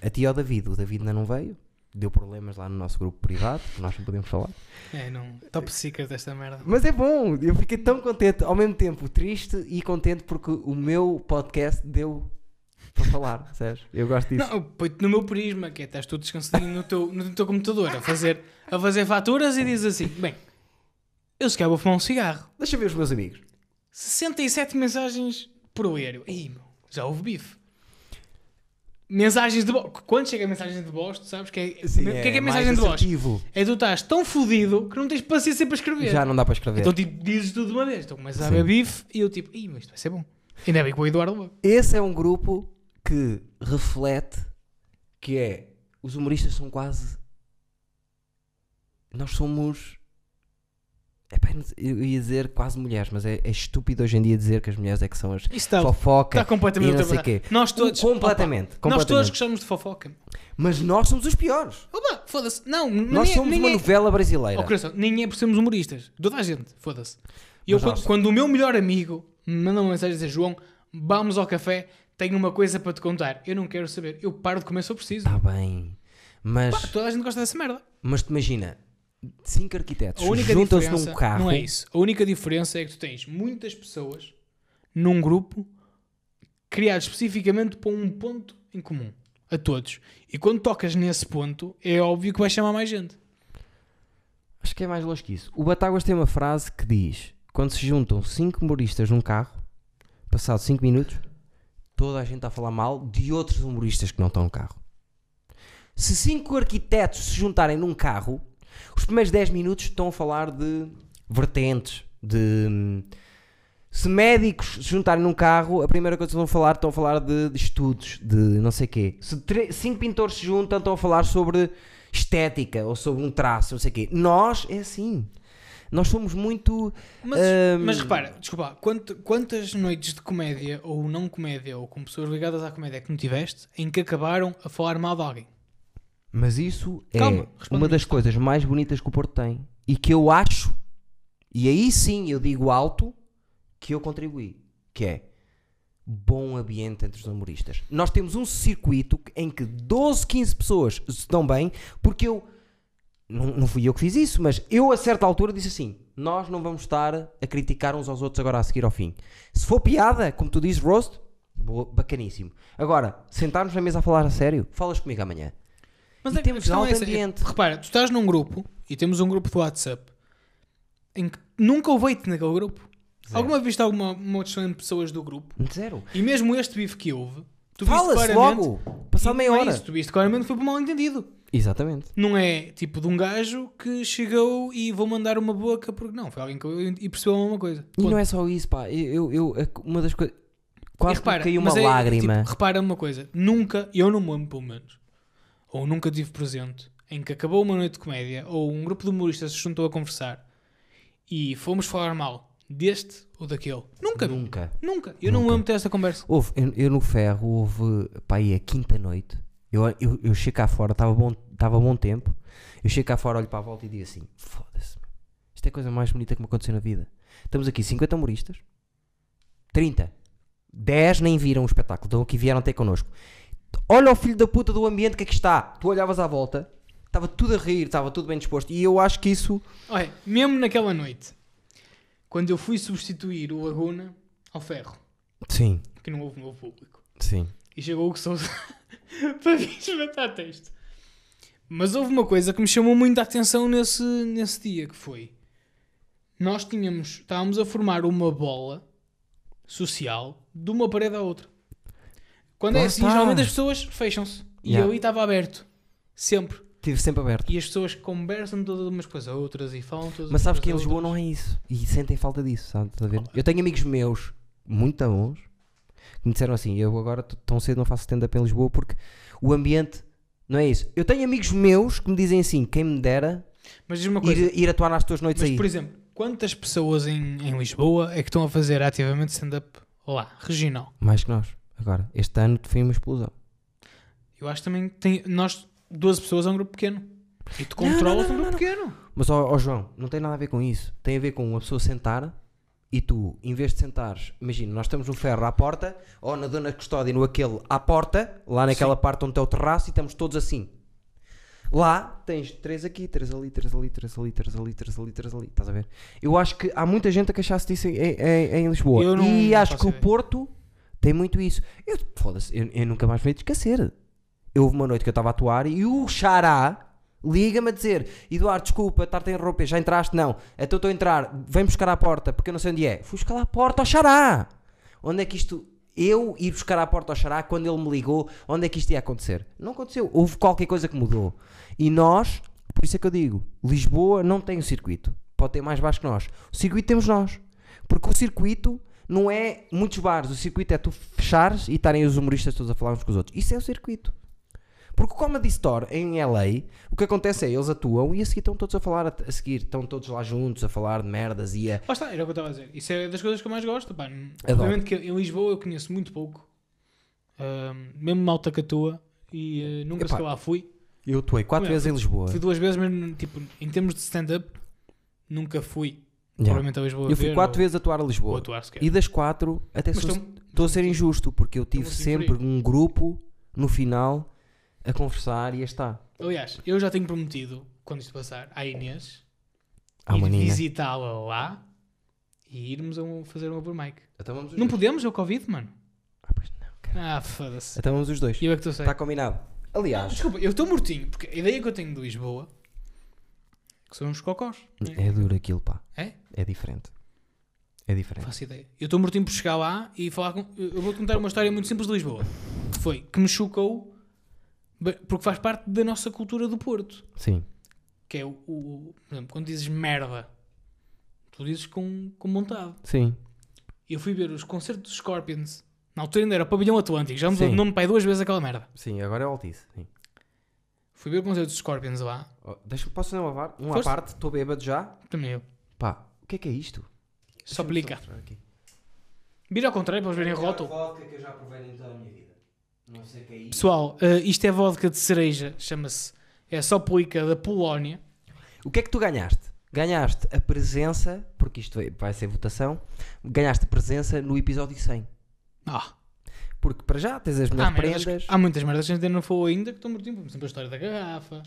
A ti ao David, o David ainda não veio, deu problemas lá no nosso grupo privado, que nós não podemos falar. É, não. Top secret desta merda. Mas é bom, eu fiquei tão contente, ao mesmo tempo triste e contente porque o meu podcast deu para falar, percebes? Eu gosto disso. Não, põe-te no meu prisma, que é estás tu descansadinho no teu, no teu computador a fazer, a fazer faturas e dizes assim: bem, eu se calhar vou fumar um cigarro. Deixa eu ver os meus amigos. 67 mensagens por aéreo. Ih, meu, já houve bife. Mensagens de voz. Quando chega a mensagem de voz, tu sabes que é. o que é que é mensagem de voz? É tu estás tão fodido que não tens paciência para escrever. Já não dá para escrever. Então tipo, dizes tudo de uma vez. Então começas a Sim. ver bife e eu tipo, ih, mas isto vai ser bom. Ainda bem que o Eduardo. Esse é um grupo que reflete que é os humoristas são quase nós somos Epá, sei, eu ia dizer quase mulheres, mas é, é estúpido hoje em dia dizer que as mulheres é que são as está, fofoca está completamente e não sei quê. Nós todos. completamente, opa, Nós completamente. todos gostamos de fofoca. Mas nós somos os piores. Opa, foda-se. Não, Nós somos uma é... novela brasileira. Oh, coração, nem é por sermos humoristas. Toda a gente, foda-se. E eu, quando, nós- quando o meu melhor amigo me manda uma mensagem a dizer João, vamos ao café, tenho uma coisa para te contar. Eu não quero saber. Eu paro de comer se eu preciso. Está bem. Mas, Pá, toda a gente gosta dessa merda. mas te imagina, cinco arquitetos juntam-se num carro. não é isso. A única diferença é que tu tens muitas pessoas num grupo criado especificamente para um ponto em comum. A todos. E quando tocas nesse ponto, é óbvio que vais chamar mais gente. Acho que é mais longe que isso. O Batáguas tem uma frase que diz: quando se juntam 5 humoristas num carro, passados 5 minutos, toda a gente está a falar mal de outros humoristas que não estão no carro. Se 5 arquitetos se juntarem num carro, os primeiros 10 minutos estão a falar de vertentes, de. Se médicos se juntarem num carro, a primeira coisa que vão falar, estão a falar de, de estudos, de não sei quê. Se 5 pintores se juntam, estão a falar sobre estética ou sobre um traço, não sei o quê. Nós é assim. Nós somos muito. Mas, Ahm, mas repara, desculpa, quant- quantas noites de comédia ou não comédia ou com pessoas ligadas à comédia é que não tiveste em que acabaram a falar mal de alguém? Mas isso é Calma, responde-me uma das coisas mais bonitas que o Porto tem e que eu acho, e aí sim eu digo alto, que eu contribuí, que é bom ambiente entre os humoristas. Nós temos um circuito em que 12, 15 pessoas se dão bem, porque eu não, não fui eu que fiz isso, mas eu a certa altura disse assim: nós não vamos estar a criticar uns aos outros agora a seguir ao fim. Se for piada, como tu dizes, roast, boa- bacaníssimo. Agora, sentarmos na mesa a falar a sério, falas comigo amanhã. Mas E a temos alto é essa, é- ambiente. repara, tu estás num grupo e temos um grupo do WhatsApp em que nunca houve-te naquele grupo. Zero. Alguma vez alguma uma entre pessoas do grupo Zero. e mesmo este bife que houve, tu Fala-se logo, passado e meia é hora. isso, tu viste claramente foi por mal entendido. Exatamente. Não é tipo de um gajo que chegou e vou mandar uma boca porque não, foi alguém que eu- e percebeu a mesma coisa. E Ponto. não é só isso, pá. Eu, eu, eu- uma das coisas. Quase repara, caiu uma é, lágrima. tipo, repara uma coisa, nunca, eu não me lembro pelo menos, ou nunca tive presente, em que acabou uma noite de comédia, ou um grupo de humoristas se juntou a conversar e fomos falar mal deste ou daquele. Nunca, Nunca. nunca. Eu não me Nunca. lembro de ter essa conversa. Houve, eu, eu no ferro, houve, pá, aí a quinta noite. Eu, eu, eu chego cá fora, estava bom, tava bom tempo. Eu chego cá fora, olho para a volta e digo assim: foda-se, isto é a coisa mais bonita que me aconteceu na vida. Estamos aqui 50 humoristas, 30, 10 nem viram o espetáculo, estão aqui vieram ter connosco. Olha o filho da puta do ambiente que aqui está. Tu olhavas à volta, estava tudo a rir, estava tudo bem disposto. E eu acho que isso. Olha, mesmo naquela noite, quando eu fui substituir o Laguna ao ferro, Sim, que não houve novo público, sim. e chegou o que Souza para vir espetar texto. Mas houve uma coisa que me chamou muita atenção nesse, nesse dia, que foi... Nós tínhamos, estávamos a formar uma bola social de uma parede à outra. Quando é assim, está. geralmente as pessoas fecham-se. E Yeah. ali estava aberto. Sempre. Estive sempre aberto. E as pessoas conversam todas umas com as outras e falam todas Mas umas sabes com que em as Lisboa outras. não é isso. E sentem falta disso, sabe? Estás a ver? Eu tenho amigos meus, muito bons, que me disseram assim: eu agora tão cedo não faço stand-up em Lisboa porque o ambiente não é isso. Eu tenho amigos meus que me dizem assim: quem me dera Mas diz uma coisa. ir, ir atuar nas tuas noites Mas, aí. por exemplo, quantas pessoas em, em Lisboa é que estão a fazer ativamente stand-up lá, regional? Mais que nós. Agora, este ano foi uma explosão. Eu acho também que tem, nós, 12 pessoas é um grupo pequeno. E tu Não, controlas não, um não, grupo pequeno. Mas, ó ó, João, não tem nada a ver com isso. Tem a ver com uma pessoa sentar e tu, em vez de sentares, imagina, nós estamos no ferro à porta, ou na Dona Custódia, no aquele à porta, lá naquela parte onde está o terraço, e estamos todos assim. Lá tens três aqui, três ali, três ali, três ali, três ali, três ali, três ali. Estás a ver? Eu acho que há muita gente a queixar-se disso em, em- em Lisboa. Eu não e acho faço que o. Porto tem muito isso. Eu, foda-se, eu, eu nunca mais me esquecer. Eu houve uma noite que eu estava a atuar e o Xará liga-me a dizer: Eduardo, desculpa, estar-te a interromper, já entraste? Não, então estou a entrar, vem buscar à porta, porque eu não sei onde é. Fui buscar à porta ao Xará. Onde é que isto. Eu ir buscar à porta ao Xará quando ele me ligou, onde é que isto ia acontecer? Não aconteceu. Houve qualquer coisa que mudou. E nós, por isso é que eu digo: Lisboa não tem o circuito. Pode ter mais baixo que nós. O circuito temos nós. Porque o circuito não é muitos bares. O circuito é tu fechares e estarem os humoristas todos a falar uns com os outros. Isso é o circuito. Porque o Comedy Store em LA, o que acontece é eles atuam e a seguir estão todos a falar, a, seguir estão todos lá juntos a falar de merdas e a. Lá está, era o que eu estava a dizer. Isso é das coisas que eu mais gosto. Pá. Obviamente que em Lisboa eu conheço muito pouco. Ahm, mesmo malta que atua. E eh, nunca Epá, lá fui. Eu atuei quatro é, vezes em Lisboa. Fui duas vezes, mas tipo, em termos de stand-up, nunca fui. Yeah. Provavelmente a Lisboa. Eu fui ver quatro ou, vezes atuar a ou Lisboa. atuar sequer. E das quatro, até estou a ser injusto, porque eu tive sempre um grupo no final a conversar e a estar. Aliás, eu já tenho prometido, quando isto passar, à Inês, ir visitá-la lá e irmos a um- fazer um over mic. Então vamos os Não dois. podemos, é o Covid, mano. Ah, pois não, cara. Ah, foda-se. Então vamos os dois. E eu é que estou sei. Está combinado. Aliás, Desculpa, eu estou mortinho, porque a ideia que eu tenho de Lisboa que são uns cocós. não é? é duro aquilo, pá. É? É diferente. É diferente. faço ideia. Eu estou mortinho por chegar lá e falar com. Eu vou-te contar uma história muito simples de Lisboa. Que foi que me chocou porque faz parte da nossa cultura do Porto. Sim. Que é o. o- por exemplo, quando dizes merda, tu dizes com, com vontade. Sim. Eu fui ver os concertos dos Scorpions. Na altura ainda era o Pavilhão Atlântico. Já mudou de nome pai duas vezes aquela merda. Sim, agora é Altice. Sim. Fui ver o concerto dos Scorpions lá. Oh, deixa, posso fazer uma, var- uma Força. parte? Estou bêbado já? Também eu. Pá, o que é que é isto? Só aplica. Vira ao contrário para eles verem o rótulo. vodka que eu já provei em toda a minha vida. Não sei o que é. Pessoal, eh, isto é vodka de cereja. Chama-se. É só plica da Polónia. O que é que tu ganhaste? Ganhaste a presença, porque isto vai- ser votação, ganhaste a presença no episódio 100. Ah, Porque para já tens as há, melhores merdas, prendas. há muitas merdas que a gente ainda não falou ainda que estão mortinho. Por exemplo, a história da garrafa.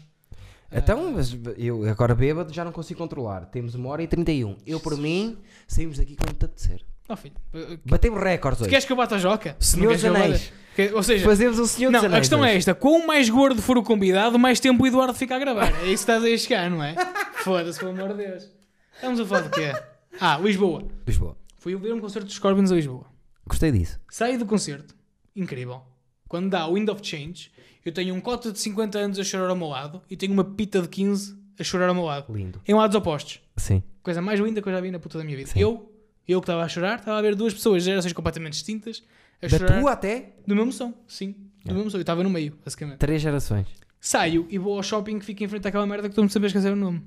Então, Ah, mas eu agora bêbado já não consigo controlar. Temos uma hora e 31. Eu, por mim, saímos daqui com muito a tecer. Oh, filho, eh, Batemos recordes tu hoje. queres que eu bata a joca? Senhor dos Anéis. Que- Ou seja, Fazemos o Senhor não, dos a Anéis. questão é hoje. esta: quanto mais gordo for o convidado, mais tempo o Eduardo fica a gravar. É isso que estás a chegar, não é? Foda-se, pelo amor de Deus. Estamos a falar de quê? Ah, Lisboa. Lisboa. Fui ver um concerto dos Scorpions a Lisboa. Gostei disso. Saí do concerto, incrível. Quando dá o Wind of Change, eu tenho um cota de 50 anos a chorar ao meu lado e tenho uma pita de 15 a chorar ao meu lado. Lindo. Em lados opostos. Sim. Coisa mais linda que eu já vi na puta da minha vida. Sim. Eu, eu que estava a chorar, estava a ver duas pessoas de gerações completamente distintas a Da chorar tua até do mesmo som. Sim, do É. mesmo som. Eu estava no meio, basicamente. três gerações. Saio e vou ao shopping que fica em frente àquela merda que estou-me sempre a esquecer o nome.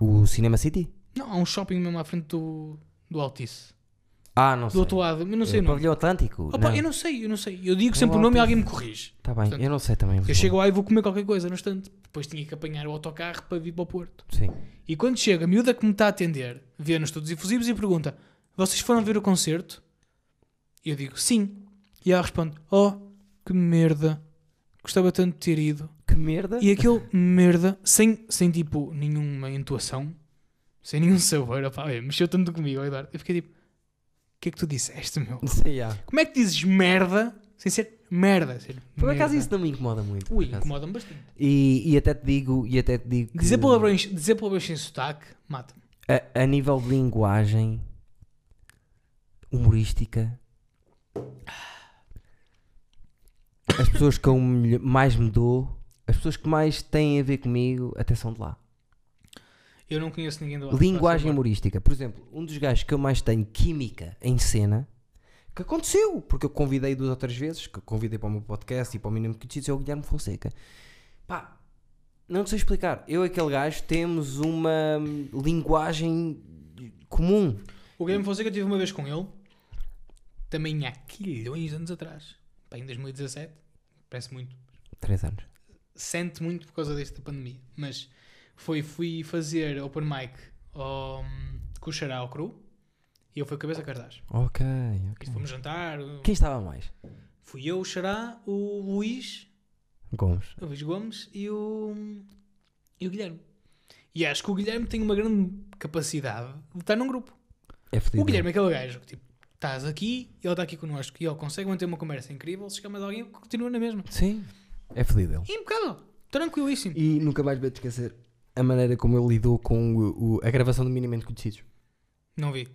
O Cinema City? Não, há um shopping mesmo à frente do, do Altice. Ah, não Do sei. outro lado, eu não sei o o nome. Pavilhão Atlântico? Opa, não. eu não sei, eu não sei. Eu digo Não sempre o nome e alguém me corrige. Tá bem, Portanto, eu não sei também. Eu chego lá e vou comer qualquer coisa no instante. Depois tinha que apanhar o autocarro para vir para o Porto. Sim. E quando chega, a miúda que me está a atender, vê nos estudos efusivos e pergunta: Vocês foram ver o concerto? E eu digo: Sim. E ela responde: Oh, que merda. Gostava tanto de ter ido. Que merda. E aquele merda, sem, sem tipo nenhuma intuação, sem nenhum sabor, opá, olha, mexeu tanto comigo, Eduardo. Eu fiquei tipo: O que é que tu disseste, meu? Sim, já. Como é que dizes merda sem ser merda? Ser Por acaso isso não me incomoda muito. Ui, incomoda-me bastante. E, e até te digo, e até te digo que Dizer palavrões, dizer palavrões sem sotaque, mata-me. a, a nível de linguagem humorística as pessoas que eu mais me dou, as pessoas que mais têm a ver comigo, até são de lá. Eu não conheço ninguém do. Linguagem humorística. Por exemplo, um dos gajos que eu mais tenho química em cena, que aconteceu, porque eu convidei duas ou três vezes, que eu convidei para o meu podcast e para o mínimo que disse, é o Guilherme Fonseca. Pá, não sei explicar. Eu e aquele gajo temos uma linguagem comum. O Guilherme Fonseca eu tive uma vez com ele, também há quilhões de anos atrás. Pá, em 2017, parece muito. Três anos. Sente muito por causa desta pandemia. Mas foi, fui fazer open mic ao, com o Xará ao Cru e ele foi cabeça cartaz. Ok, ok. fomos jantar. Quem estava mais? Fui eu, o Xará, o Luís, Gomes. o Luís Gomes e o, e o Guilherme. E acho que o Guilherme tem uma grande capacidade de estar num grupo. É. O Guilherme é aquele gajo que tipo, estás aqui, ele está aqui connosco e ele consegue manter uma conversa incrível. Se chegar mais alguém, continua na mesma. Sim, é fedido ele. Impecável, tranquilíssimo. E nunca mais vou te esquecer a maneira como ele lidou com o- o- a gravação do Minimamente Conhecidos. Não vi.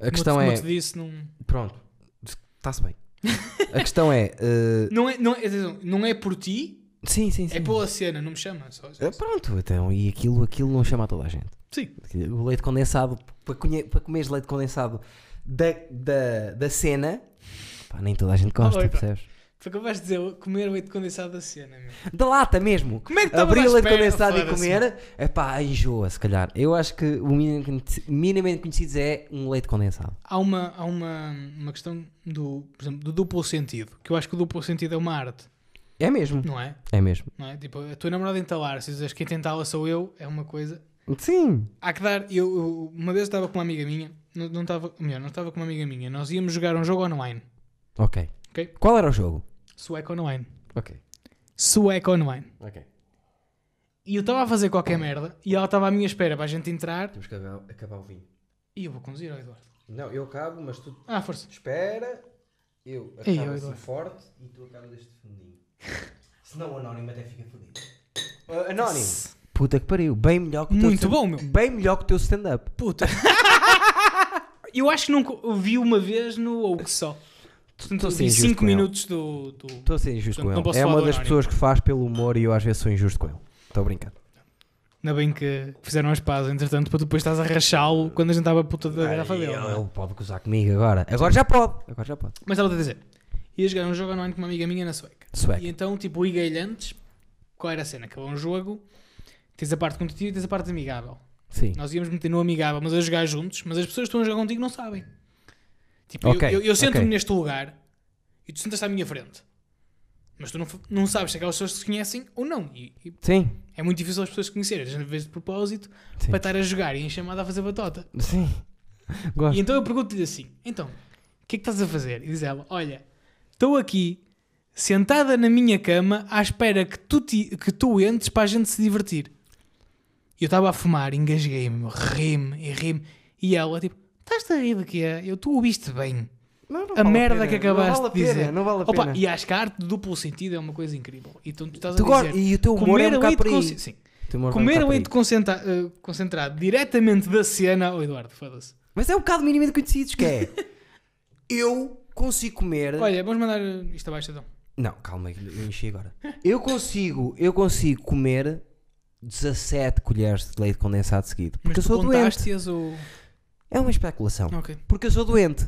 A questão como é. te disse, não, Pronto, está-se bem. A questão é. eh, não, é, não, é, não é por ti, sim, sim, sim. é pela cena, não me chama. Só, só- Eh, Pronto, então, e aquilo, aquilo não chama a toda a gente. Sim. O leite condensado, para, conhe- para comeres leite condensado da, da, da cena, pá, nem toda a gente gosta, Olha, pá. percebes? Foi capaz de dizer comer leite condensado da cena. Meu. Da lata mesmo. Como é que Abrir leite condensado e comer, é pá, enjoa, se calhar. Eu acho que o minimamente conheci- minimamente conhecidos é um leite condensado. Há, uma, há uma, uma questão do, por exemplo, do duplo sentido. Que eu acho que o duplo sentido é uma arte, É mesmo. não é? É mesmo. Não é? Tipo, a tua namorada entalar, se dizes quem tentá-la sou eu, é uma coisa. Sim. Há que dar. Eu, eu- uma vez estava com uma amiga minha, não, não estava, melhor, não estava com uma amiga minha, nós íamos jogar um jogo online. Ok. Ok. Qual era o jogo? Sueco online. Ok. Sueco online. Ok. E eu estava a fazer qualquer merda e ela estava à minha espera para a gente entrar Temos que acabar, acabar o vinho. e eu vou conduzir, ó Eduardo. Não, eu acabo, mas tu Ah, força. espera, eu Ei, acabo ó, assim Eduardo. forte e tu acabas deste fundinho. Senão o anónimo até fica fodido. Uh, anónimo. Puta que pariu, bem melhor que o teu Muito stand- bom, meu. Bem melhor que o teu stand-up. Puta. Eu acho que nunca vi uma vez no Oak só. Portanto, Estou a ser vi injusto 5 com ele. minutos do. Estou a ser injusto com ele. É uma das pessoas que faz pelo humor e eu às vezes sou injusto com ele. Estou a brincar. Ainda bem que fizeram as pazes, entretanto, para depois estás a rachá-lo quando a gente estava a puta da garrafa dele. ele, é? ele pode gozar comigo agora. Agora já pode. Agora já pode. Mas estava a dizer, ia jogar um jogo online com uma amiga minha na Sueca. E Sueca. então, tipo, liguei-lhe antes. Qual era a cena? Acabou um jogo, tens a parte competitiva e tens a parte amigável. Sim. Nós íamos meter no amigável, mas a jogar juntos, mas as pessoas que estão a jogar contigo não sabem. Tipo, Ok, eu, eu, eu sento-me ok. neste lugar e tu sentas à minha frente. Mas tu não, não sabes se aquelas pessoas se conhecem ou não. E, e Sim. é muito difícil as pessoas se conhecerem. A gente vez de propósito Sim. para estar a jogar e em chamada a fazer batota. Sim. Gosto. E então eu pergunto-lhe assim: então, o que é que estás a fazer? E diz ela: olha, estou aqui sentada na minha cama à espera que tu, ti- que tu entres para a gente se divertir. E eu estava a fumar, engasguei-me, ri-me e ri-me. E ela, tipo, estás-te a rir de quê? Eu, tu ouviste bem. Não, não a vale merda pena. que acabaste não vale a de dizer. Pena, não vale a Opa, pena. e acho que a arte do duplo sentido é uma coisa incrível. Então tu estás Tu a dizer. E o teu humor é um bocado por aí. Sim. Um Comer aí. leite concentra- eh, concentrado diretamente da cena. Oh, Eduardo, foda-se. Mas é um bocado minimamente conhecidos que é. eu consigo comer. Olha, vamos mandar isto abaixo então. Não, calma, eu enchi agora. Eu consigo, eu consigo comer 17 colheres de leite condensado seguido. Porque eu sou doente. ou. É uma especulação. Ok. Porque eu sou doente.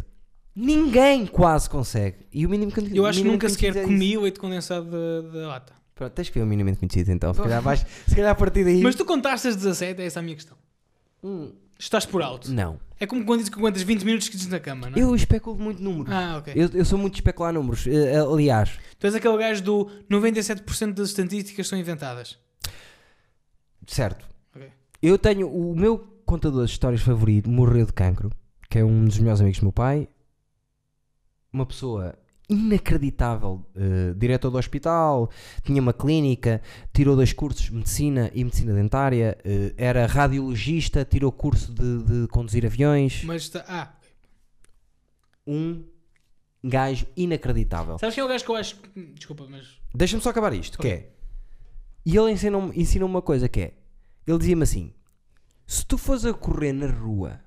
Ninguém quase consegue. E o mínimo conhecido. Eu acho que nunca sequer conhecido é comi leite condensado da, lata. Pronto, tens que ver o minimamente conhecido então. Se calhar, vais, se calhar a partir daí. Mas tu contaste as 17, é essa a minha questão. Hum, Estás por alto. não. É como quando dizes que aguentas 20 minutos seguidos na cama, não é? Eu especulo muito números. Ah, ok. Eu, eu sou muito de especular números. Eh, aliás, Tu és aquele gajo do 97% das estatísticas são inventadas. Certo. Ok. Eu tenho o meu contador de histórias favorito, morreu de cancro, que é um dos melhores amigos do meu pai. Uma pessoa inacreditável, eh, diretor do hospital, tinha uma clínica, tirou dois cursos de medicina e medicina dentária, eh, era radiologista, tirou curso de, de conduzir aviões. Mas está. Ah, Um gajo inacreditável. sabes quem é o gajo que eu acho. que- Desculpa, mas. Deixa-me só acabar isto, que Ok. é... E ele ensinou-me ensinou uma coisa que é... Ele dizia-me assim... Se tu fores a correr na rua...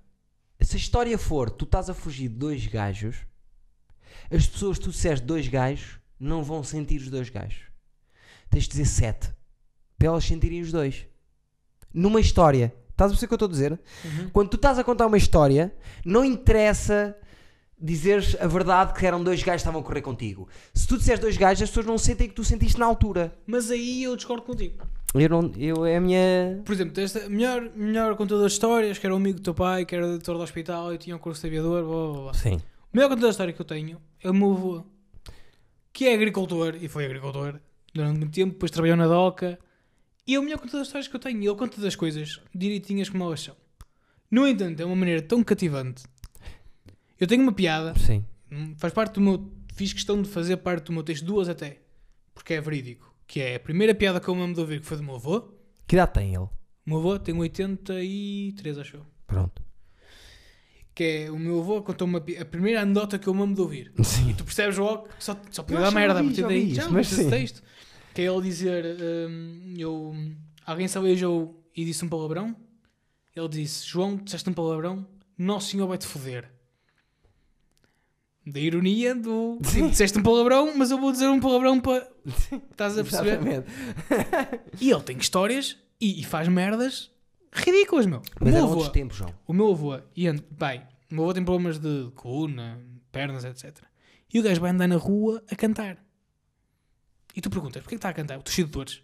Se a história for... Tu estás a fugir de dois gajos... As pessoas que tu disseres dois gajos... Não vão sentir os dois gajos. Tens de dizer sete. Para elas sentirem os dois. Numa história... Estás a perceber o que eu estou a dizer? Uhum. Quando tu estás a contar uma história... Não interessa... Dizeres a verdade que eram dois gajos que estavam a correr contigo. Se tu disseres dois gajos, as pessoas não sentem que tu sentiste na altura. Mas aí eu discordo contigo. Eu não. Eu, é a minha. Por exemplo, tens a melhor, melhor contador de histórias, que era um amigo do teu pai, que era doutor do hospital e tinha um curso de aviador, blá blá blá. Sim. O melhor contador de história que eu tenho é o meu avô, que é agricultor e foi agricultor durante muito tempo, depois trabalhou na DOCA. E é o melhor contador de histórias que eu tenho. Ele conta das coisas direitinhas como elas são. No entanto, é uma maneira tão cativante. Eu tenho uma piada, Sim. faz parte do meu. Fiz questão de fazer parte do meu texto, duas até, porque é verídico. Que é a primeira piada que eu me lembro de ouvir, que foi do meu avô. Que idade tem ele? O meu avô tem 83, acho eu. Pronto. Que é o meu avô contou uma pi- a primeira anedota que eu me lembro de ouvir. Sim. E tu percebes logo que só, só podia Eu dar acho que merda a já vi, partir já daí. vi Já, isto, mas mas esse sim. texto. Que é ele dizer: hum, eu, Alguém se aleijou e disse um palavrão. Ele disse: João, disseste um palavrão, Nosso Senhor vai-te foder. Da ironia do. Sim. Disseste um palavrão, mas eu vou dizer um palavrão para. Estás a perceber? Exatamente. E ele tem histórias e, e faz merdas ridículas, meu. O Mas meu eram avô- outros tempos, João. o meu avô, e pai, o meu avô tem problemas de coluna, pernas, etc. E o gajo vai andar na rua a cantar. E tu perguntas, porquê que está a cantar? O toshido de dores.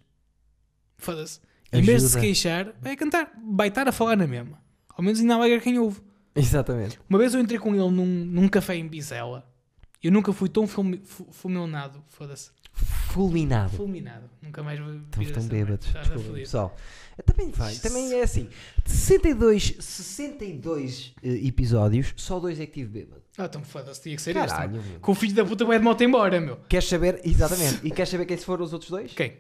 Foda-se. Em vez de se queixar, vai a cantar. Vai estar a falar na mesma. Ao menos ainda alegra quem ouve. Exatamente. Uma vez eu entrei com ele num, num café em Bizela. Eu nunca fui tão fulmi- fu- fulminado. Foda-se. Fulminado. Fulminado. Nunca mais vi Estamos tão bêbados. Desculpa, pessoal. Também vai. Também é assim. De 62, 62 eh, episódios, só dois é que tive bêbado. Ah, então foda-se. Tinha que ser Caralho, este. meu. Com o filho da puta vai de moto embora, meu. Queres saber? Exatamente. E queres saber quem se foram os outros dois? Quem?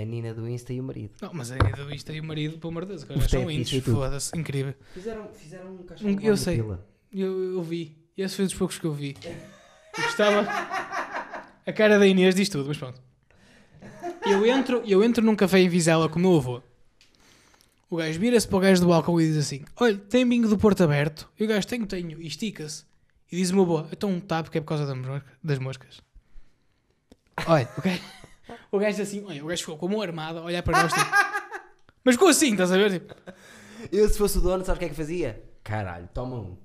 A Nina do Insta e o marido. Não, mas a do isto e o marido, pelo amor de Deus, agora Os são índios, foda-se, incrível. Fizeram, fizeram um caixa Um- eu sei. Eu, eu vi, e esse foi dos poucos que eu vi. Eu gostava. A cara da Inês diz tudo, mas pronto. Eu entro, eu entro num café em Vizela com o meu avô. O gajo vira-se para o gajo do balcão e diz assim: Olha, tem bingo do Porto aberto? E o gajo, tenho, tenho. E estica-se. E diz uma boa: Então tá, porque é por causa das moscas. Olha, o gajo, o gajo assim, olha, o gajo ficou com a mão armada, a olhar para nós, tipo, mas ficou assim, estás a ver? Tipo, Eu, se fosse o dono, sabes o que é que fazia? Caralho, toma um.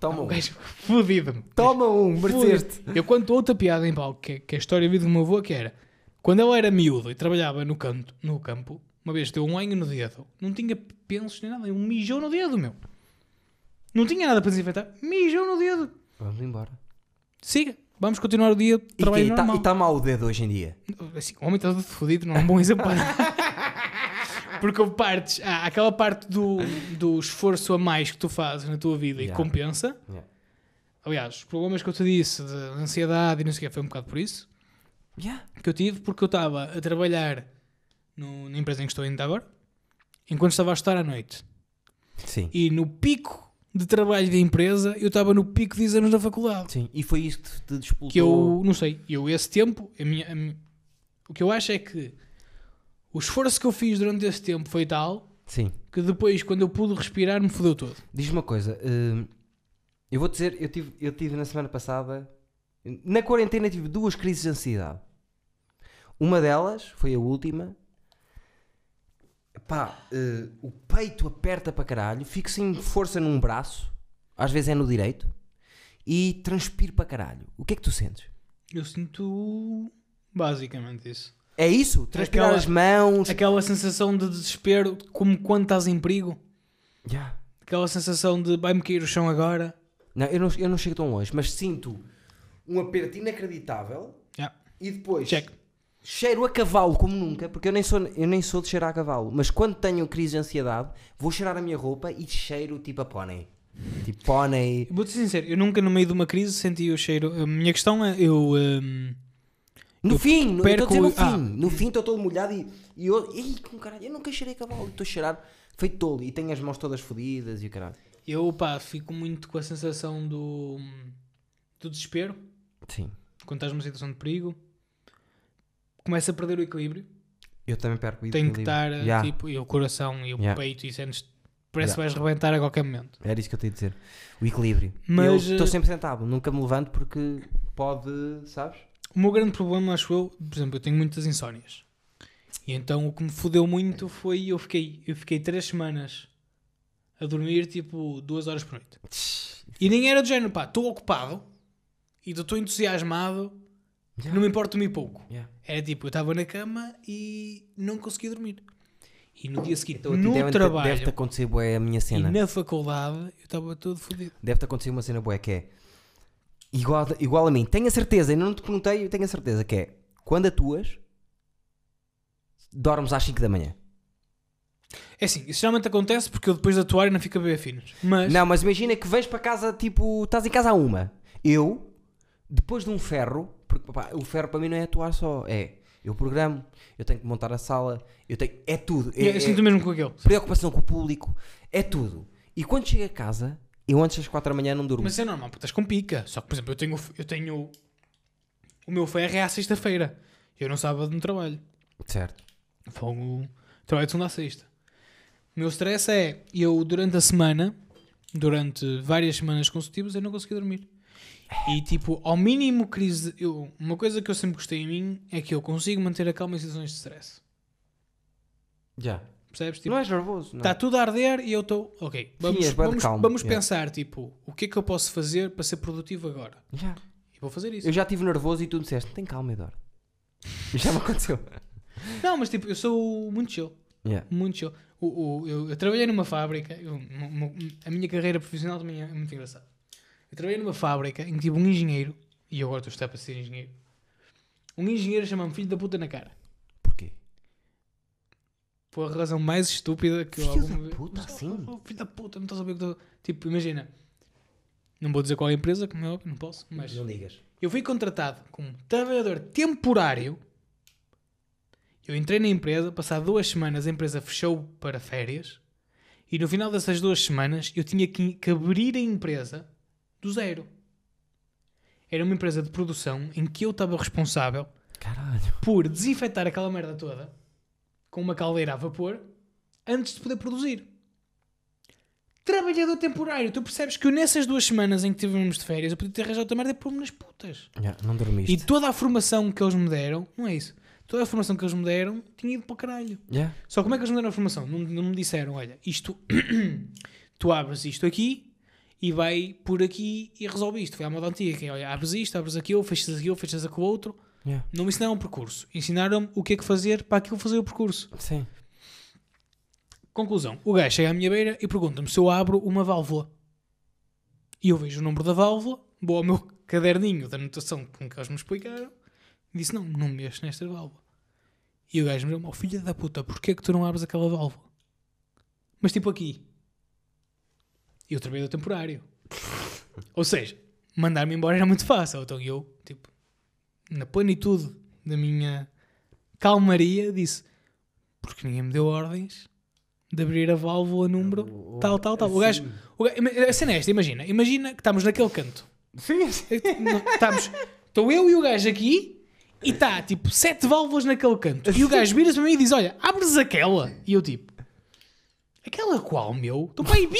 Toma o um. gajo fodido-me. Toma um, mereceste. Eu conto outra piada em palco, que é, que é a história vida do meu avô, que era quando ele era miúdo e trabalhava no, canto, no campo, uma vez deu um lenho no dedo, não tinha pensos nem nada, um mijou no dedo, meu. Não tinha nada para desinfetar, mijou no dedo. Vamos embora. Siga, vamos continuar o dia de E trabalho está normal. tá mal o dedo hoje em dia? Assim, o homem está todo fodido, não é um bom exemplo. Porque houve partes, há aquela parte do, do esforço a mais que tu fazes na tua vida e Yeah. compensa. Yeah. Aliás, os problemas que eu te disse de ansiedade e não sei o que foi um bocado por isso Yeah. que eu tive, porque eu estava a trabalhar no- na empresa em que estou ainda agora, enquanto estava a estar à noite. Sim. E no pico de trabalho da empresa, eu estava no pico de exames da faculdade. Sim. E foi isso que te- te. Que eu, não sei, eu esse tempo, a minha, a minha- o que eu acho é que o esforço que eu fiz durante esse tempo foi tal Sim. que depois, quando eu pude respirar, me fodeu todo. Diz-me uma coisa. hum, eu vou dizer, eu tive, eu tive na semana passada. Na quarentena tive duas crises de ansiedade. Uma delas foi a última. Pá, eh, o peito aperta para caralho, fico sem força num braço, às vezes é no direito, e transpiro para caralho. O que é que tu sentes? Eu sinto basicamente isso. É isso? Transpirar Aquela- as mãos. Aquela sensação de desespero, como quando estás em perigo. Yeah. Aquela sensação de vai-me cair o chão agora. Não, eu não, eu não chego tão longe, mas sinto um aperto inacreditável Yeah. e depois Check. Cheiro a cavalo como nunca, porque eu nem, sou, eu nem sou de cheirar a cavalo, mas quando tenho crise de ansiedade, vou cheirar a minha roupa e cheiro tipo a pônei. Tipo pônei. Vou-te ser sincero, eu nunca no meio de uma crise senti o cheiro. A minha questão é, eu... hum, No Eu fim, no, eu estou a dizer no perco- fim, ah. no fim estou todo molhado e, e eu, ei, com caralho, eu nunca cheirei cavalo, estou a cheirar feito tolo e tenho as mãos todas fodidas e o caralho. eu, pá, fico muito com a sensação do, do desespero. Sim, Quando estás numa situação de perigo. Começa a perder o equilíbrio. eu também perco o Tem que equilíbrio. estar, Yeah, tipo, e o coração e o Yeah. peito e sentes... Parece que vais rebentar a qualquer momento. Era isso que eu tenho a dizer. O equilíbrio. Mas, eu estou eh, sempre sentado, nunca me levanto porque pode, sabes? O meu grande problema, acho eu, por exemplo, eu tenho muitas insónias. E então o que me fodeu muito foi eu fiquei, eu fiquei três semanas a dormir tipo duas horas por noite. E nem era do género, pá, estou ocupado e estou entusiasmado, não me importa dormir pouco. Yeah. Era tipo, eu estava na cama e não conseguia dormir. E no dia seguinte, Então, no deve- trabalho Deve-te acontecer bué a minha e cena. na faculdade, eu estava todo fodido. Deve-te acontecer uma cena bué que é igual, igual a mim. Tenho a certeza, ainda não te perguntei, eu tenho a certeza que é quando atuas, dormes às 5 da manhã. É assim, isso geralmente acontece porque eu depois de atuar ainda fico a beber finos. Mas, Não, mas imagina que vens para casa, tipo, estás em casa a uma. Eu, depois de um ferro, porque pá, o ferro para mim não é atuar só, é eu programo, eu tenho que montar a sala, eu tenho, é tudo. É, eu é sinto mesmo com aquele. preocupação com o público, é tudo. E quando chego a casa, eu antes das 4 da manhã não durmo. Mas é normal, porque estás com pica. Só que, por exemplo, eu tenho, eu tenho o meu ferro é à sexta-feira. Eu não sábado no trabalho. Certo. Fogo. Trabalho de segunda a sexta. O meu stress é eu, durante a semana, durante várias semanas consecutivas, eu não consegui dormir. E tipo, ao mínimo crise. Eu, uma coisa que eu sempre gostei em mim é que eu consigo manter a calma em situações de stress. Já. Percebes? Tipo, não és nervoso. Está tudo a arder e eu estou. Ok, vamos, és bué de vamos, calmo, vamos yeah. pensar, tipo, o que é que eu posso fazer para ser produtivo agora? Já. E vou fazer isso. Eu já estive nervoso e tu disseste, tem calma, Eduardo. Já me aconteceu. Não, mas tipo, eu sou muito chill. Yeah. Muito chill. O, o- eu, eu trabalhei numa fábrica. eu- mo- mo- a minha carreira profissional também é muito engraçada. Eu trabalhei numa fábrica em que tive um engenheiro. E eu agora estou a estar para ser engenheiro. Um engenheiro chama-me filho da puta na cara. Porquê? Foi a razão mais estúpida que eu Filho alguma da vez- puta, assim? oh, filho da puta, não estás a saber o que estou. Tipo, imagina. Não vou dizer qual é a empresa, como é óbvio, não posso. Mas Não digas. eu fui contratado como trabalhador temporário. Eu entrei na empresa, passado duas semanas a empresa fechou para férias. E no final dessas duas semanas eu tinha que, que abrir a empresa do zero. Era uma empresa de produção em que eu estava responsável Caralho. por desinfetar aquela merda toda com uma caldeira a vapor antes de poder produzir. Trabalhador temporário. Tu percebes que eu, nessas duas semanas em que tivemos de férias, eu podia ter arranjado outra merda e pôr-me nas putas. Yeah, não dormiste. E toda a formação que eles me deram, não é isso. Toda a formação que eles me deram tinha ido para o caralho. Yeah. Só como é que eles me deram a formação? Não, não me disseram, olha, isto, tu abres isto aqui e vai por aqui e resolve isto. Foi à moda antiga, que é, olha, abres isto, abres aquilo, fechas aquilo, fechas aquilo outro. Yeah. Não me ensinaram o percurso. Ensinaram-me o que é que fazer para aquilo fazer o percurso. Sim. Conclusão. O gajo chega à minha beira e pergunta-me se eu abro uma válvula. E eu vejo o número da válvula, vou ao meu caderninho da anotação com que eles me explicaram e disse, não, não mexes nesta válvula. E o gajo me disse, oh filha da puta, porquê é que tu não abres aquela válvula? Mas tipo aqui. E eu trabalhei do temporário. Ou seja, mandar-me embora era muito fácil. Então eu, tipo, na plenitude da minha calmaria, disse, porque ninguém me deu ordens de abrir a válvula número tal, tal, tal. O gajo, o gajo, a cena é esta, imagina. Imagina que estamos naquele canto. Sim, sim. Estamos, estou eu e o gajo aqui e está tipo sete válvulas naquele canto. E o gajo vira-se para mim e diz: Olha, abres aquela. E eu tipo, aquela qual, meu? Estou para aí 20.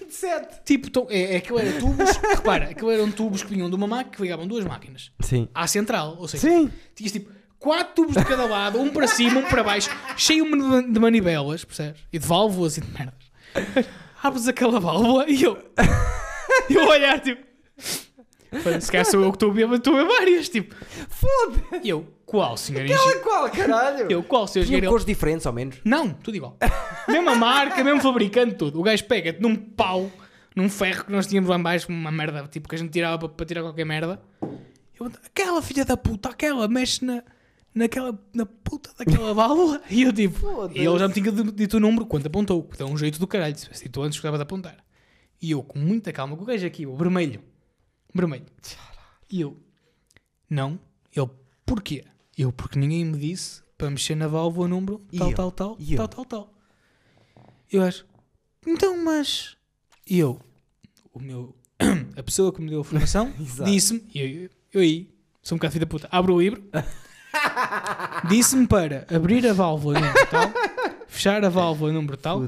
27. Tipo, tô, é, é, aquilo era tubos, repara, aquilo eram tubos que vinham de uma máquina que ligavam duas máquinas Sim. à central. Ou seja, Sim. tinhas tipo quatro tubos de cada lado, um para cima, um para baixo, cheio de manivelas, percebes? E de válvulas e de merdas. Abres aquela válvula e eu. eu olhar tipo. "Pá, Se calhar sou eu que estou a estou a ver várias. Tipo, Foda-se. e eu, qual senhor? Aquela qual, caralho? Eu, qual senhor Tinha engenheiro? cores diferentes, ao menos. Não, tudo igual. Mesma marca, mesmo fabricante, tudo. O gajo pega-te num pau, num ferro que nós tínhamos lá embaixo, uma merda, tipo, que a gente tirava para, para tirar qualquer merda. Eu, aquela filha da puta, aquela, mexe na, naquela, na puta daquela válvula. E eu, tipo, Foda-se. e ele já me tinha dito o número quando apontou, que dá um jeito do caralho. Se dito antes, gostava de apontar. E eu, com muita calma, com o gajo aqui, o vermelho, vermelho. E eu, não. Ele, porquê? Eu, porque ninguém me disse para mexer na válvula número, tal, eu? tal, tal, eu? tal, tal, tal. Eu acho, então, mas. E eu, o meu, a pessoa que me deu a formação, disse-me, e eu, eu aí, sou um bocado filho da puta, abro o livro, disse-me para abrir a válvula número tal, fechar a válvula número tal,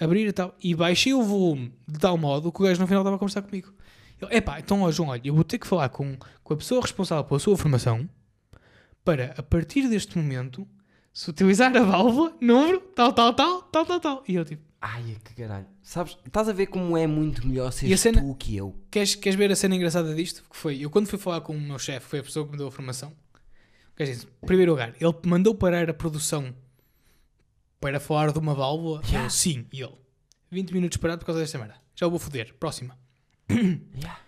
abrir e tal, e baixei o volume de tal modo que o gajo no final estava a conversar comigo. Eu, epá, então ó João, olha, eu vou ter que falar com, com a pessoa responsável pela sua formação para, a partir deste momento, se utilizar a válvula, número, tal, tal, tal, tal, tal, tal. E eu tipo, Ai, que caralho. Sabes, estás a ver como é muito melhor seres cena- tu que eu. queres, queres ver a cena engraçada disto? Que foi, eu quando fui falar com o meu chefe, foi a pessoa que me deu a formação, gajo disse, em primeiro lugar, ele mandou parar a produção para falar de uma válvula? Yeah. Eu, sim. E ele, 20 minutos parado por causa desta merda. Já o vou foder. Próxima. Yeah.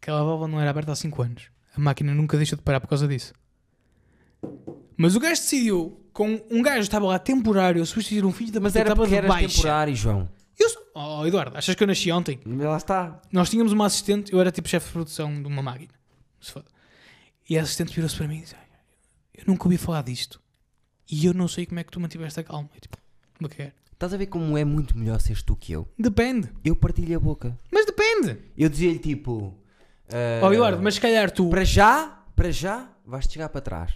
Aquela válvula não era aberta há 5 anos. A máquina nunca deixou de parar por causa disso. Mas o gajo decidiu, com um gajo que estava lá temporário, substituir um filho da Mas que era porque baixa. temporário, João. Eu sou... Oh, Eduardo, achas que eu nasci ontem? Lá está. Nós tínhamos uma assistente, eu era tipo chefe de produção de uma máquina. E a assistente virou-se para mim e disse: "Ai, Eu nunca ouvi falar disto. E eu não sei como é que tu mantiveste a calma. Eu, tipo, me quer. Estás a ver como é muito melhor seres tu que eu. Depende. Eu partilho a boca. Mas depende. Eu dizia-lhe tipo. ah, Oh, Eduardo, mas se calhar tu. Para já, para já, vais chegar para trás.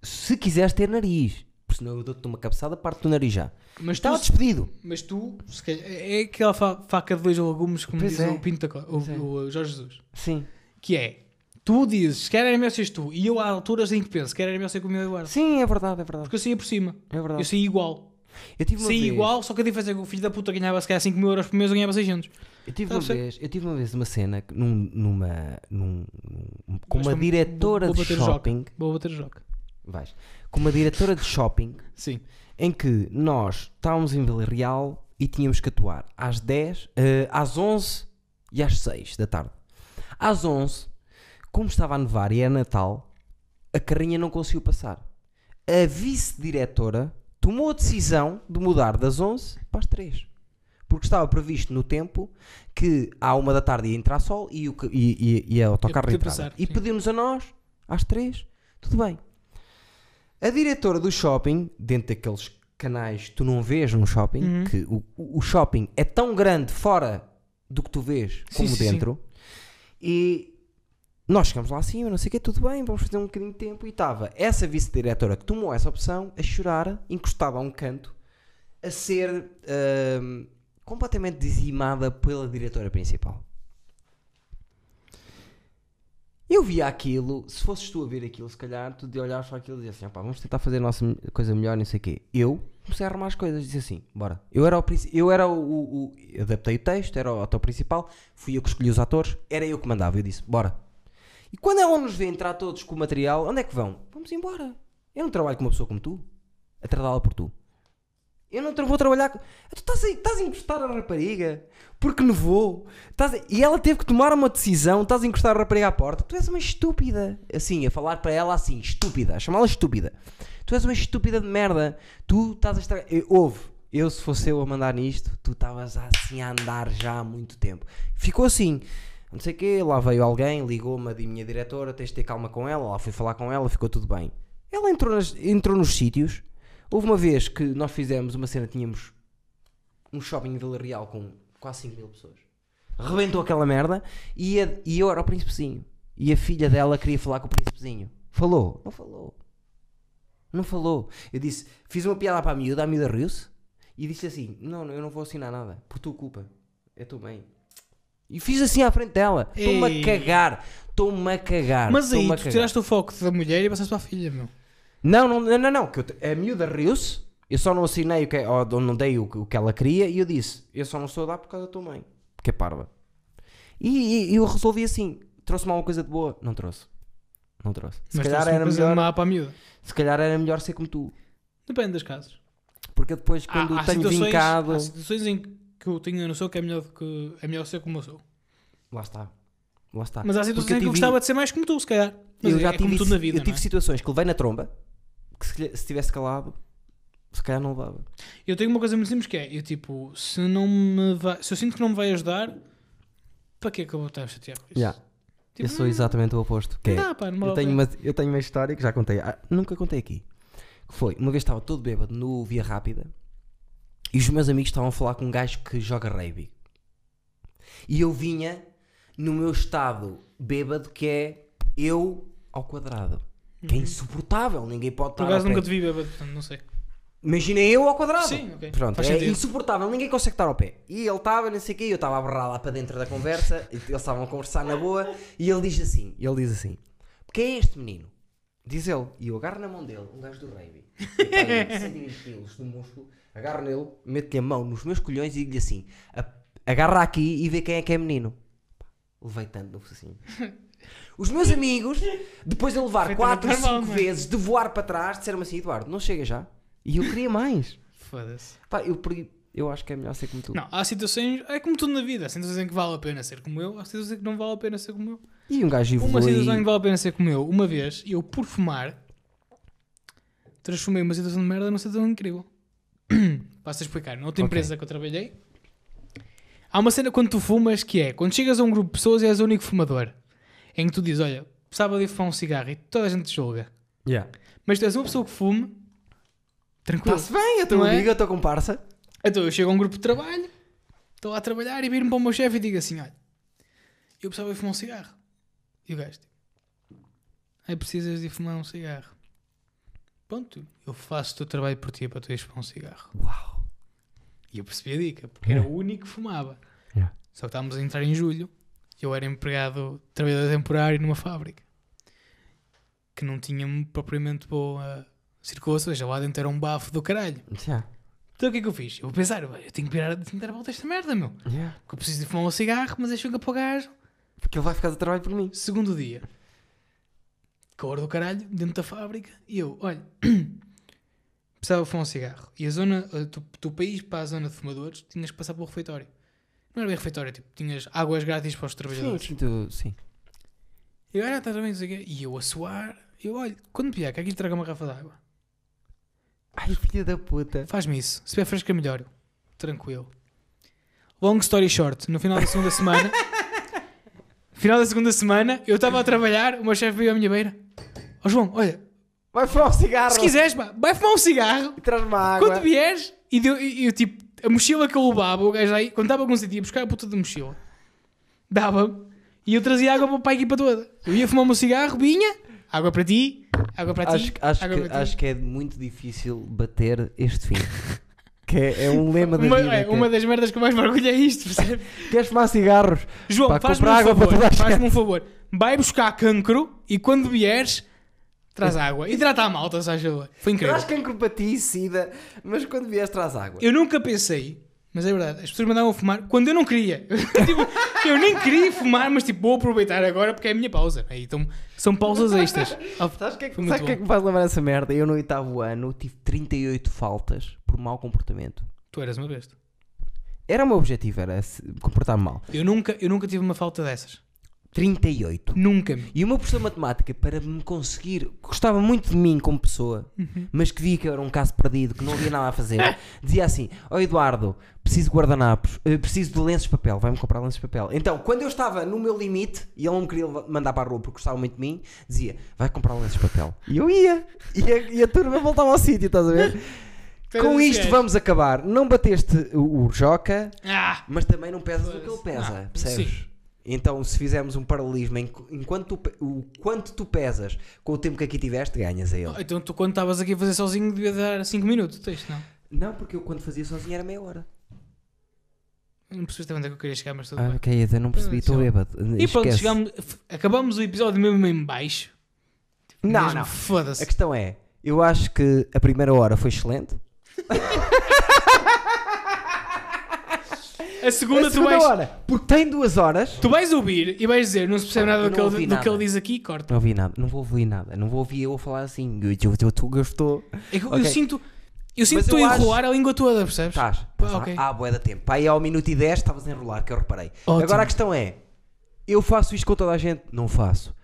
Se quiseres ter nariz. Porque senão eu dou-te uma cabeçada, parte do nariz já. Mas tu, Estava despedido. mas tu se calhar, é aquela fa- faca de dois legumes, como Pois diz é. o Pinto da o, é. o Jorge Jesus. Sim. Que é: tu dizes, se calhar era melhor seres tu. E eu, há alturas em que penso, se calhar era melhor ser como o Eduardo. Sim, é verdade, é verdade. Porque eu saía por cima. É verdade. Eu saía igual. Eu tive uma Saía vez, igual, só que a diferença é que o filho da puta ganhava se calhar 5 mil euros por mês, eu ganhava 600. Eu tive, Tá uma vez, eu tive uma vez uma cena que num- numa. Num, com Mas uma diretora vou de o jogo. shopping. Vou bater jogo. Vais. Com uma diretora de shopping Sim. em que nós estávamos em Vila Real e tínhamos que atuar às 10, eh, às 11 e às 6 da tarde. Às 11, como estava a nevar e era Natal, a carrinha não conseguiu passar. A vice-diretora tomou a decisão de mudar das 11 para as 3. Porque estava previsto no tempo que à uma da tarde ia entrar sol e, o, e, e, e a autocarro entrava. passar, e sim. pediu-nos a nós, às 3, tudo bem. A diretora do shopping, dentro daqueles canais que tu não vês num shopping, Uhum. que o, o shopping é tão grande fora do que tu vês Sim, como sim, sim. dentro, e nós chegamos lá acima, não sei o que, tudo bem, vamos fazer um bocadinho de tempo, e estava essa vice-diretora que tomou essa opção a chorar, encostada a um canto, a ser ahm, completamente dizimada pela diretora principal. Eu via aquilo, se fosses tu a ver aquilo, se calhar, tu de olhar para aquilo e dizer assim, "Opá, vamos tentar fazer a nossa coisa melhor, não sei o quê. Eu comecei a arrumar as coisas, disse assim, bora. Eu era o, eu era o, o- o- adaptei o texto, era o ator principal, fui eu que escolhi os atores, era eu que mandava, eu disse, bora. E quando ela nos vê entrar todos com o material, onde é que vão? Vamos embora. Eu não trabalho com uma pessoa como tu, a tratá-la por tu. Eu não vou trabalhar com. Tu estás a, estás a encostar a rapariga porque nevou. Estás a- E ela teve que tomar uma decisão. Estás a encostar a rapariga à porta. Tu és uma estúpida. Assim, a falar para ela assim, estúpida. A chamá-la estúpida. Tu és uma estúpida de merda. Tu estás a estragar. Eu- Ouve. Eu, se fosse eu a mandar nisto, tu estavas assim a andar já há muito tempo. Ficou assim. Não sei o quê. Lá veio alguém, ligou-me a minha diretora. Tens de ter calma com ela. Lá fui falar com ela. Ficou tudo bem. Ela entrou, nas- entrou nos sítios. Houve uma vez que nós fizemos uma cena, tínhamos um shopping em Vila Real com quase 5 mil pessoas. Rebentou aquela merda e, a- e eu era o príncipezinho. E a filha dela queria falar com o príncipezinho. Falou? Não falou. Não falou. Eu disse, fiz uma piada para a miúda, a miúda riu-se e disse assim: Não, não, eu não vou assinar nada, por tua culpa. É tua mãe. E fiz assim à frente dela. Estou-me a cagar. Estou-me a cagar. Mas aí tu tiraste o foco da mulher e passaste para a filha, meu. Não, não, não, não, não, que eu a miúda riu-se, eu só não assinei o que, ou não dei o, que- o que ela queria e eu disse, eu só não estou a dar por causa da tua mãe, porque é parva. E, e eu resolvi assim, trouxe-me alguma coisa de boa? Não trouxe. Não trouxe. Se Mas calhar era melhor, má para a miúda. se calhar era melhor ser como tu. Depende das casas. Porque depois quando há, há tenho situações, vincado, há situações em que eu tenho a noção que é melhor, que é melhor ser como eu sou. lá está. Lá está. Mas há situações em que eu tive- gostava de ser mais como tu, se calhar. Mas eu já é tive, na vida, eu tive é? situações que levei na tromba, que se, se tivesse calado, se calhar não levava. Eu tenho uma coisa muito simples que é, eu tipo, se não me vai, se eu sinto que não me vai ajudar, para que é que eu vou estar a chatear com isso? Yeah. Tipo, eu sou exatamente o oposto. Que é, dá, pá, Eu tenho, uma, eu tenho uma história que já contei, ah, nunca contei aqui. Que foi, uma vez estava todo bêbado no Via Rápida e os meus amigos estavam a falar com um gajo que joga rugby. E eu vinha no meu estado bêbado que é eu ao quadrado. Que é insuportável, ninguém pode Uhum. Por estar acaso pé. nunca te vi bêbado, portanto não sei. Imagina eu ao quadrado. Sim, ok. Pronto, Faz é sentido. insuportável, ninguém consegue estar ao pé. E ele estava, não sei o quê, eu estava a berrar lá para dentro da conversa, e eles estavam a conversar na boa, e ele diz assim, ele diz assim, quem é este menino? Diz ele, e eu agarro na mão dele, um gajo do rugby, que tem 120 quilos de músculo, agarro nele, meto-lhe a mão nos meus colhões e digo-lhe assim, "A- agarra aqui e vê quem é que é menino. Levei tanto no focinho. Os meus amigos, depois de levar Perfeitamente 4 ou 5 normal, não é? vezes de voar para trás, disseram-me assim, Eduardo, não chega já. E eu queria mais. Foda-se. Pá, eu, perdi- eu acho que é melhor ser como tu. Não, há situações, é como tudo na vida, há situações em que vale a pena ser como eu, há situações em que não vale a pena ser como eu. E um gajo Uma evolui. situação em que vale a pena ser como eu, uma vez, eu por fumar, transformei uma situação de merda numa situação incrível. Passo a explicar. Na outra empresa que eu trabalhei, há uma cena quando tu fumas que é, quando chegas a um grupo de pessoas e és o único fumador, em que tu dizes, olha, precisava de fumar um cigarro e toda a gente te julga. Yeah. Mas tu és uma pessoa que fume, tranquilo. Está-se bem, eu Não é? amigo, a tua comparsa. Então eu chego a um grupo de trabalho, estou lá a trabalhar e viro-me para o meu chefe e digo assim: olha, eu precisava de fumar um cigarro. E o gajo, tipo, aí precisas de fumar um cigarro. Pronto, eu faço o teu trabalho por ti para tu ires fumar um cigarro. Uau. E eu percebi a dica, porque era o único que fumava. Yeah. Só que estávamos a entrar em julho, eu era empregado, trabalhador temporário numa fábrica que não tinha propriamente boa circulação, ou seja, lá dentro era um bafo do caralho. Yeah. Então o que é que eu fiz? Eu vou pensar, eu tenho que virar, tenho que dar a volta a esta merda, meu. Yeah. Porque eu preciso de fumar um cigarro, mas é chunga para o gajo. Porque ele vai ficar de trabalho por mim. Segundo dia. Calor do caralho, dentro da fábrica. E eu, olha, precisava fumar um cigarro. E a zona, eh, do, do país para a zona de fumadores, tinhas que passar pelo refeitório. Não era bem refeitório, tipo, tinhas águas grátis para os trabalhadores. sim, tu, sim. E eu, olha, estás bem, não sei o quê. E eu a suar, eu, olha, quando vier, que aqui traga uma garrafa de água. Ai, filha da puta. Faz-me isso. Se vier fresca, melhor. Tranquilo. Long story short, no final da segunda semana, final da segunda semana, eu estava a trabalhar, o meu chefe veio à minha beira. Ó João, olha, Vai fumar um cigarro. se quiseres, pá, vai fumar um cigarro E traz-me água. quando vieres. E deu, e, e eu, tipo, a mochila que eu levava, o gajo aí, quando estava com sentido, ia buscar a puta da mochila, dava-me e eu trazia água para a equipa toda. Eu ia fumar o meu cigarro, vinha, água para ti, água para ti, Acho, acho, água que, para ti. acho que é muito difícil bater este fim. Que é, é um lema da Uma, vida. é, que uma das merdas que eu mais me orgulho é isto, percebe? Queres fumar cigarros? João, Pá, faz-me um comprar água para favor, toda a gente. faz-me um favor. Vai buscar cancro e quando vieres, traz água. Hidrata a malta, se. Foi incrível. Traz cancro para ti, sida, mas quando vies traz água. Eu nunca pensei, mas é verdade, as pessoas mandavam fumar quando eu não queria. Tipo, eu nem queria fumar, mas tipo, vou aproveitar agora porque é a minha pausa. Aí, então, são pausas extras. Ah, Sabes o que é que, sabe que, é que me faz lembrar essa merda? Eu no oitavo ano tive 38 faltas por mau comportamento. Tu eras uma besta. Era o meu objetivo, era se- comportar-me mal. Eu nunca, eu nunca tive uma falta dessas. 38. Nunca. E o meu professor de matemática, para me conseguir, gostava muito de mim como pessoa, Uhum. mas que via que eu era um caso perdido, que não havia nada a fazer, dizia assim: Ó Eduardo, preciso de guardanapos, eh, preciso de lenços de papel, vai-me comprar lenços de papel. Então, quando eu estava no meu limite e ele não me queria mandar para a rua porque gostava muito de mim, dizia: Vai comprar lenços de papel. E eu ia, e a, e a turma voltava ao sítio, estás a ver? Com isto vamos acabar. Não bateste o, o Joca, Ah! mas também não pesas o que ele pesa, Não, percebes? sim. Então, se fizermos um paralelismo em, enquanto tu, o quanto tu pesas com o tempo que aqui tiveste, ganhas a ele. Então tu quando estavas aqui a fazer sozinho devia dar 5 minutos, texto, não? Não, porque eu quando fazia sozinho era meia hora. Não percebeste onde é que eu queria chegar, mas tudo Ah, bem. ok, eu não percebi, estou Sim. bêbado. E pronto, Esquece. chegamos, f- acabamos o episódio mesmo em baixo. Não, não. Foda-se. A questão é, eu acho que a primeira hora foi excelente. A segunda, a tu segunda vais, hora, porque tem duas horas. tu vais ouvir e vais dizer, não se percebe nada do que, ele, do que nada. ele diz aqui, corta. Não ouvi nada, não vou ouvir nada, não vou ouvir eu falar assim. Eu, eu, eu, eu. É que eu, sinto, eu sinto Mas que estou a acho- enrolar a língua toda, percebes? Estás, Pá, estás lá? ok. Ah, boé da tempo. Pá, aí ao minuto e 10 estavas a enrolar, que eu reparei. Ótimo. Agora a questão é: eu faço isto com toda a gente? Não faço.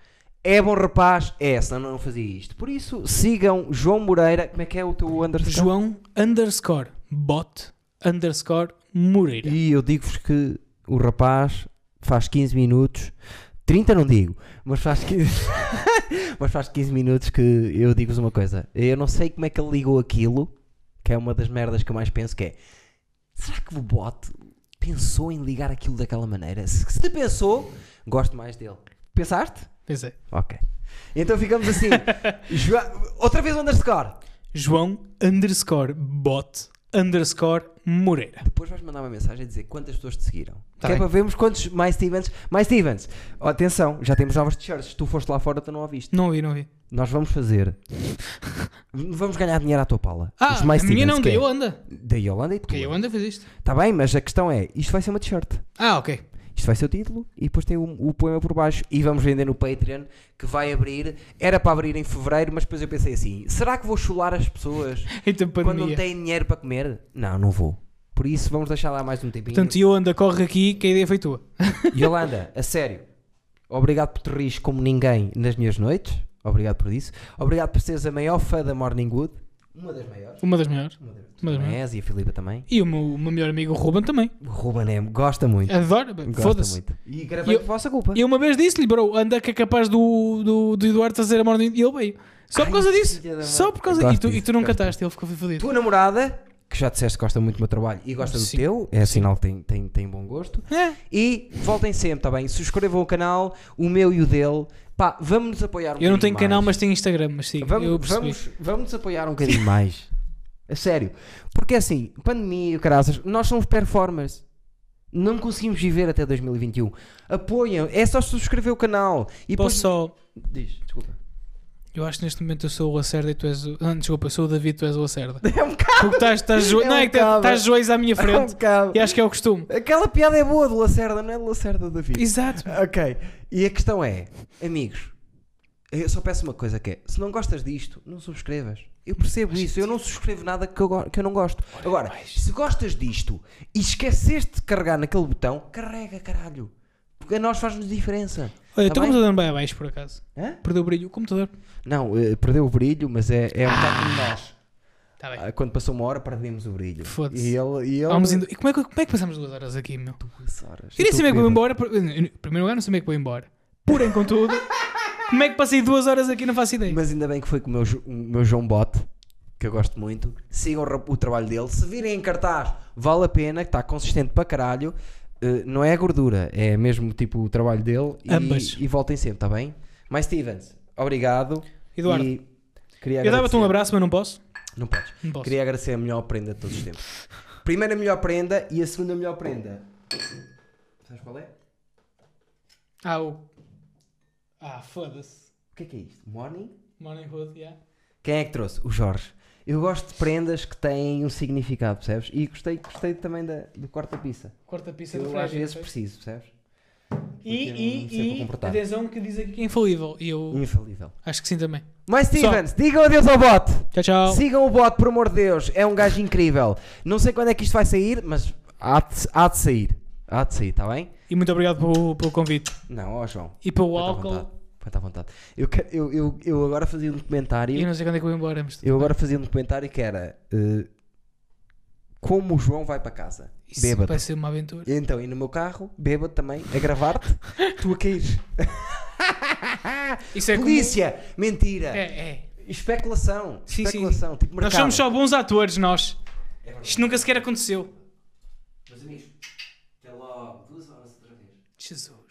É bom rapaz? É, senão não fazia isto. Por isso, sigam João Moreira. Como é que é o teu underscore? João underscore bot underscore Moreira. E eu digo-vos que o rapaz faz 15 minutos, 30 não digo, mas faz 15, mas faz 15 minutos que eu digo-vos uma coisa. Eu não sei como é que ele ligou aquilo, que é uma das merdas que eu mais penso, que é será que o bot pensou em ligar aquilo daquela maneira? Se, se pensou, gosto mais dele. Pensaste? Pensei. Ok. Então ficamos assim. Joa- Outra vez o underscore. João underscore bot underscore Moreira. Depois vais mandar uma mensagem a dizer quantas pessoas te seguiram. Tá que é para vermos quantos mais Stevens. Mais Stevens. Oh, atenção, já temos novas t-shirts. Se tu foste lá fora, tu não ouviste. Não ouvi, não ouvi. Nós vamos fazer. vamos ganhar dinheiro à tua pala. Ah, Os mais a minha Stevens, não, da é Yolanda. Da Yolanda e tu. Que a Yolanda fez isto. Está bem, mas a questão é: isto vai ser uma t-shirt. Ah, ok. Isto vai ser o título e depois tem o, o poema por baixo. E vamos vender no Patreon que vai abrir. Era para abrir em fevereiro, mas depois eu pensei assim: será que vou chular as pessoas Então, quando não têm dinheiro para comer? Não, não vou. Por isso vamos deixar lá mais um tempinho. Portanto, Yolanda, corre aqui que a ideia foi tua. Yolanda, a sério, obrigado por te rires como ninguém nas minhas noites. Obrigado por isso. Obrigado por seres a maior fã da Morning Wood. Uma das maiores. Uma das maiores. Uma das Uma das és, e a Filipa também. E o meu, o meu melhor amigo o Ruben também. O Ruben é, gosta muito. Adoro. Gosta Foda-se. muito. E gravei Eu- por vossa culpa. E eu uma vez disse-lhe, bro, anda que é capaz do, do, do Eduardo fazer a morte e ele veio. Só por Ai, causa disso. filha da Só mãe. por causa disso. E tu, e tu não cantaste, ele ficou fodido. Tua namorada, que já disseste que gosta muito do meu trabalho e gosta do Sim. teu, é sinal que tem, tem, tem bom gosto. É. E voltem sempre, está bem? Subscrevam o canal, o meu e o dele. Pá, vamos nos apoiar um Eu não tenho bocadinho canal, mais. mas tenho Instagram, mas sim, Vamos, vamos, vamos nos apoiar um bocadinho mais. A sério. Porque assim, pandemia caraças, nós somos performers. Não conseguimos viver até 2021. Apoiam, é só subscrever o canal. E Posso depois... só... Diz, desculpa. Eu acho que neste momento eu sou o Lacerda e tu és o... Ah, desculpa, eu sou o David e tu és o Lacerda. É um bocado. Porque estás, estás, jo... É não, um é que estás joelhos à minha É um frente bocado. e acho que é o costume. Aquela piada é boa do Lacerda, não é do Lacerda David. Exato. Ok. E a questão é, amigos, eu só peço uma coisa que é, se não gostas disto, não subscrevas. Eu percebo isso, eu não subscrevo nada que eu, go- que eu não gosto. Agora, se gostas disto e esqueceste de carregar naquele botão, carrega, caralho. Porque a nós faz-nos diferença. Olha, Tá o teu bem? computador vai abaixo por acaso. Hã? Perdeu o brilho. O computador. Não, eh, perdeu o brilho, mas é, é um bocado como nós. Está bem. Ah, Quando passou uma hora, perdemos o brilho. Foda-se. E ele. E ele Vamos indo... E como é, que, como é que passamos duas horas aqui, meu? Duas horas. Eu nem Eu sabia que vou embora. por- Em primeiro lugar, não sabia que vou embora. Porém, contudo, como é que passei duas horas aqui? Não faço ideia. Mas ainda bem que foi com o meu, Jo- o meu João Bote, que eu gosto muito. Sigam o, o trabalho dele. Se virem em cartaz, vale a pena, que está consistente para caralho. Uh, não é a gordura, é mesmo tipo o trabalho dele. E, Ambas. E voltem sempre, está bem? Mais Stevens, obrigado. Eduardo, E queria eu dava-te um abraço, mas não posso. Não podes. Não posso. Queria agradecer a melhor prenda de todos os tempos. Primeira melhor prenda e a segunda melhor prenda. Sabes qual é? Ah, o. Ah, foda-se. O que é que é isto? Morning? Morning Hood, yeah. Quem é que trouxe? O Jorge. Eu gosto de prendas que têm um significado, percebes? E gostei, gostei também da, do corta-pizza. Corta pizza do Eu às vezes preciso, percebes? E, e, e atenção que diz aqui que é infalível. E eu Infalível. acho que sim também. Mas Stevens, digam adeus ao bot! Tchau, tchau. Sigam o bot, por amor de Deus. É um gajo incrível. Não sei quando é que isto vai sair, mas há de, há de sair. Há de sair, está bem? E muito obrigado pelo, pelo convite. Não, ó João. E pelo à álcool. vontade. Põe-te à vontade. Eu, que- eu, eu, eu agora fazia um documentário. E eu não sei quando é que eu vou embora. Mas tudo Eu bem. agora fazia um documentário que era eh, como o João vai para casa. Isso Bêbado. vai ser uma aventura. E Então, e no meu carro, bêbado também, a gravar-te, tu a cair. Isso é como- Polícia! Mentira! É, é. Especulação! Sim, sim. Especulação! Tipo Nós mercado. somos só bons atores, nós. É. Isto nunca sequer aconteceu. Meus amigos, até logo. Duas horas outra vez. Jesus.